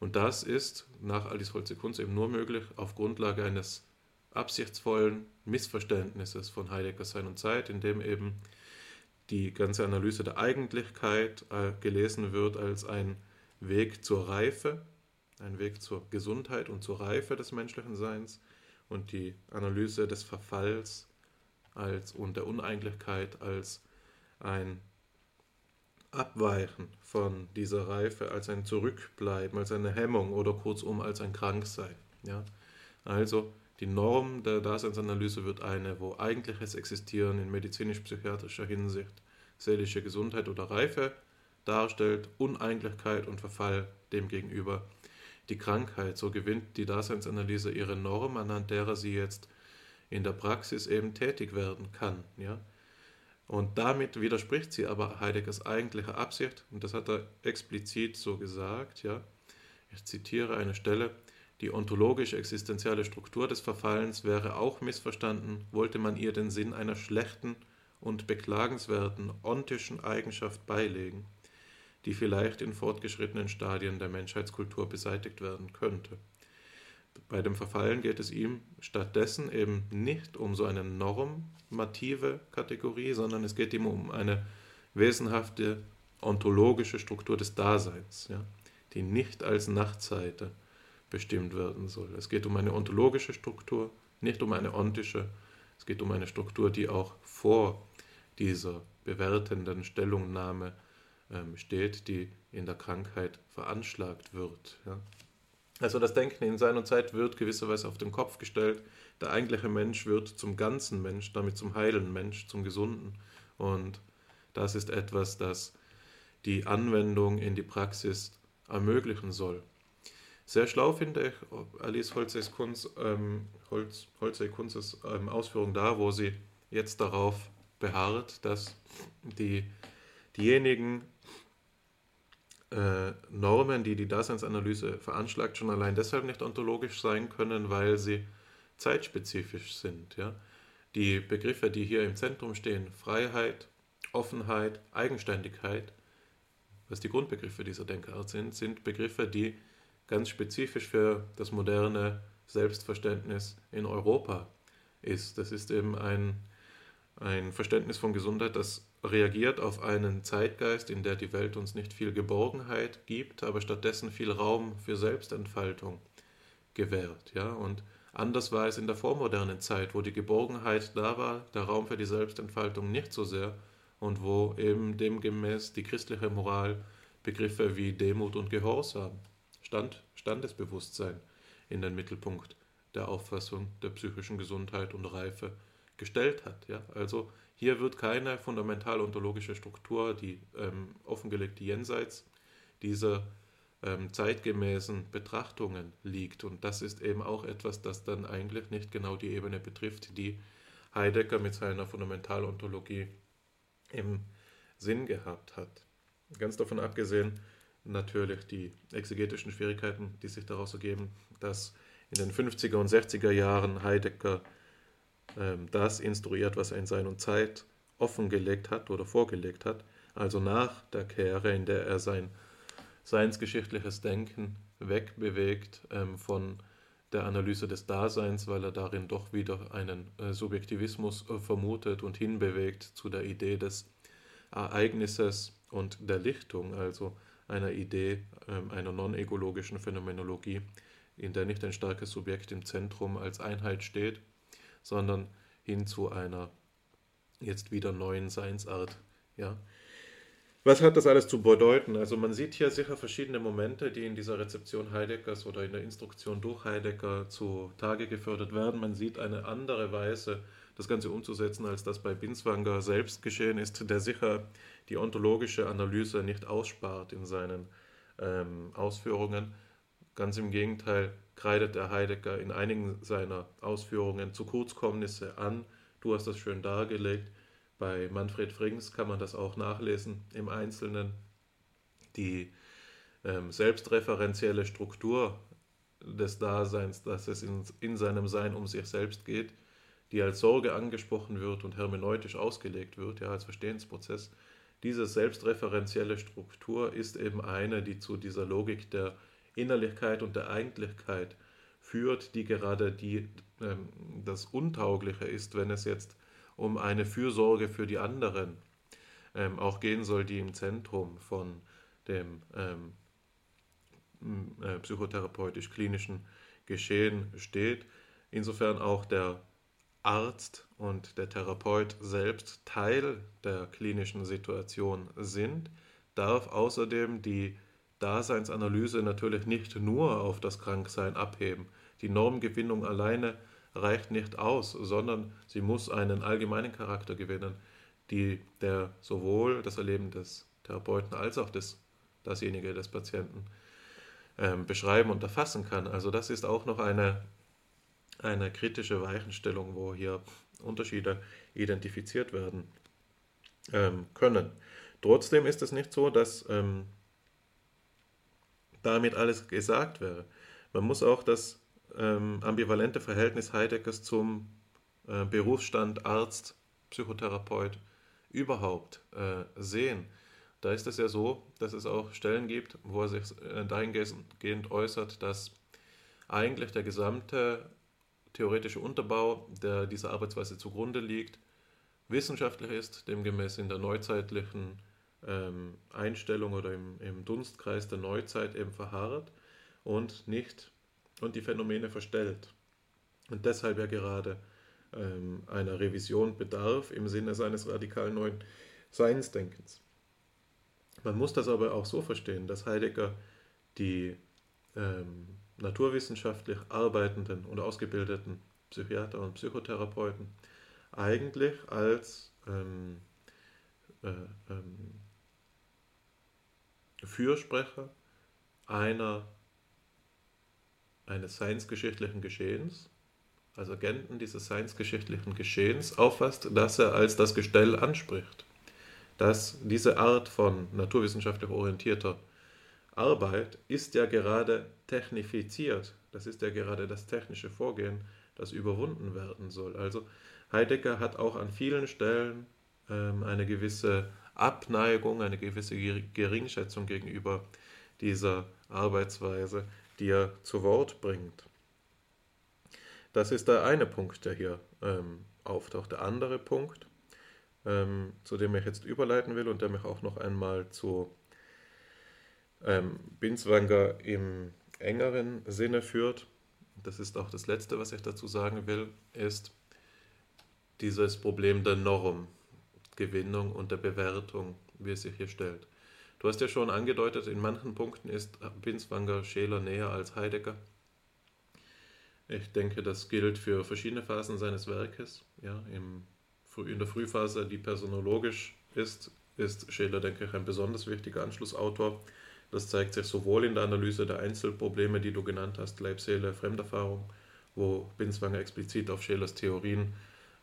Und das ist nach Alice Holze-Kunz eben nur möglich auf Grundlage eines absichtsvollen Missverständnisses von Heidegger Sein und Zeit, in dem eben die ganze Analyse der Eigentlichkeit äh, gelesen wird als ein Weg zur Reife, ein Weg zur Gesundheit und zur Reife des menschlichen Seins und die Analyse des Verfalls als, und der Uneigentlichkeit als ein Abweichen von dieser Reife, als ein Zurückbleiben, als eine Hemmung oder kurzum als ein Kranksein. Ja? Also die Norm der Daseinsanalyse wird eine, wo eigentliches Existieren in medizinisch-psychiatrischer Hinsicht seelische Gesundheit oder Reife darstellt, Uneigentlichkeit und Verfall demgegenüber die Krankheit. So gewinnt die Daseinsanalyse ihre Norm, anhand derer sie jetzt in der Praxis eben tätig werden kann. Ja? Und damit widerspricht sie aber Heideggers eigentlicher Absicht, und das hat er explizit so gesagt, ja. Ich zitiere eine Stelle, die ontologisch-existenziale Struktur des Verfallens wäre auch missverstanden, wollte man ihr den Sinn einer schlechten und beklagenswerten ontischen Eigenschaft beilegen die vielleicht in fortgeschrittenen Stadien der Menschheitskultur beseitigt werden könnte. Bei dem Verfallen geht es ihm stattdessen eben nicht um so eine normative Kategorie, sondern es geht ihm um eine wesenhafte ontologische Struktur des Daseins, ja, die nicht als Nachtseite bestimmt werden soll. Es geht um eine ontologische Struktur, nicht um eine ontische. Es geht um eine Struktur, die auch vor dieser bewertenden Stellungnahme ähm, steht, die in der Krankheit veranschlagt wird. Ja. Also das Denken in seiner Zeit wird gewisserweise auf den Kopf gestellt. Der eigentliche Mensch wird zum ganzen Mensch, damit zum heilen Mensch, zum gesunden. Und das ist etwas, das die Anwendung in die Praxis ermöglichen soll. Sehr schlau finde ich Alice Holzey-Kunzes ähm, Holz, Holzey ähm, Ausführung da, wo sie jetzt darauf beharrt, dass die, diejenigen Normen, die die Daseinsanalyse veranschlagt, schon allein deshalb nicht ontologisch sein können, weil sie zeitspezifisch sind. Ja? Die Begriffe, die hier im Zentrum stehen, Freiheit, Offenheit, Eigenständigkeit, was die Grundbegriffe dieser Denkart sind, sind Begriffe, die ganz spezifisch für das moderne Selbstverständnis in Europa ist. Das ist eben ein, ein Verständnis von Gesundheit, das reagiert auf einen Zeitgeist, in der die Welt uns nicht viel Geborgenheit gibt, aber stattdessen viel Raum für Selbstentfaltung gewährt. Ja? Und anders war es in der vormodernen Zeit, wo die Geborgenheit da war, der Raum für die Selbstentfaltung nicht so sehr und wo eben demgemäß die christliche Moral Begriffe wie Demut und Gehorsam, Stand, Standesbewusstsein in den Mittelpunkt der Auffassung der psychischen Gesundheit und Reife gestellt hat. Ja? Also hier wird keine fundamental ontologische Struktur, die ähm, offengelegt jenseits dieser ähm, zeitgemäßen Betrachtungen liegt. Und das ist eben auch etwas, das dann eigentlich nicht genau die Ebene betrifft, die Heidegger mit seiner Fundamentalontologie im Sinn gehabt hat. Ganz davon abgesehen natürlich die exegetischen Schwierigkeiten, die sich daraus ergeben, dass in den 50er und 60er Jahren Heidegger ähm, das instruiert, was er in Sein Zeit offengelegt hat oder vorgelegt hat, also nach der Kehre, in der er sein seinsgeschichtliches Denken wegbewegt ähm, von der Analyse des Daseins, weil er darin doch wieder einen äh, Subjektivismus äh, vermutet und hinbewegt zu der Idee des Ereignisses und der Lichtung, also einer Idee äh, einer non-egologischen Phänomenologie, in der nicht ein starkes Subjekt im Zentrum als Einheit steht, sondern hin zu einer jetzt wieder neuen Seinsart. Ja. Was hat das alles zu bedeuten? Also man sieht hier sicher verschiedene Momente, die in dieser Rezeption Heideggers oder in der Instruktion durch Heidegger zu Tage gefördert werden. Man sieht eine andere Weise, das Ganze umzusetzen, als das bei Binswanger selbst geschehen ist, der sicher die ontologische Analyse nicht ausspart in seinen ähm, Ausführungen. Ganz im Gegenteil kreidet der Heidegger in einigen seiner Ausführungen zu Kurzkommnisse an. Du hast das schön dargelegt. Bei Manfred Frings kann man das auch nachlesen im Einzelnen. Die ähm, selbstreferenzielle Struktur des Daseins, dass es in, in seinem Sein um sich selbst geht, die als Sorge angesprochen wird und hermeneutisch ausgelegt wird, ja, als Verstehensprozess. Diese selbstreferenzielle Struktur ist eben eine, die zu dieser Logik der Innerlichkeit und der Eigentlichkeit führt, die gerade die, ähm, das Untaugliche ist, wenn es jetzt um eine Fürsorge für die anderen ähm, auch gehen soll, die im Zentrum von dem ähm, äh, psychotherapeutisch-klinischen Geschehen steht. Insofern auch der Arzt und der Therapeut selbst Teil der klinischen Situation sind, darf außerdem die Daseinsanalyse natürlich nicht nur auf das Kranksein abheben. Die Normgewinnung alleine reicht nicht aus, sondern sie muss einen allgemeinen Charakter gewinnen, die der sowohl das Erleben des Therapeuten als auch des, dasjenige des Patienten ähm, beschreiben und erfassen kann. Also das ist auch noch eine, eine kritische Weichenstellung, wo hier Unterschiede identifiziert werden ähm, können. Trotzdem ist es nicht so, dass ähm, damit alles gesagt wäre. Man muss auch das ähm, ambivalente Verhältnis Heideggers zum äh, Berufsstand Arzt, Psychotherapeut überhaupt äh, sehen. Da ist es ja so, dass es auch Stellen gibt, wo er sich äh, dahingehend äußert, dass eigentlich der gesamte theoretische Unterbau, der dieser Arbeitsweise zugrunde liegt, wissenschaftlich ist, demgemäß in der neuzeitlichen ähm, Einstellung oder im, im Dunstkreis der Neuzeit eben verharrt und nicht und die Phänomene verstellt. Und deshalb ja gerade ähm, einer Revision bedarf im Sinne seines radikalen neuen Seinsdenkens. Man muss das aber auch so verstehen, dass Heidegger die ähm, naturwissenschaftlich arbeitenden und ausgebildeten Psychiater und Psychotherapeuten eigentlich als ähm, äh, ähm, Fürsprecher einer, eines seinsgeschichtlichen Geschehens, als Agenten dieses seinsgeschichtlichen Geschehens auffasst, dass er als das Gestell anspricht. Dass diese Art von naturwissenschaftlich orientierter Arbeit ist ja gerade technifiziert. Das ist ja gerade das technische Vorgehen, das überwunden werden soll. Also Heidegger hat auch an vielen Stellen ähm, eine gewisse Abneigung, eine gewisse Geringschätzung gegenüber dieser Arbeitsweise, die er zu Wort bringt. Das ist der eine Punkt, der hier ähm, auftaucht. Der andere Punkt, ähm, zu dem ich jetzt überleiten will und der mich auch noch einmal zu ähm, Binswanger im engeren Sinne führt, das ist auch das Letzte, was ich dazu sagen will, ist dieses Problem der Norm Gewinnung und der Bewertung, wie es sich hier stellt. Du hast ja schon angedeutet, in manchen Punkten ist Binswanger Scheler näher als Heidegger. Ich denke, das gilt für verschiedene Phasen seines Werkes. Ja, im, in der Frühphase, die personologisch ist, ist Scheler, denke ich, ein besonders wichtiger Anschlussautor. Das zeigt sich sowohl in der Analyse der Einzelprobleme, die du genannt hast, Leib, Seele, Fremderfahrung, wo Binswanger explizit auf Schelers Theorien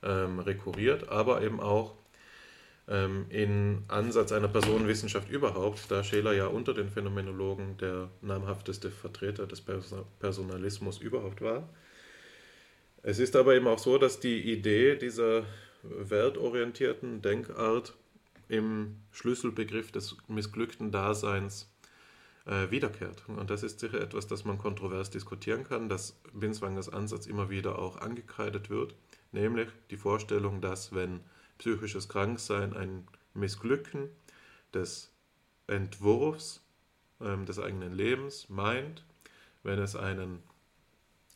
ähm, rekurriert, aber eben auch ähm, in Ansatz einer Personenwissenschaft überhaupt, da Scheler ja unter den Phänomenologen der namhafteste Vertreter des Personalismus überhaupt war. Es ist aber eben auch so, dass die Idee dieser wertorientierten Denkart im Schlüsselbegriff des missglückten Daseins äh, wiederkehrt. Und das ist sicher etwas, das man kontrovers diskutieren kann, dass Binswangers Ansatz immer wieder auch angekreidet wird, nämlich die Vorstellung, dass wenn psychisches Kranksein ein Missglücken des Entwurfs ähm, des eigenen Lebens meint, wenn es einen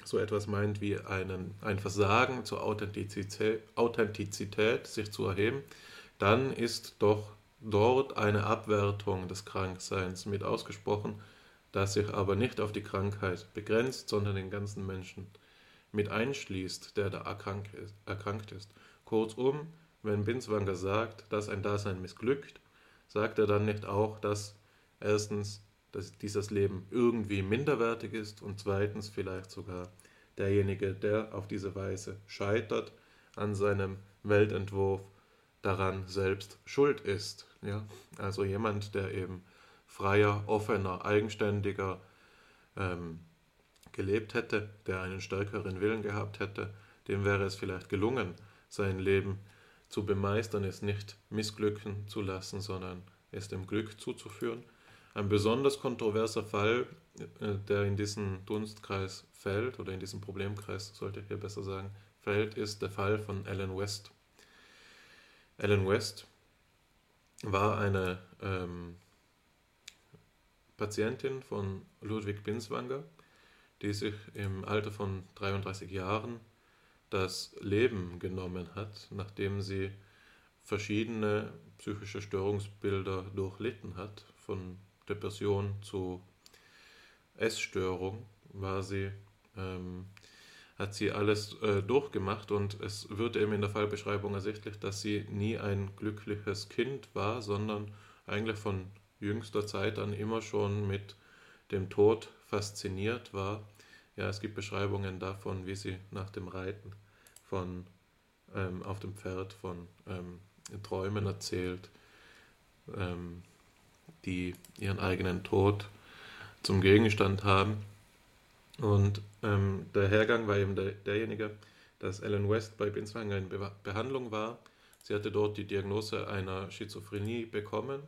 so etwas meint wie einen, ein Versagen zur Authentizität, Authentizität sich zu erheben, dann ist doch dort eine Abwertung des Krankseins mit ausgesprochen, das sich aber nicht auf die Krankheit begrenzt, sondern den ganzen Menschen mit einschließt, der da erkrankt ist. Kurzum, wenn Binswanger sagt, dass ein Dasein missglückt, sagt er dann nicht auch, dass erstens dass dieses Leben irgendwie minderwertig ist und zweitens vielleicht sogar derjenige, der auf diese Weise scheitert an seinem Weltentwurf, daran selbst schuld ist. Ja? Also jemand, der eben freier, offener, eigenständiger ähm, gelebt hätte, der einen stärkeren Willen gehabt hätte, dem wäre es vielleicht gelungen, sein Leben zu bemeistern, es nicht missglücken zu lassen, sondern es dem Glück zuzuführen. Ein besonders kontroverser Fall, äh, der in diesen Dunstkreis fällt, oder in diesen Problemkreis, sollte ich hier besser sagen, fällt, ist der Fall von Ellen West. Ellen West war eine ähm, Patientin von Ludwig Binswanger, die sich im Alter von 33 Jahren das Leben genommen hat, nachdem sie verschiedene psychische Störungsbilder durchlitten hat, von Depression zu Essstörung war sie ähm, hat sie alles äh, durchgemacht und es wird eben in der Fallbeschreibung ersichtlich, dass sie nie ein glückliches Kind war, sondern eigentlich von jüngster Zeit an immer schon mit dem Tod fasziniert war. Ja, es gibt Beschreibungen davon, wie sie nach dem Reiten von ähm, auf dem Pferd von ähm, Träumen erzählt, ähm, die ihren eigenen Tod zum Gegenstand haben. Und ähm, der Hergang war eben der, derjenige, dass Ellen West bei Binswanger in Be Behandlung war. Sie hatte dort die Diagnose einer Schizophrenie bekommen.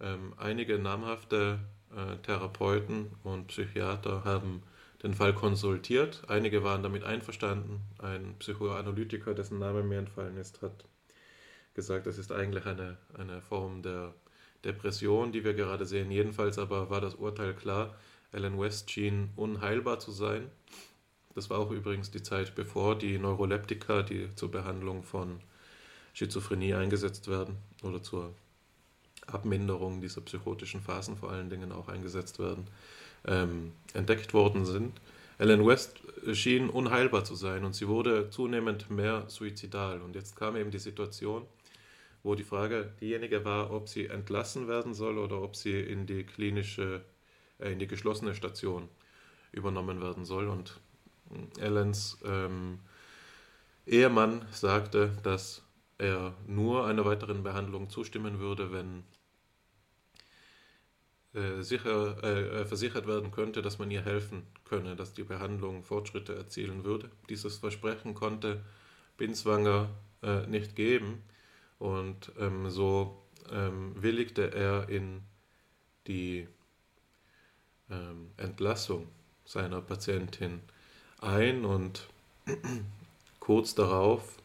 Ähm, einige namhafte äh, Therapeuten und Psychiater haben den Fall konsultiert. Einige waren damit einverstanden. Ein Psychoanalytiker, dessen Name mir entfallen ist, hat gesagt, das ist eigentlich eine, eine Form der Depression, die wir gerade sehen. Jedenfalls aber war das Urteil klar. Alan West schien unheilbar zu sein. Das war auch übrigens die Zeit, bevor die Neuroleptika, die zur Behandlung von Schizophrenie eingesetzt werden oder zur Abminderung dieser psychotischen Phasen vor allen Dingen auch eingesetzt werden, ähm, entdeckt worden sind. Ellen West schien unheilbar zu sein und sie wurde zunehmend mehr suizidal. Und jetzt kam eben die Situation, wo die Frage diejenige war, ob sie entlassen werden soll oder ob sie in die klinische äh, in die geschlossene Station übernommen werden soll. Und Ellens ähm, Ehemann sagte, dass er nur einer weiteren Behandlung zustimmen würde, wenn äh, sicher, äh, versichert werden könnte, dass man ihr helfen könne, dass die Behandlung Fortschritte erzielen würde. Dieses Versprechen konnte Binswanger äh, nicht geben und ähm, so ähm, willigte er in die ähm, Entlassung seiner Patientin ein und kurz darauf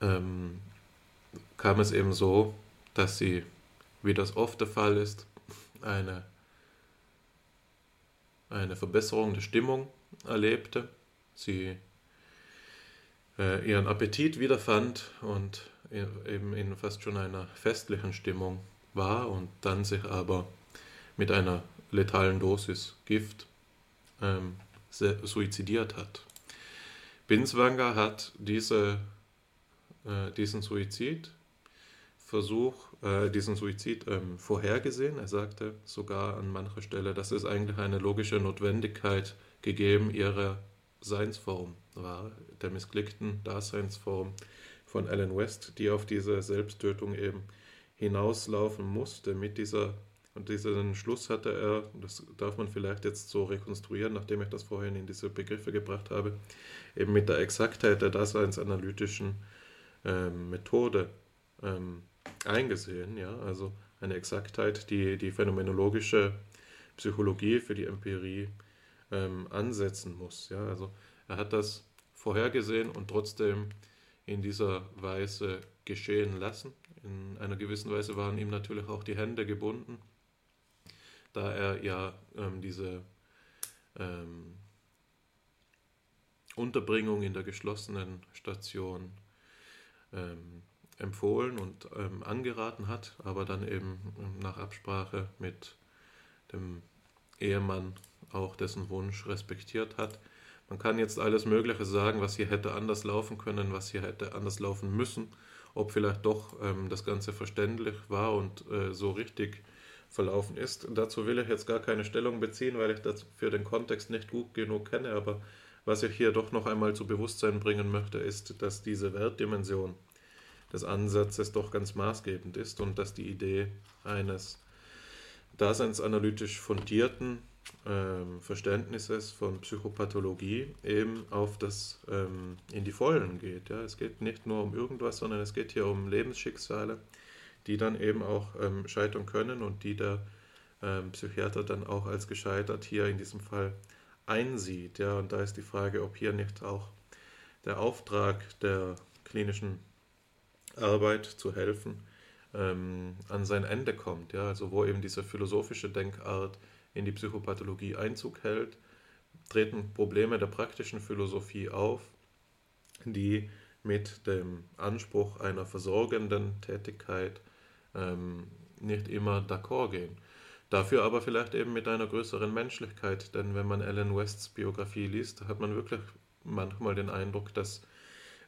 ähm, kam es eben so, dass sie, wie das oft der Fall ist, eine, eine Verbesserung der Stimmung erlebte. Sie äh, ihren Appetit wiederfand und eben in fast schon einer festlichen Stimmung war und dann sich aber mit einer letalen Dosis Gift ähm, suizidiert hat. Binswanger hat diese, äh, diesen Suizidversuch, äh, diesen Suizid ähm, vorhergesehen. Er sagte sogar an mancher Stelle, dass es eigentlich eine logische Notwendigkeit gegeben ihrer Seinsform war, der missglückten Daseinsform von Alan West, die auf diese Selbsttötung eben hinauslaufen musste. Mit dieser und diesen Schluss hatte er, das darf man vielleicht jetzt so rekonstruieren, nachdem ich das vorhin in diese Begriffe gebracht habe, eben mit der Exaktheit der daseinsanalytischen ähm, Methode ähm, eingesehen. Ja? Also eine Exaktheit, die die phänomenologische Psychologie für die Empirie ähm, ansetzen muss. Ja? Also er hat das vorhergesehen und trotzdem in dieser Weise geschehen lassen. In einer gewissen Weise waren ihm natürlich auch die Hände gebunden, da er ja ähm, diese ähm, Unterbringung in der geschlossenen Station ähm, empfohlen und ähm, angeraten hat, aber dann eben ähm, nach Absprache mit dem Ehemann auch dessen Wunsch respektiert hat. Man kann jetzt alles Mögliche sagen, was hier hätte anders laufen können, was hier hätte anders laufen müssen, ob vielleicht doch ähm, das Ganze verständlich war und äh, so richtig verlaufen ist. Dazu will ich jetzt gar keine Stellung beziehen, weil ich das für den Kontext nicht gut genug kenne, aber was ich hier doch noch einmal zu Bewusstsein bringen möchte, ist, dass diese Wertdimension des Ansatzes doch ganz maßgebend ist und dass die Idee eines daseinsanalytisch fundierten ähm, Verständnisses von Psychopathologie eben auf das ähm, in die Vollen geht. Ja? Es geht nicht nur um irgendwas, sondern es geht hier um Lebensschicksale, die dann eben auch ähm, scheitern können und die der ähm, Psychiater dann auch als gescheitert hier in diesem Fall einsieht. Ja? Und da ist die Frage, ob hier nicht auch der Auftrag der klinischen Arbeit zu helfen ähm, an sein Ende kommt. Ja? Also wo eben diese philosophische Denkart in die Psychopathologie Einzug hält, treten Probleme der praktischen Philosophie auf, die mit dem Anspruch einer versorgenden Tätigkeit ähm, nicht immer d'accord gehen. Dafür aber vielleicht eben mit einer größeren Menschlichkeit, denn wenn man Alan Wests Biografie liest, hat man wirklich manchmal den Eindruck, dass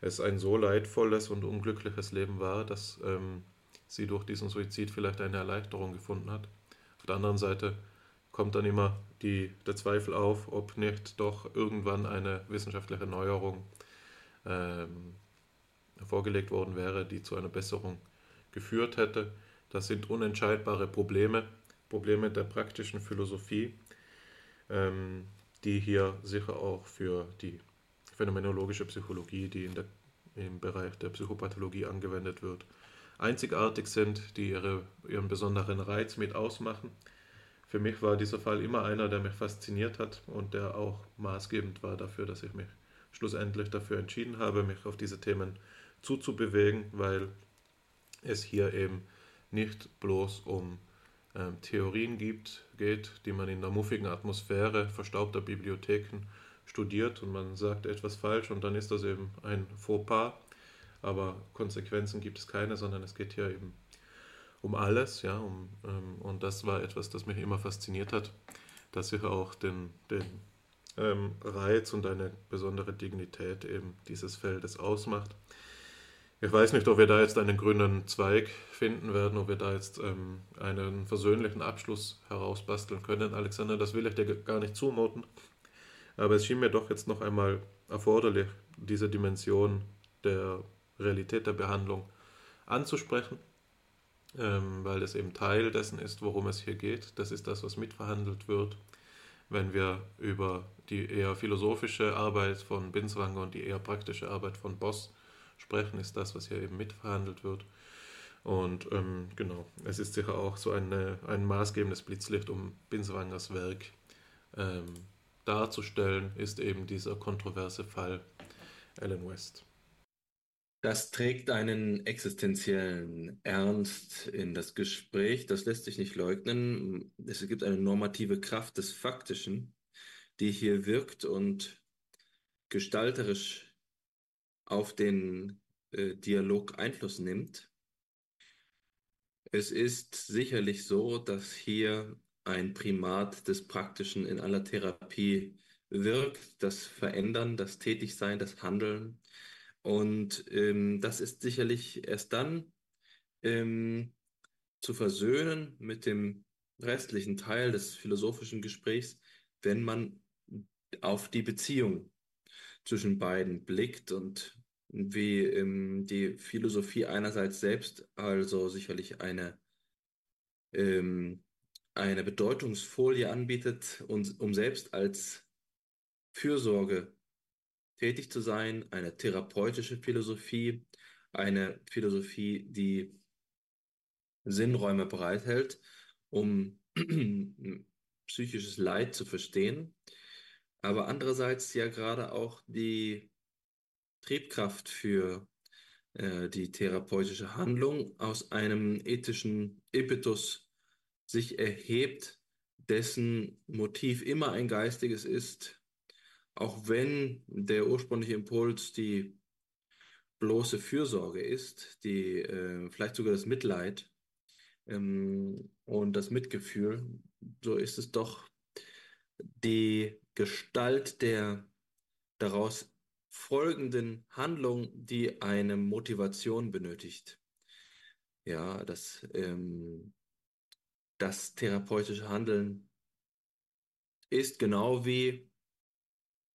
es ein so leidvolles und unglückliches Leben war, dass ähm, sie durch diesen Suizid vielleicht eine Erleichterung gefunden hat. Auf der anderen Seite kommt dann immer die, der Zweifel auf, ob nicht doch irgendwann eine wissenschaftliche Neuerung ähm, vorgelegt worden wäre, die zu einer Besserung geführt hätte. Das sind unentscheidbare Probleme, Probleme der praktischen Philosophie, ähm, die hier sicher auch für die phänomenologische Psychologie, die in der, im Bereich der Psychopathologie angewendet wird, einzigartig sind, die ihre, ihren besonderen Reiz mit ausmachen. Für mich war dieser Fall immer einer, der mich fasziniert hat und der auch maßgebend war dafür, dass ich mich schlussendlich dafür entschieden habe, mich auf diese Themen zuzubewegen, weil es hier eben nicht bloß um ähm, Theorien gibt, geht, die man in der muffigen Atmosphäre verstaubter Bibliotheken studiert und man sagt etwas falsch und dann ist das eben ein Fauxpas, aber Konsequenzen gibt es keine, sondern es geht hier eben um alles, ja, um, ähm, und das war etwas, das mich immer fasziniert hat, dass ich auch den, den ähm, Reiz und eine besondere Dignität eben dieses Feldes ausmacht. Ich weiß nicht, ob wir da jetzt einen grünen Zweig finden werden, ob wir da jetzt ähm, einen versöhnlichen Abschluss herausbasteln können. Alexander, das will ich dir gar nicht zumuten. Aber es schien mir doch jetzt noch einmal erforderlich, diese Dimension der Realität der Behandlung anzusprechen ähm, weil es eben Teil dessen ist, worum es hier geht. Das ist das, was mitverhandelt wird. Wenn wir über die eher philosophische Arbeit von Binswanger und die eher praktische Arbeit von Boss sprechen, ist das, was hier eben mitverhandelt wird. Und ähm, genau, es ist sicher auch so eine, ein maßgebendes Blitzlicht, um Binswangers Werk ähm, darzustellen, ist eben dieser kontroverse Fall Alan West. Das trägt einen existenziellen Ernst in das Gespräch. Das lässt sich nicht leugnen. Es gibt eine normative Kraft des Faktischen, die hier wirkt und gestalterisch auf den äh, Dialog Einfluss nimmt. Es ist sicherlich so, dass hier ein Primat des Praktischen in aller Therapie wirkt, das Verändern, das Tätigsein, das Handeln. Und ähm, das ist sicherlich erst dann ähm, zu versöhnen mit dem restlichen Teil des philosophischen Gesprächs, wenn man auf die Beziehung zwischen beiden blickt und wie ähm, die Philosophie einerseits selbst also sicherlich eine, ähm, eine Bedeutungsfolie anbietet, um selbst als Fürsorge tätig zu sein, eine therapeutische Philosophie, eine Philosophie, die Sinnräume bereithält, um psychisches Leid zu verstehen, aber andererseits ja gerade auch die Triebkraft für äh, die therapeutische Handlung aus einem ethischen Impetus sich erhebt, dessen Motiv immer ein geistiges ist, auch wenn der ursprüngliche Impuls die bloße Fürsorge ist, die äh, vielleicht sogar das Mitleid ähm, und das Mitgefühl, so ist es doch die Gestalt der daraus folgenden Handlung, die eine Motivation benötigt. Ja, das, ähm, das therapeutische Handeln ist genau wie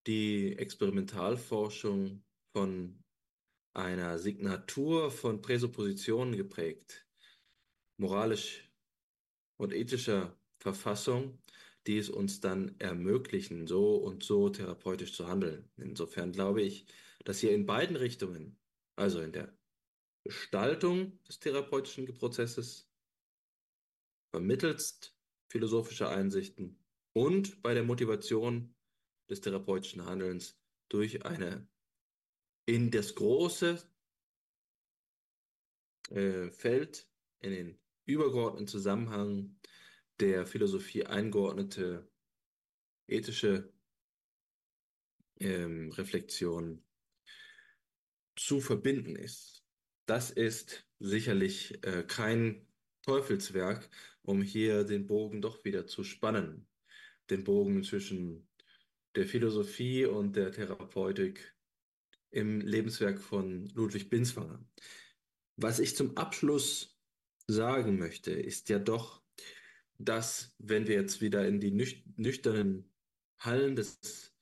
die Experimentalforschung von einer Signatur von Präsuppositionen geprägt, moralisch und ethischer Verfassung, die es uns dann ermöglichen, so und so therapeutisch zu handeln. Insofern glaube ich, dass hier in beiden Richtungen, also in der Gestaltung des therapeutischen Prozesses, vermittelst philosophischer Einsichten und bei der Motivation des therapeutischen Handelns durch eine in das große äh, Feld, in den übergeordneten Zusammenhang der Philosophie eingeordnete ethische ähm, Reflexion zu verbinden ist. Das ist sicherlich äh, kein Teufelswerk, um hier den Bogen doch wieder zu spannen. Den Bogen zwischen der Philosophie und der Therapeutik im Lebenswerk von Ludwig Binswanger. Was ich zum Abschluss sagen möchte, ist ja doch, dass, wenn wir jetzt wieder in die nüchternen Hallen des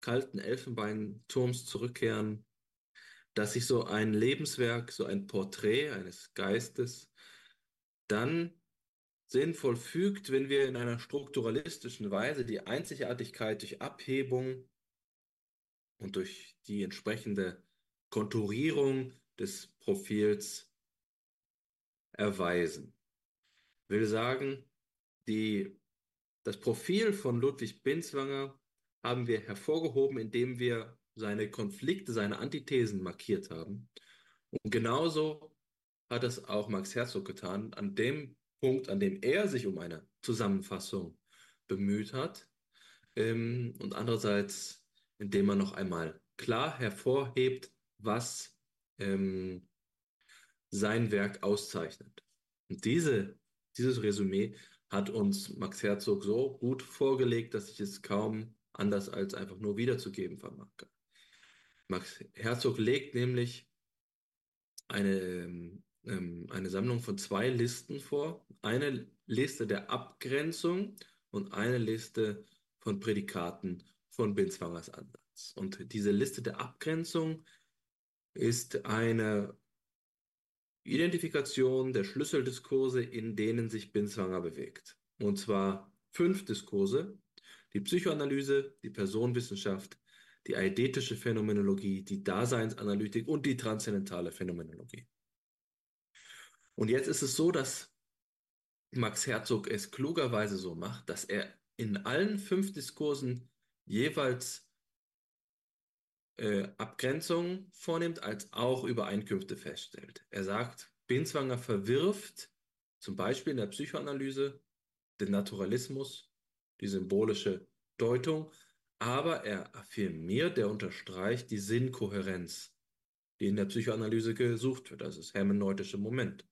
kalten Elfenbeinturms zurückkehren, dass sich so ein Lebenswerk, so ein Porträt eines Geistes dann sinnvoll fügt, wenn wir in einer strukturalistischen Weise die Einzigartigkeit durch Abhebung und durch die entsprechende Konturierung des Profils erweisen. Will sagen, die, das Profil von Ludwig Binswanger haben wir hervorgehoben, indem wir seine Konflikte, seine Antithesen markiert haben. Und genauso hat es auch Max Herzog getan, an dem Punkt, an dem er sich um eine Zusammenfassung bemüht hat. Ähm, und andererseits, indem er noch einmal klar hervorhebt, was ähm, sein Werk auszeichnet. Und diese, dieses Resümee hat uns Max Herzog so gut vorgelegt, dass ich es kaum anders als einfach nur wiederzugeben vermag. Max Herzog legt nämlich eine, ähm, eine Sammlung von zwei Listen vor. Eine Liste der Abgrenzung und eine Liste von Prädikaten von Binswangers Ansatz. Und diese Liste der Abgrenzung ist eine Identifikation der Schlüsseldiskurse, in denen sich Binswanger bewegt. Und zwar fünf Diskurse, die Psychoanalyse, die Personenwissenschaft, die eidetische Phänomenologie, die Daseinsanalytik und die transzendentale Phänomenologie. Und jetzt ist es so, dass Max Herzog es klugerweise so macht, dass er in allen fünf Diskursen jeweils äh, Abgrenzungen vornimmt, als auch Übereinkünfte feststellt. Er sagt, Binswanger verwirft zum Beispiel in der Psychoanalyse den Naturalismus, die symbolische Deutung, aber er affirmiert, er unterstreicht die Sinnkohärenz die in der Psychoanalyse gesucht wird, also das hermeneutische Moment.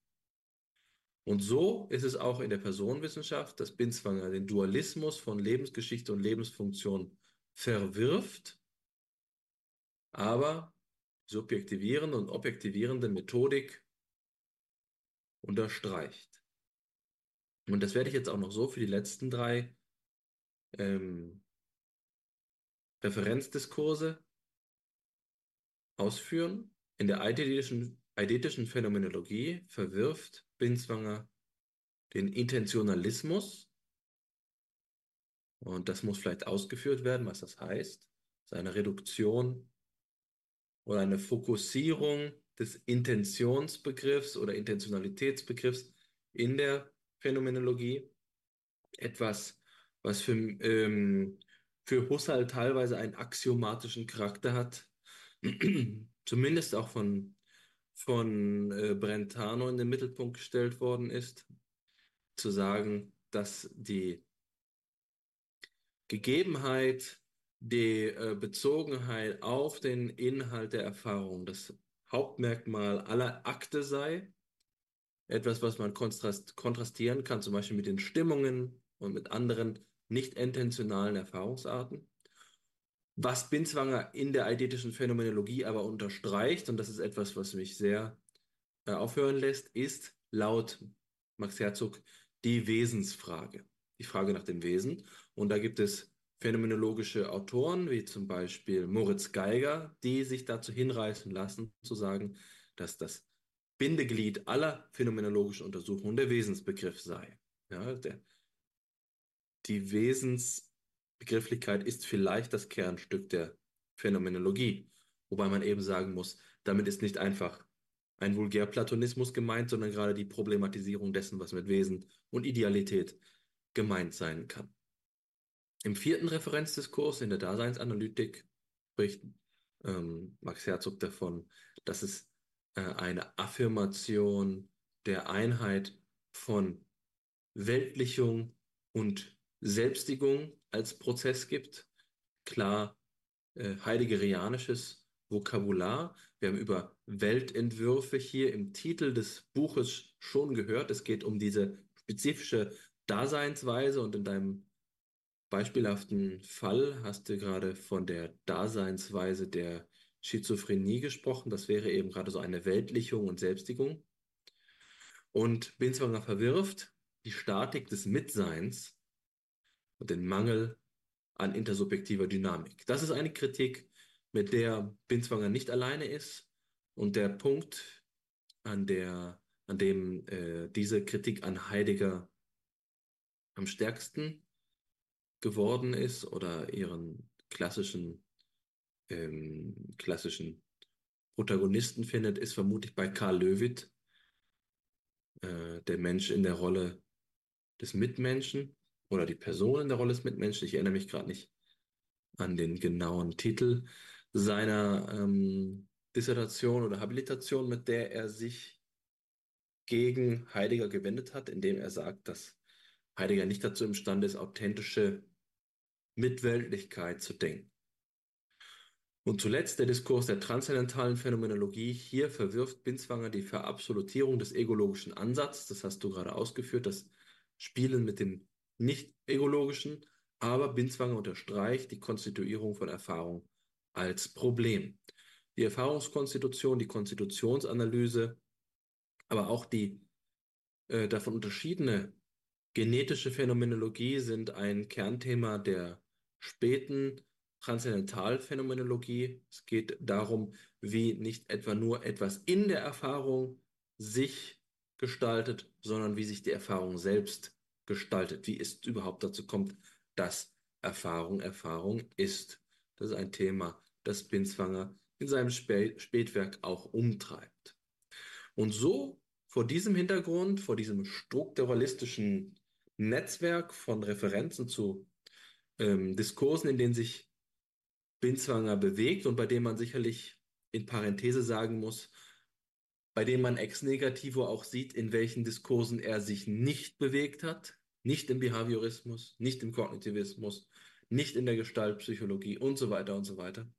Und so ist es auch in der Personenwissenschaft, dass Binswanger den Dualismus von Lebensgeschichte und Lebensfunktion verwirft, aber subjektivierende und objektivierende Methodik unterstreicht. Und das werde ich jetzt auch noch so für die letzten drei ähm, Referenzdiskurse ausführen. In der eidetischen, eidetischen Phänomenologie verwirft Binswanger den Intentionalismus. Und das muss vielleicht ausgeführt werden, was das heißt. Seine Reduktion oder eine Fokussierung des Intentionsbegriffs oder Intentionalitätsbegriffs in der Phänomenologie. Etwas, was für, ähm, für Husserl teilweise einen axiomatischen Charakter hat, zumindest auch von, von äh, Brentano in den Mittelpunkt gestellt worden ist, zu sagen, dass die Gegebenheit, die äh, Bezogenheit auf den Inhalt der Erfahrung das Hauptmerkmal aller Akte sei. Etwas, was man kontrast kontrastieren kann, zum Beispiel mit den Stimmungen und mit anderen nicht intentionalen Erfahrungsarten. Was Binswanger in der eidetischen Phänomenologie aber unterstreicht, und das ist etwas, was mich sehr äh, aufhören lässt, ist laut Max Herzog die Wesensfrage, die Frage nach dem Wesen. Und da gibt es phänomenologische Autoren, wie zum Beispiel Moritz Geiger, die sich dazu hinreißen lassen, zu sagen, dass das Bindeglied aller phänomenologischen Untersuchungen der Wesensbegriff sei. Ja, der, die Wesens Begrifflichkeit ist vielleicht das Kernstück der Phänomenologie, wobei man eben sagen muss, damit ist nicht einfach ein Vulgärplatonismus gemeint, sondern gerade die Problematisierung dessen, was mit Wesen und Idealität gemeint sein kann. Im vierten Referenzdiskurs in der Daseinsanalytik spricht ähm, Max Herzog davon, dass es äh, eine Affirmation der Einheit von Weltlichung und Selbstigung als Prozess gibt. Klar, äh, heideggerianisches Vokabular. Wir haben über Weltentwürfe hier im Titel des Buches schon gehört. Es geht um diese spezifische Daseinsweise und in deinem beispielhaften Fall hast du gerade von der Daseinsweise der Schizophrenie gesprochen. Das wäre eben gerade so eine Weltlichung und Selbstigung. Und Binswanger verwirft die Statik des Mitseins und den Mangel an intersubjektiver Dynamik. Das ist eine Kritik, mit der Binswanger nicht alleine ist und der Punkt, an, der, an dem äh, diese Kritik an Heidegger am stärksten geworden ist oder ihren klassischen, ähm, klassischen Protagonisten findet, ist vermutlich bei Karl Löwit, äh, der Mensch in der Rolle des Mitmenschen oder die Person in der Rolle des Mitmenschen. Ich erinnere mich gerade nicht an den genauen Titel seiner ähm, Dissertation oder Habilitation, mit der er sich gegen Heidegger gewendet hat, indem er sagt, dass Heidegger nicht dazu imstande ist, authentische Mitweltlichkeit zu denken. Und zuletzt der Diskurs der transzendentalen Phänomenologie. Hier verwirft Binswanger die Verabsolutierung des egologischen Ansatzes. Das hast du gerade ausgeführt, das Spielen mit dem nicht egologischen, aber Binswanger unterstreicht die Konstituierung von Erfahrung als Problem. Die Erfahrungskonstitution, die Konstitutionsanalyse, aber auch die äh, davon unterschiedene genetische Phänomenologie sind ein Kernthema der späten Transzendentalphänomenologie. Es geht darum, wie nicht etwa nur etwas in der Erfahrung sich gestaltet, sondern wie sich die Erfahrung selbst gestaltet, wie es überhaupt dazu kommt, dass Erfahrung Erfahrung ist. Das ist ein Thema, das Binswanger in seinem Spä Spätwerk auch umtreibt. Und so vor diesem Hintergrund, vor diesem strukturalistischen Netzwerk von Referenzen zu ähm, Diskursen, in denen sich Binswanger bewegt und bei dem man sicherlich in Parenthese sagen muss, bei dem man ex negativo auch sieht, in welchen Diskursen er sich nicht bewegt hat, nicht im Behaviorismus, nicht im Kognitivismus, nicht in der Gestaltpsychologie und so weiter und so weiter.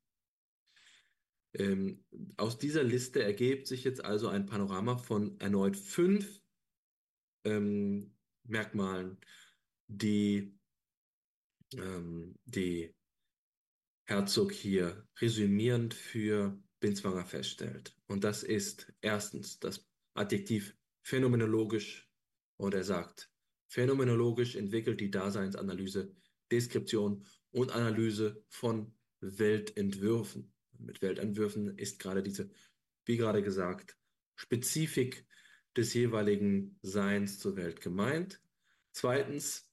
Ähm, aus dieser Liste ergibt sich jetzt also ein Panorama von erneut fünf ähm, Merkmalen, die, ähm, die Herzog hier resümierend für Binswanger feststellt. Und das ist erstens das Adjektiv phänomenologisch. Und er sagt, phänomenologisch entwickelt die Daseinsanalyse Deskription und Analyse von Weltentwürfen. Mit Weltentwürfen ist gerade diese, wie gerade gesagt, Spezifik des jeweiligen Seins zur Welt gemeint. Zweitens,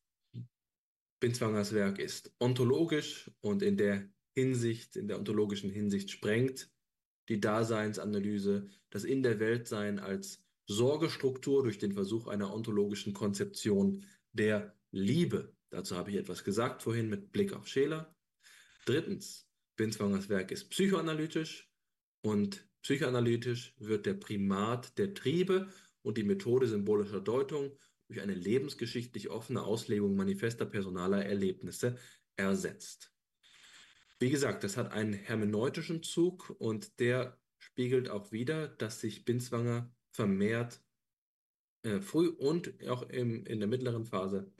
Binswangers Werk ist ontologisch und in der Hinsicht, in der ontologischen Hinsicht sprengt die Daseinsanalyse das In der Weltsein als Sorgestruktur durch den Versuch einer ontologischen Konzeption der Liebe. Dazu habe ich etwas gesagt vorhin mit Blick auf Scheler. Drittens, Binswangers Werk ist psychoanalytisch und psychoanalytisch wird der Primat der Triebe und die Methode symbolischer Deutung durch eine lebensgeschichtlich offene Auslegung manifester personaler Erlebnisse ersetzt. Wie gesagt, das hat einen hermeneutischen Zug und der spiegelt auch wieder, dass sich Binswanger vermehrt äh, früh und auch im, in der mittleren Phase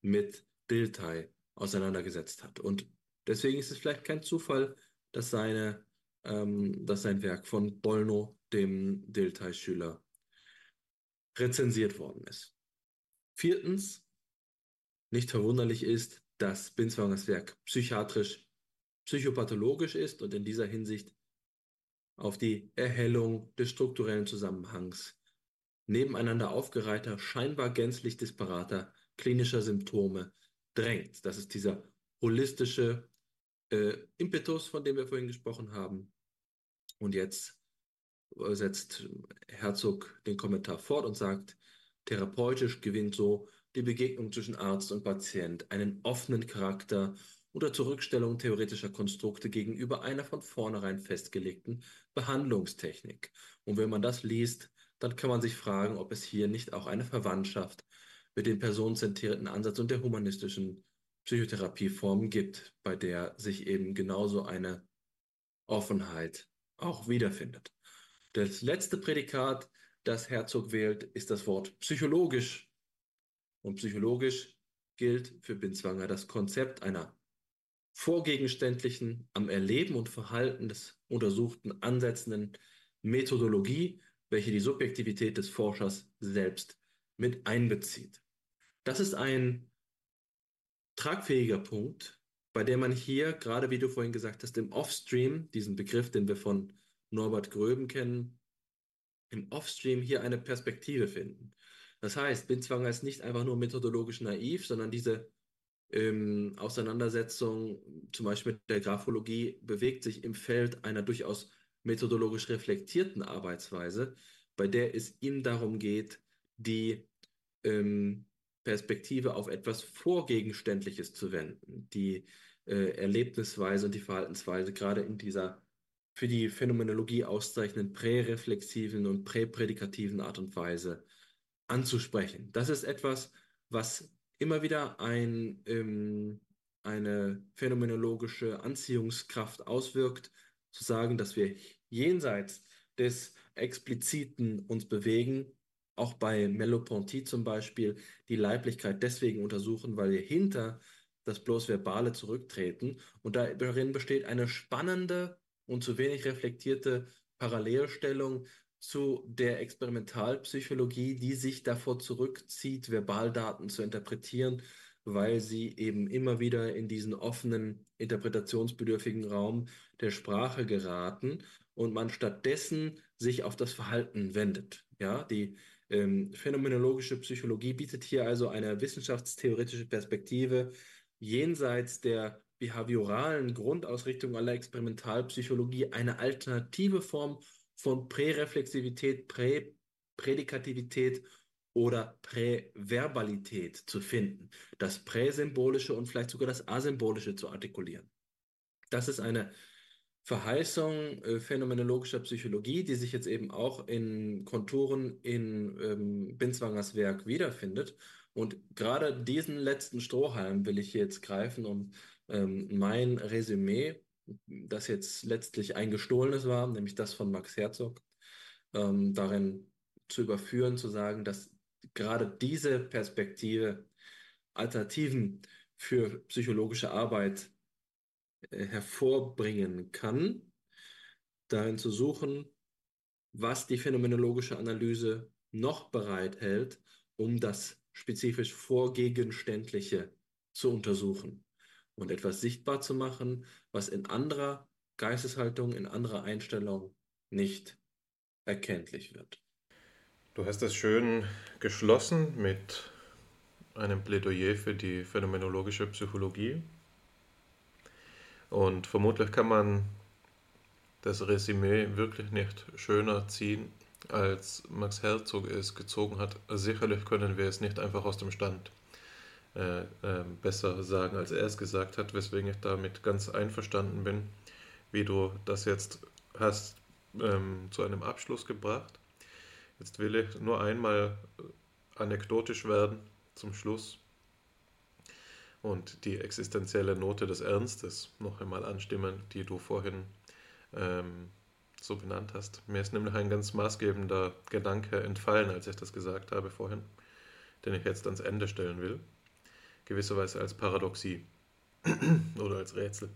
mit Dilthey auseinandergesetzt hat. Und deswegen ist es vielleicht kein Zufall, dass, seine, ähm, dass sein Werk von Bolno, dem Dilthey-Schüler, rezensiert worden ist. Viertens, nicht verwunderlich ist, dass Binswangers Werk psychiatrisch psychopathologisch ist und in dieser Hinsicht auf die Erhellung des strukturellen Zusammenhangs nebeneinander aufgereihter, scheinbar gänzlich disparater klinischer Symptome drängt. Das ist dieser holistische äh, Impetus, von dem wir vorhin gesprochen haben. Und jetzt setzt Herzog den Kommentar fort und sagt, therapeutisch gewinnt so die Begegnung zwischen Arzt und Patient einen offenen Charakter oder zur Rückstellung theoretischer Konstrukte gegenüber einer von vornherein festgelegten Behandlungstechnik. Und wenn man das liest, dann kann man sich fragen, ob es hier nicht auch eine Verwandtschaft mit dem personenzentrierten Ansatz und der humanistischen Psychotherapieform gibt, bei der sich eben genauso eine Offenheit auch wiederfindet. Das letzte Prädikat, das Herzog wählt, ist das Wort psychologisch. Und psychologisch gilt für Binswanger das Konzept einer vorgegenständlichen, am Erleben und Verhalten des Untersuchten ansetzenden Methodologie, welche die Subjektivität des Forschers selbst mit einbezieht. Das ist ein tragfähiger Punkt, bei dem man hier, gerade wie du vorhin gesagt hast, im Offstream, diesen Begriff, den wir von Norbert Gröben kennen, im Offstream hier eine Perspektive finden. Das heißt, Binzwanger ist nicht einfach nur methodologisch naiv, sondern diese ähm, Auseinandersetzung, zum Beispiel mit der Graphologie, bewegt sich im Feld einer durchaus methodologisch reflektierten Arbeitsweise, bei der es ihm darum geht, die ähm, Perspektive auf etwas Vorgegenständliches zu wenden, die äh, Erlebnisweise und die Verhaltensweise gerade in dieser für die Phänomenologie auszeichnenden präreflexiven und präprädikativen Art und Weise anzusprechen. Das ist etwas, was immer wieder ein, ähm, eine phänomenologische Anziehungskraft auswirkt, zu sagen, dass wir jenseits des Expliziten uns bewegen, auch bei Merleau-Ponty zum Beispiel, die Leiblichkeit deswegen untersuchen, weil wir hinter das bloß Verbale zurücktreten. Und darin besteht eine spannende und zu wenig reflektierte Parallelstellung zu der Experimentalpsychologie, die sich davor zurückzieht, Verbaldaten zu interpretieren, weil sie eben immer wieder in diesen offenen, interpretationsbedürftigen Raum der Sprache geraten und man stattdessen sich auf das Verhalten wendet. Ja, die ähm, phänomenologische Psychologie bietet hier also eine wissenschaftstheoretische Perspektive jenseits der behavioralen Grundausrichtung aller Experimentalpsychologie eine alternative Form von Präreflexivität, Prä Prädikativität oder Präverbalität zu finden, das Präsymbolische und vielleicht sogar das Asymbolische zu artikulieren. Das ist eine Verheißung äh, phänomenologischer Psychologie, die sich jetzt eben auch in Konturen in ähm, Binswangers Werk wiederfindet. Und gerade diesen letzten Strohhalm will ich jetzt greifen, um ähm, mein Resümee das jetzt letztlich ein gestohlenes war, nämlich das von Max Herzog, ähm, darin zu überführen, zu sagen, dass gerade diese Perspektive Alternativen für psychologische Arbeit äh, hervorbringen kann, darin zu suchen, was die phänomenologische Analyse noch bereithält, um das spezifisch Vorgegenständliche zu untersuchen und etwas sichtbar zu machen, was in anderer Geisteshaltung, in anderer Einstellung nicht erkenntlich wird. Du hast das schön geschlossen mit einem Plädoyer für die phänomenologische Psychologie. Und vermutlich kann man das Resümee wirklich nicht schöner ziehen, als Max Herzog es gezogen hat. Sicherlich können wir es nicht einfach aus dem Stand äh, äh, besser sagen, als er es gesagt hat, weswegen ich damit ganz einverstanden bin, wie du das jetzt hast ähm, zu einem Abschluss gebracht. Jetzt will ich nur einmal anekdotisch werden zum Schluss und die existenzielle Note des Ernstes noch einmal anstimmen, die du vorhin ähm, so benannt hast. Mir ist nämlich ein ganz maßgebender Gedanke entfallen, als ich das gesagt habe vorhin, den ich jetzt ans Ende stellen will, gewisserweise als Paradoxie oder als Rätsel.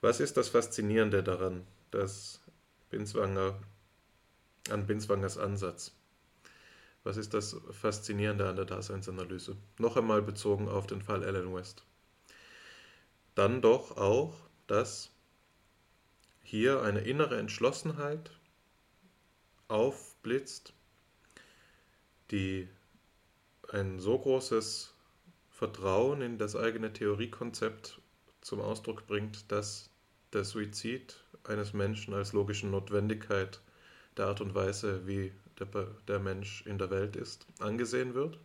Was ist das Faszinierende daran, dass Binswanger an Binswangers Ansatz? Was ist das Faszinierende an der Daseinsanalyse? Noch einmal bezogen auf den Fall Alan West. Dann doch auch, dass hier eine innere Entschlossenheit aufblitzt, die ein so großes Vertrauen in das eigene Theoriekonzept zum Ausdruck bringt, dass der Suizid eines Menschen als logische Notwendigkeit der Art und Weise, wie der, der Mensch in der Welt ist, angesehen wird.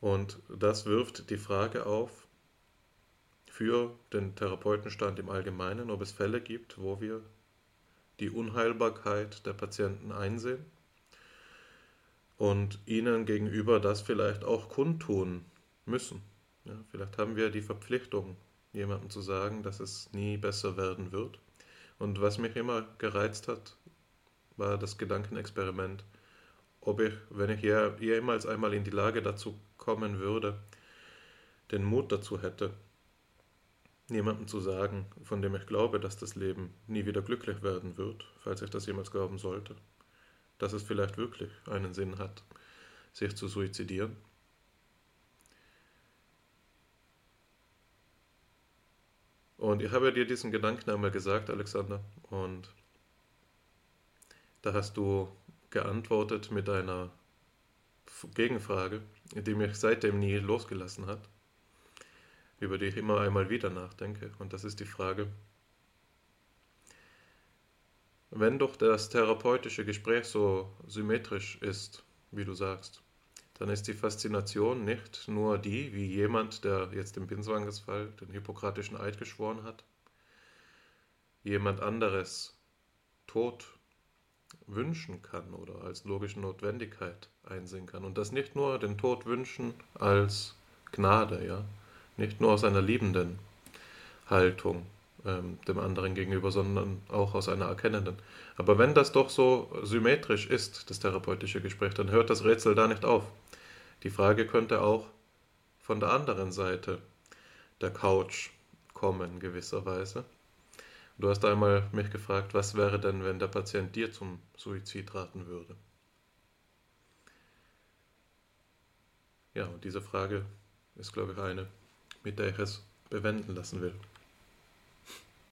Und das wirft die Frage auf für den Therapeutenstand im Allgemeinen, ob es Fälle gibt, wo wir die Unheilbarkeit der Patienten einsehen und ihnen gegenüber das vielleicht auch kundtun müssen. Ja, vielleicht haben wir die Verpflichtung, jemandem zu sagen, dass es nie besser werden wird. Und was mich immer gereizt hat, war das Gedankenexperiment, ob ich, wenn ich jemals einmal in die Lage dazu kommen würde, den Mut dazu hätte, jemandem zu sagen, von dem ich glaube, dass das Leben nie wieder glücklich werden wird, falls ich das jemals glauben sollte, dass es vielleicht wirklich einen Sinn hat, sich zu suizidieren. Und ich habe dir diesen Gedanken einmal gesagt, Alexander, und da hast du geantwortet mit einer Gegenfrage, die mich seitdem nie losgelassen hat, über die ich immer einmal wieder nachdenke. Und das ist die Frage, wenn doch das therapeutische Gespräch so symmetrisch ist, wie du sagst, dann ist die Faszination nicht nur die, wie jemand, der jetzt im Binswangers Fall den hippokratischen Eid geschworen hat, jemand anderes tot wünschen kann oder als logische Notwendigkeit einsehen kann. Und das nicht nur den Tod wünschen als Gnade, ja, nicht nur aus einer liebenden Haltung ähm, dem anderen gegenüber, sondern auch aus einer erkennenden. Aber wenn das doch so symmetrisch ist, das therapeutische Gespräch, dann hört das Rätsel da nicht auf. Die Frage könnte auch von der anderen Seite der Couch kommen, gewisserweise. Du hast einmal mich gefragt, was wäre denn, wenn der Patient dir zum Suizid raten würde? Ja, und diese Frage ist, glaube ich, eine, mit der ich es bewenden lassen will.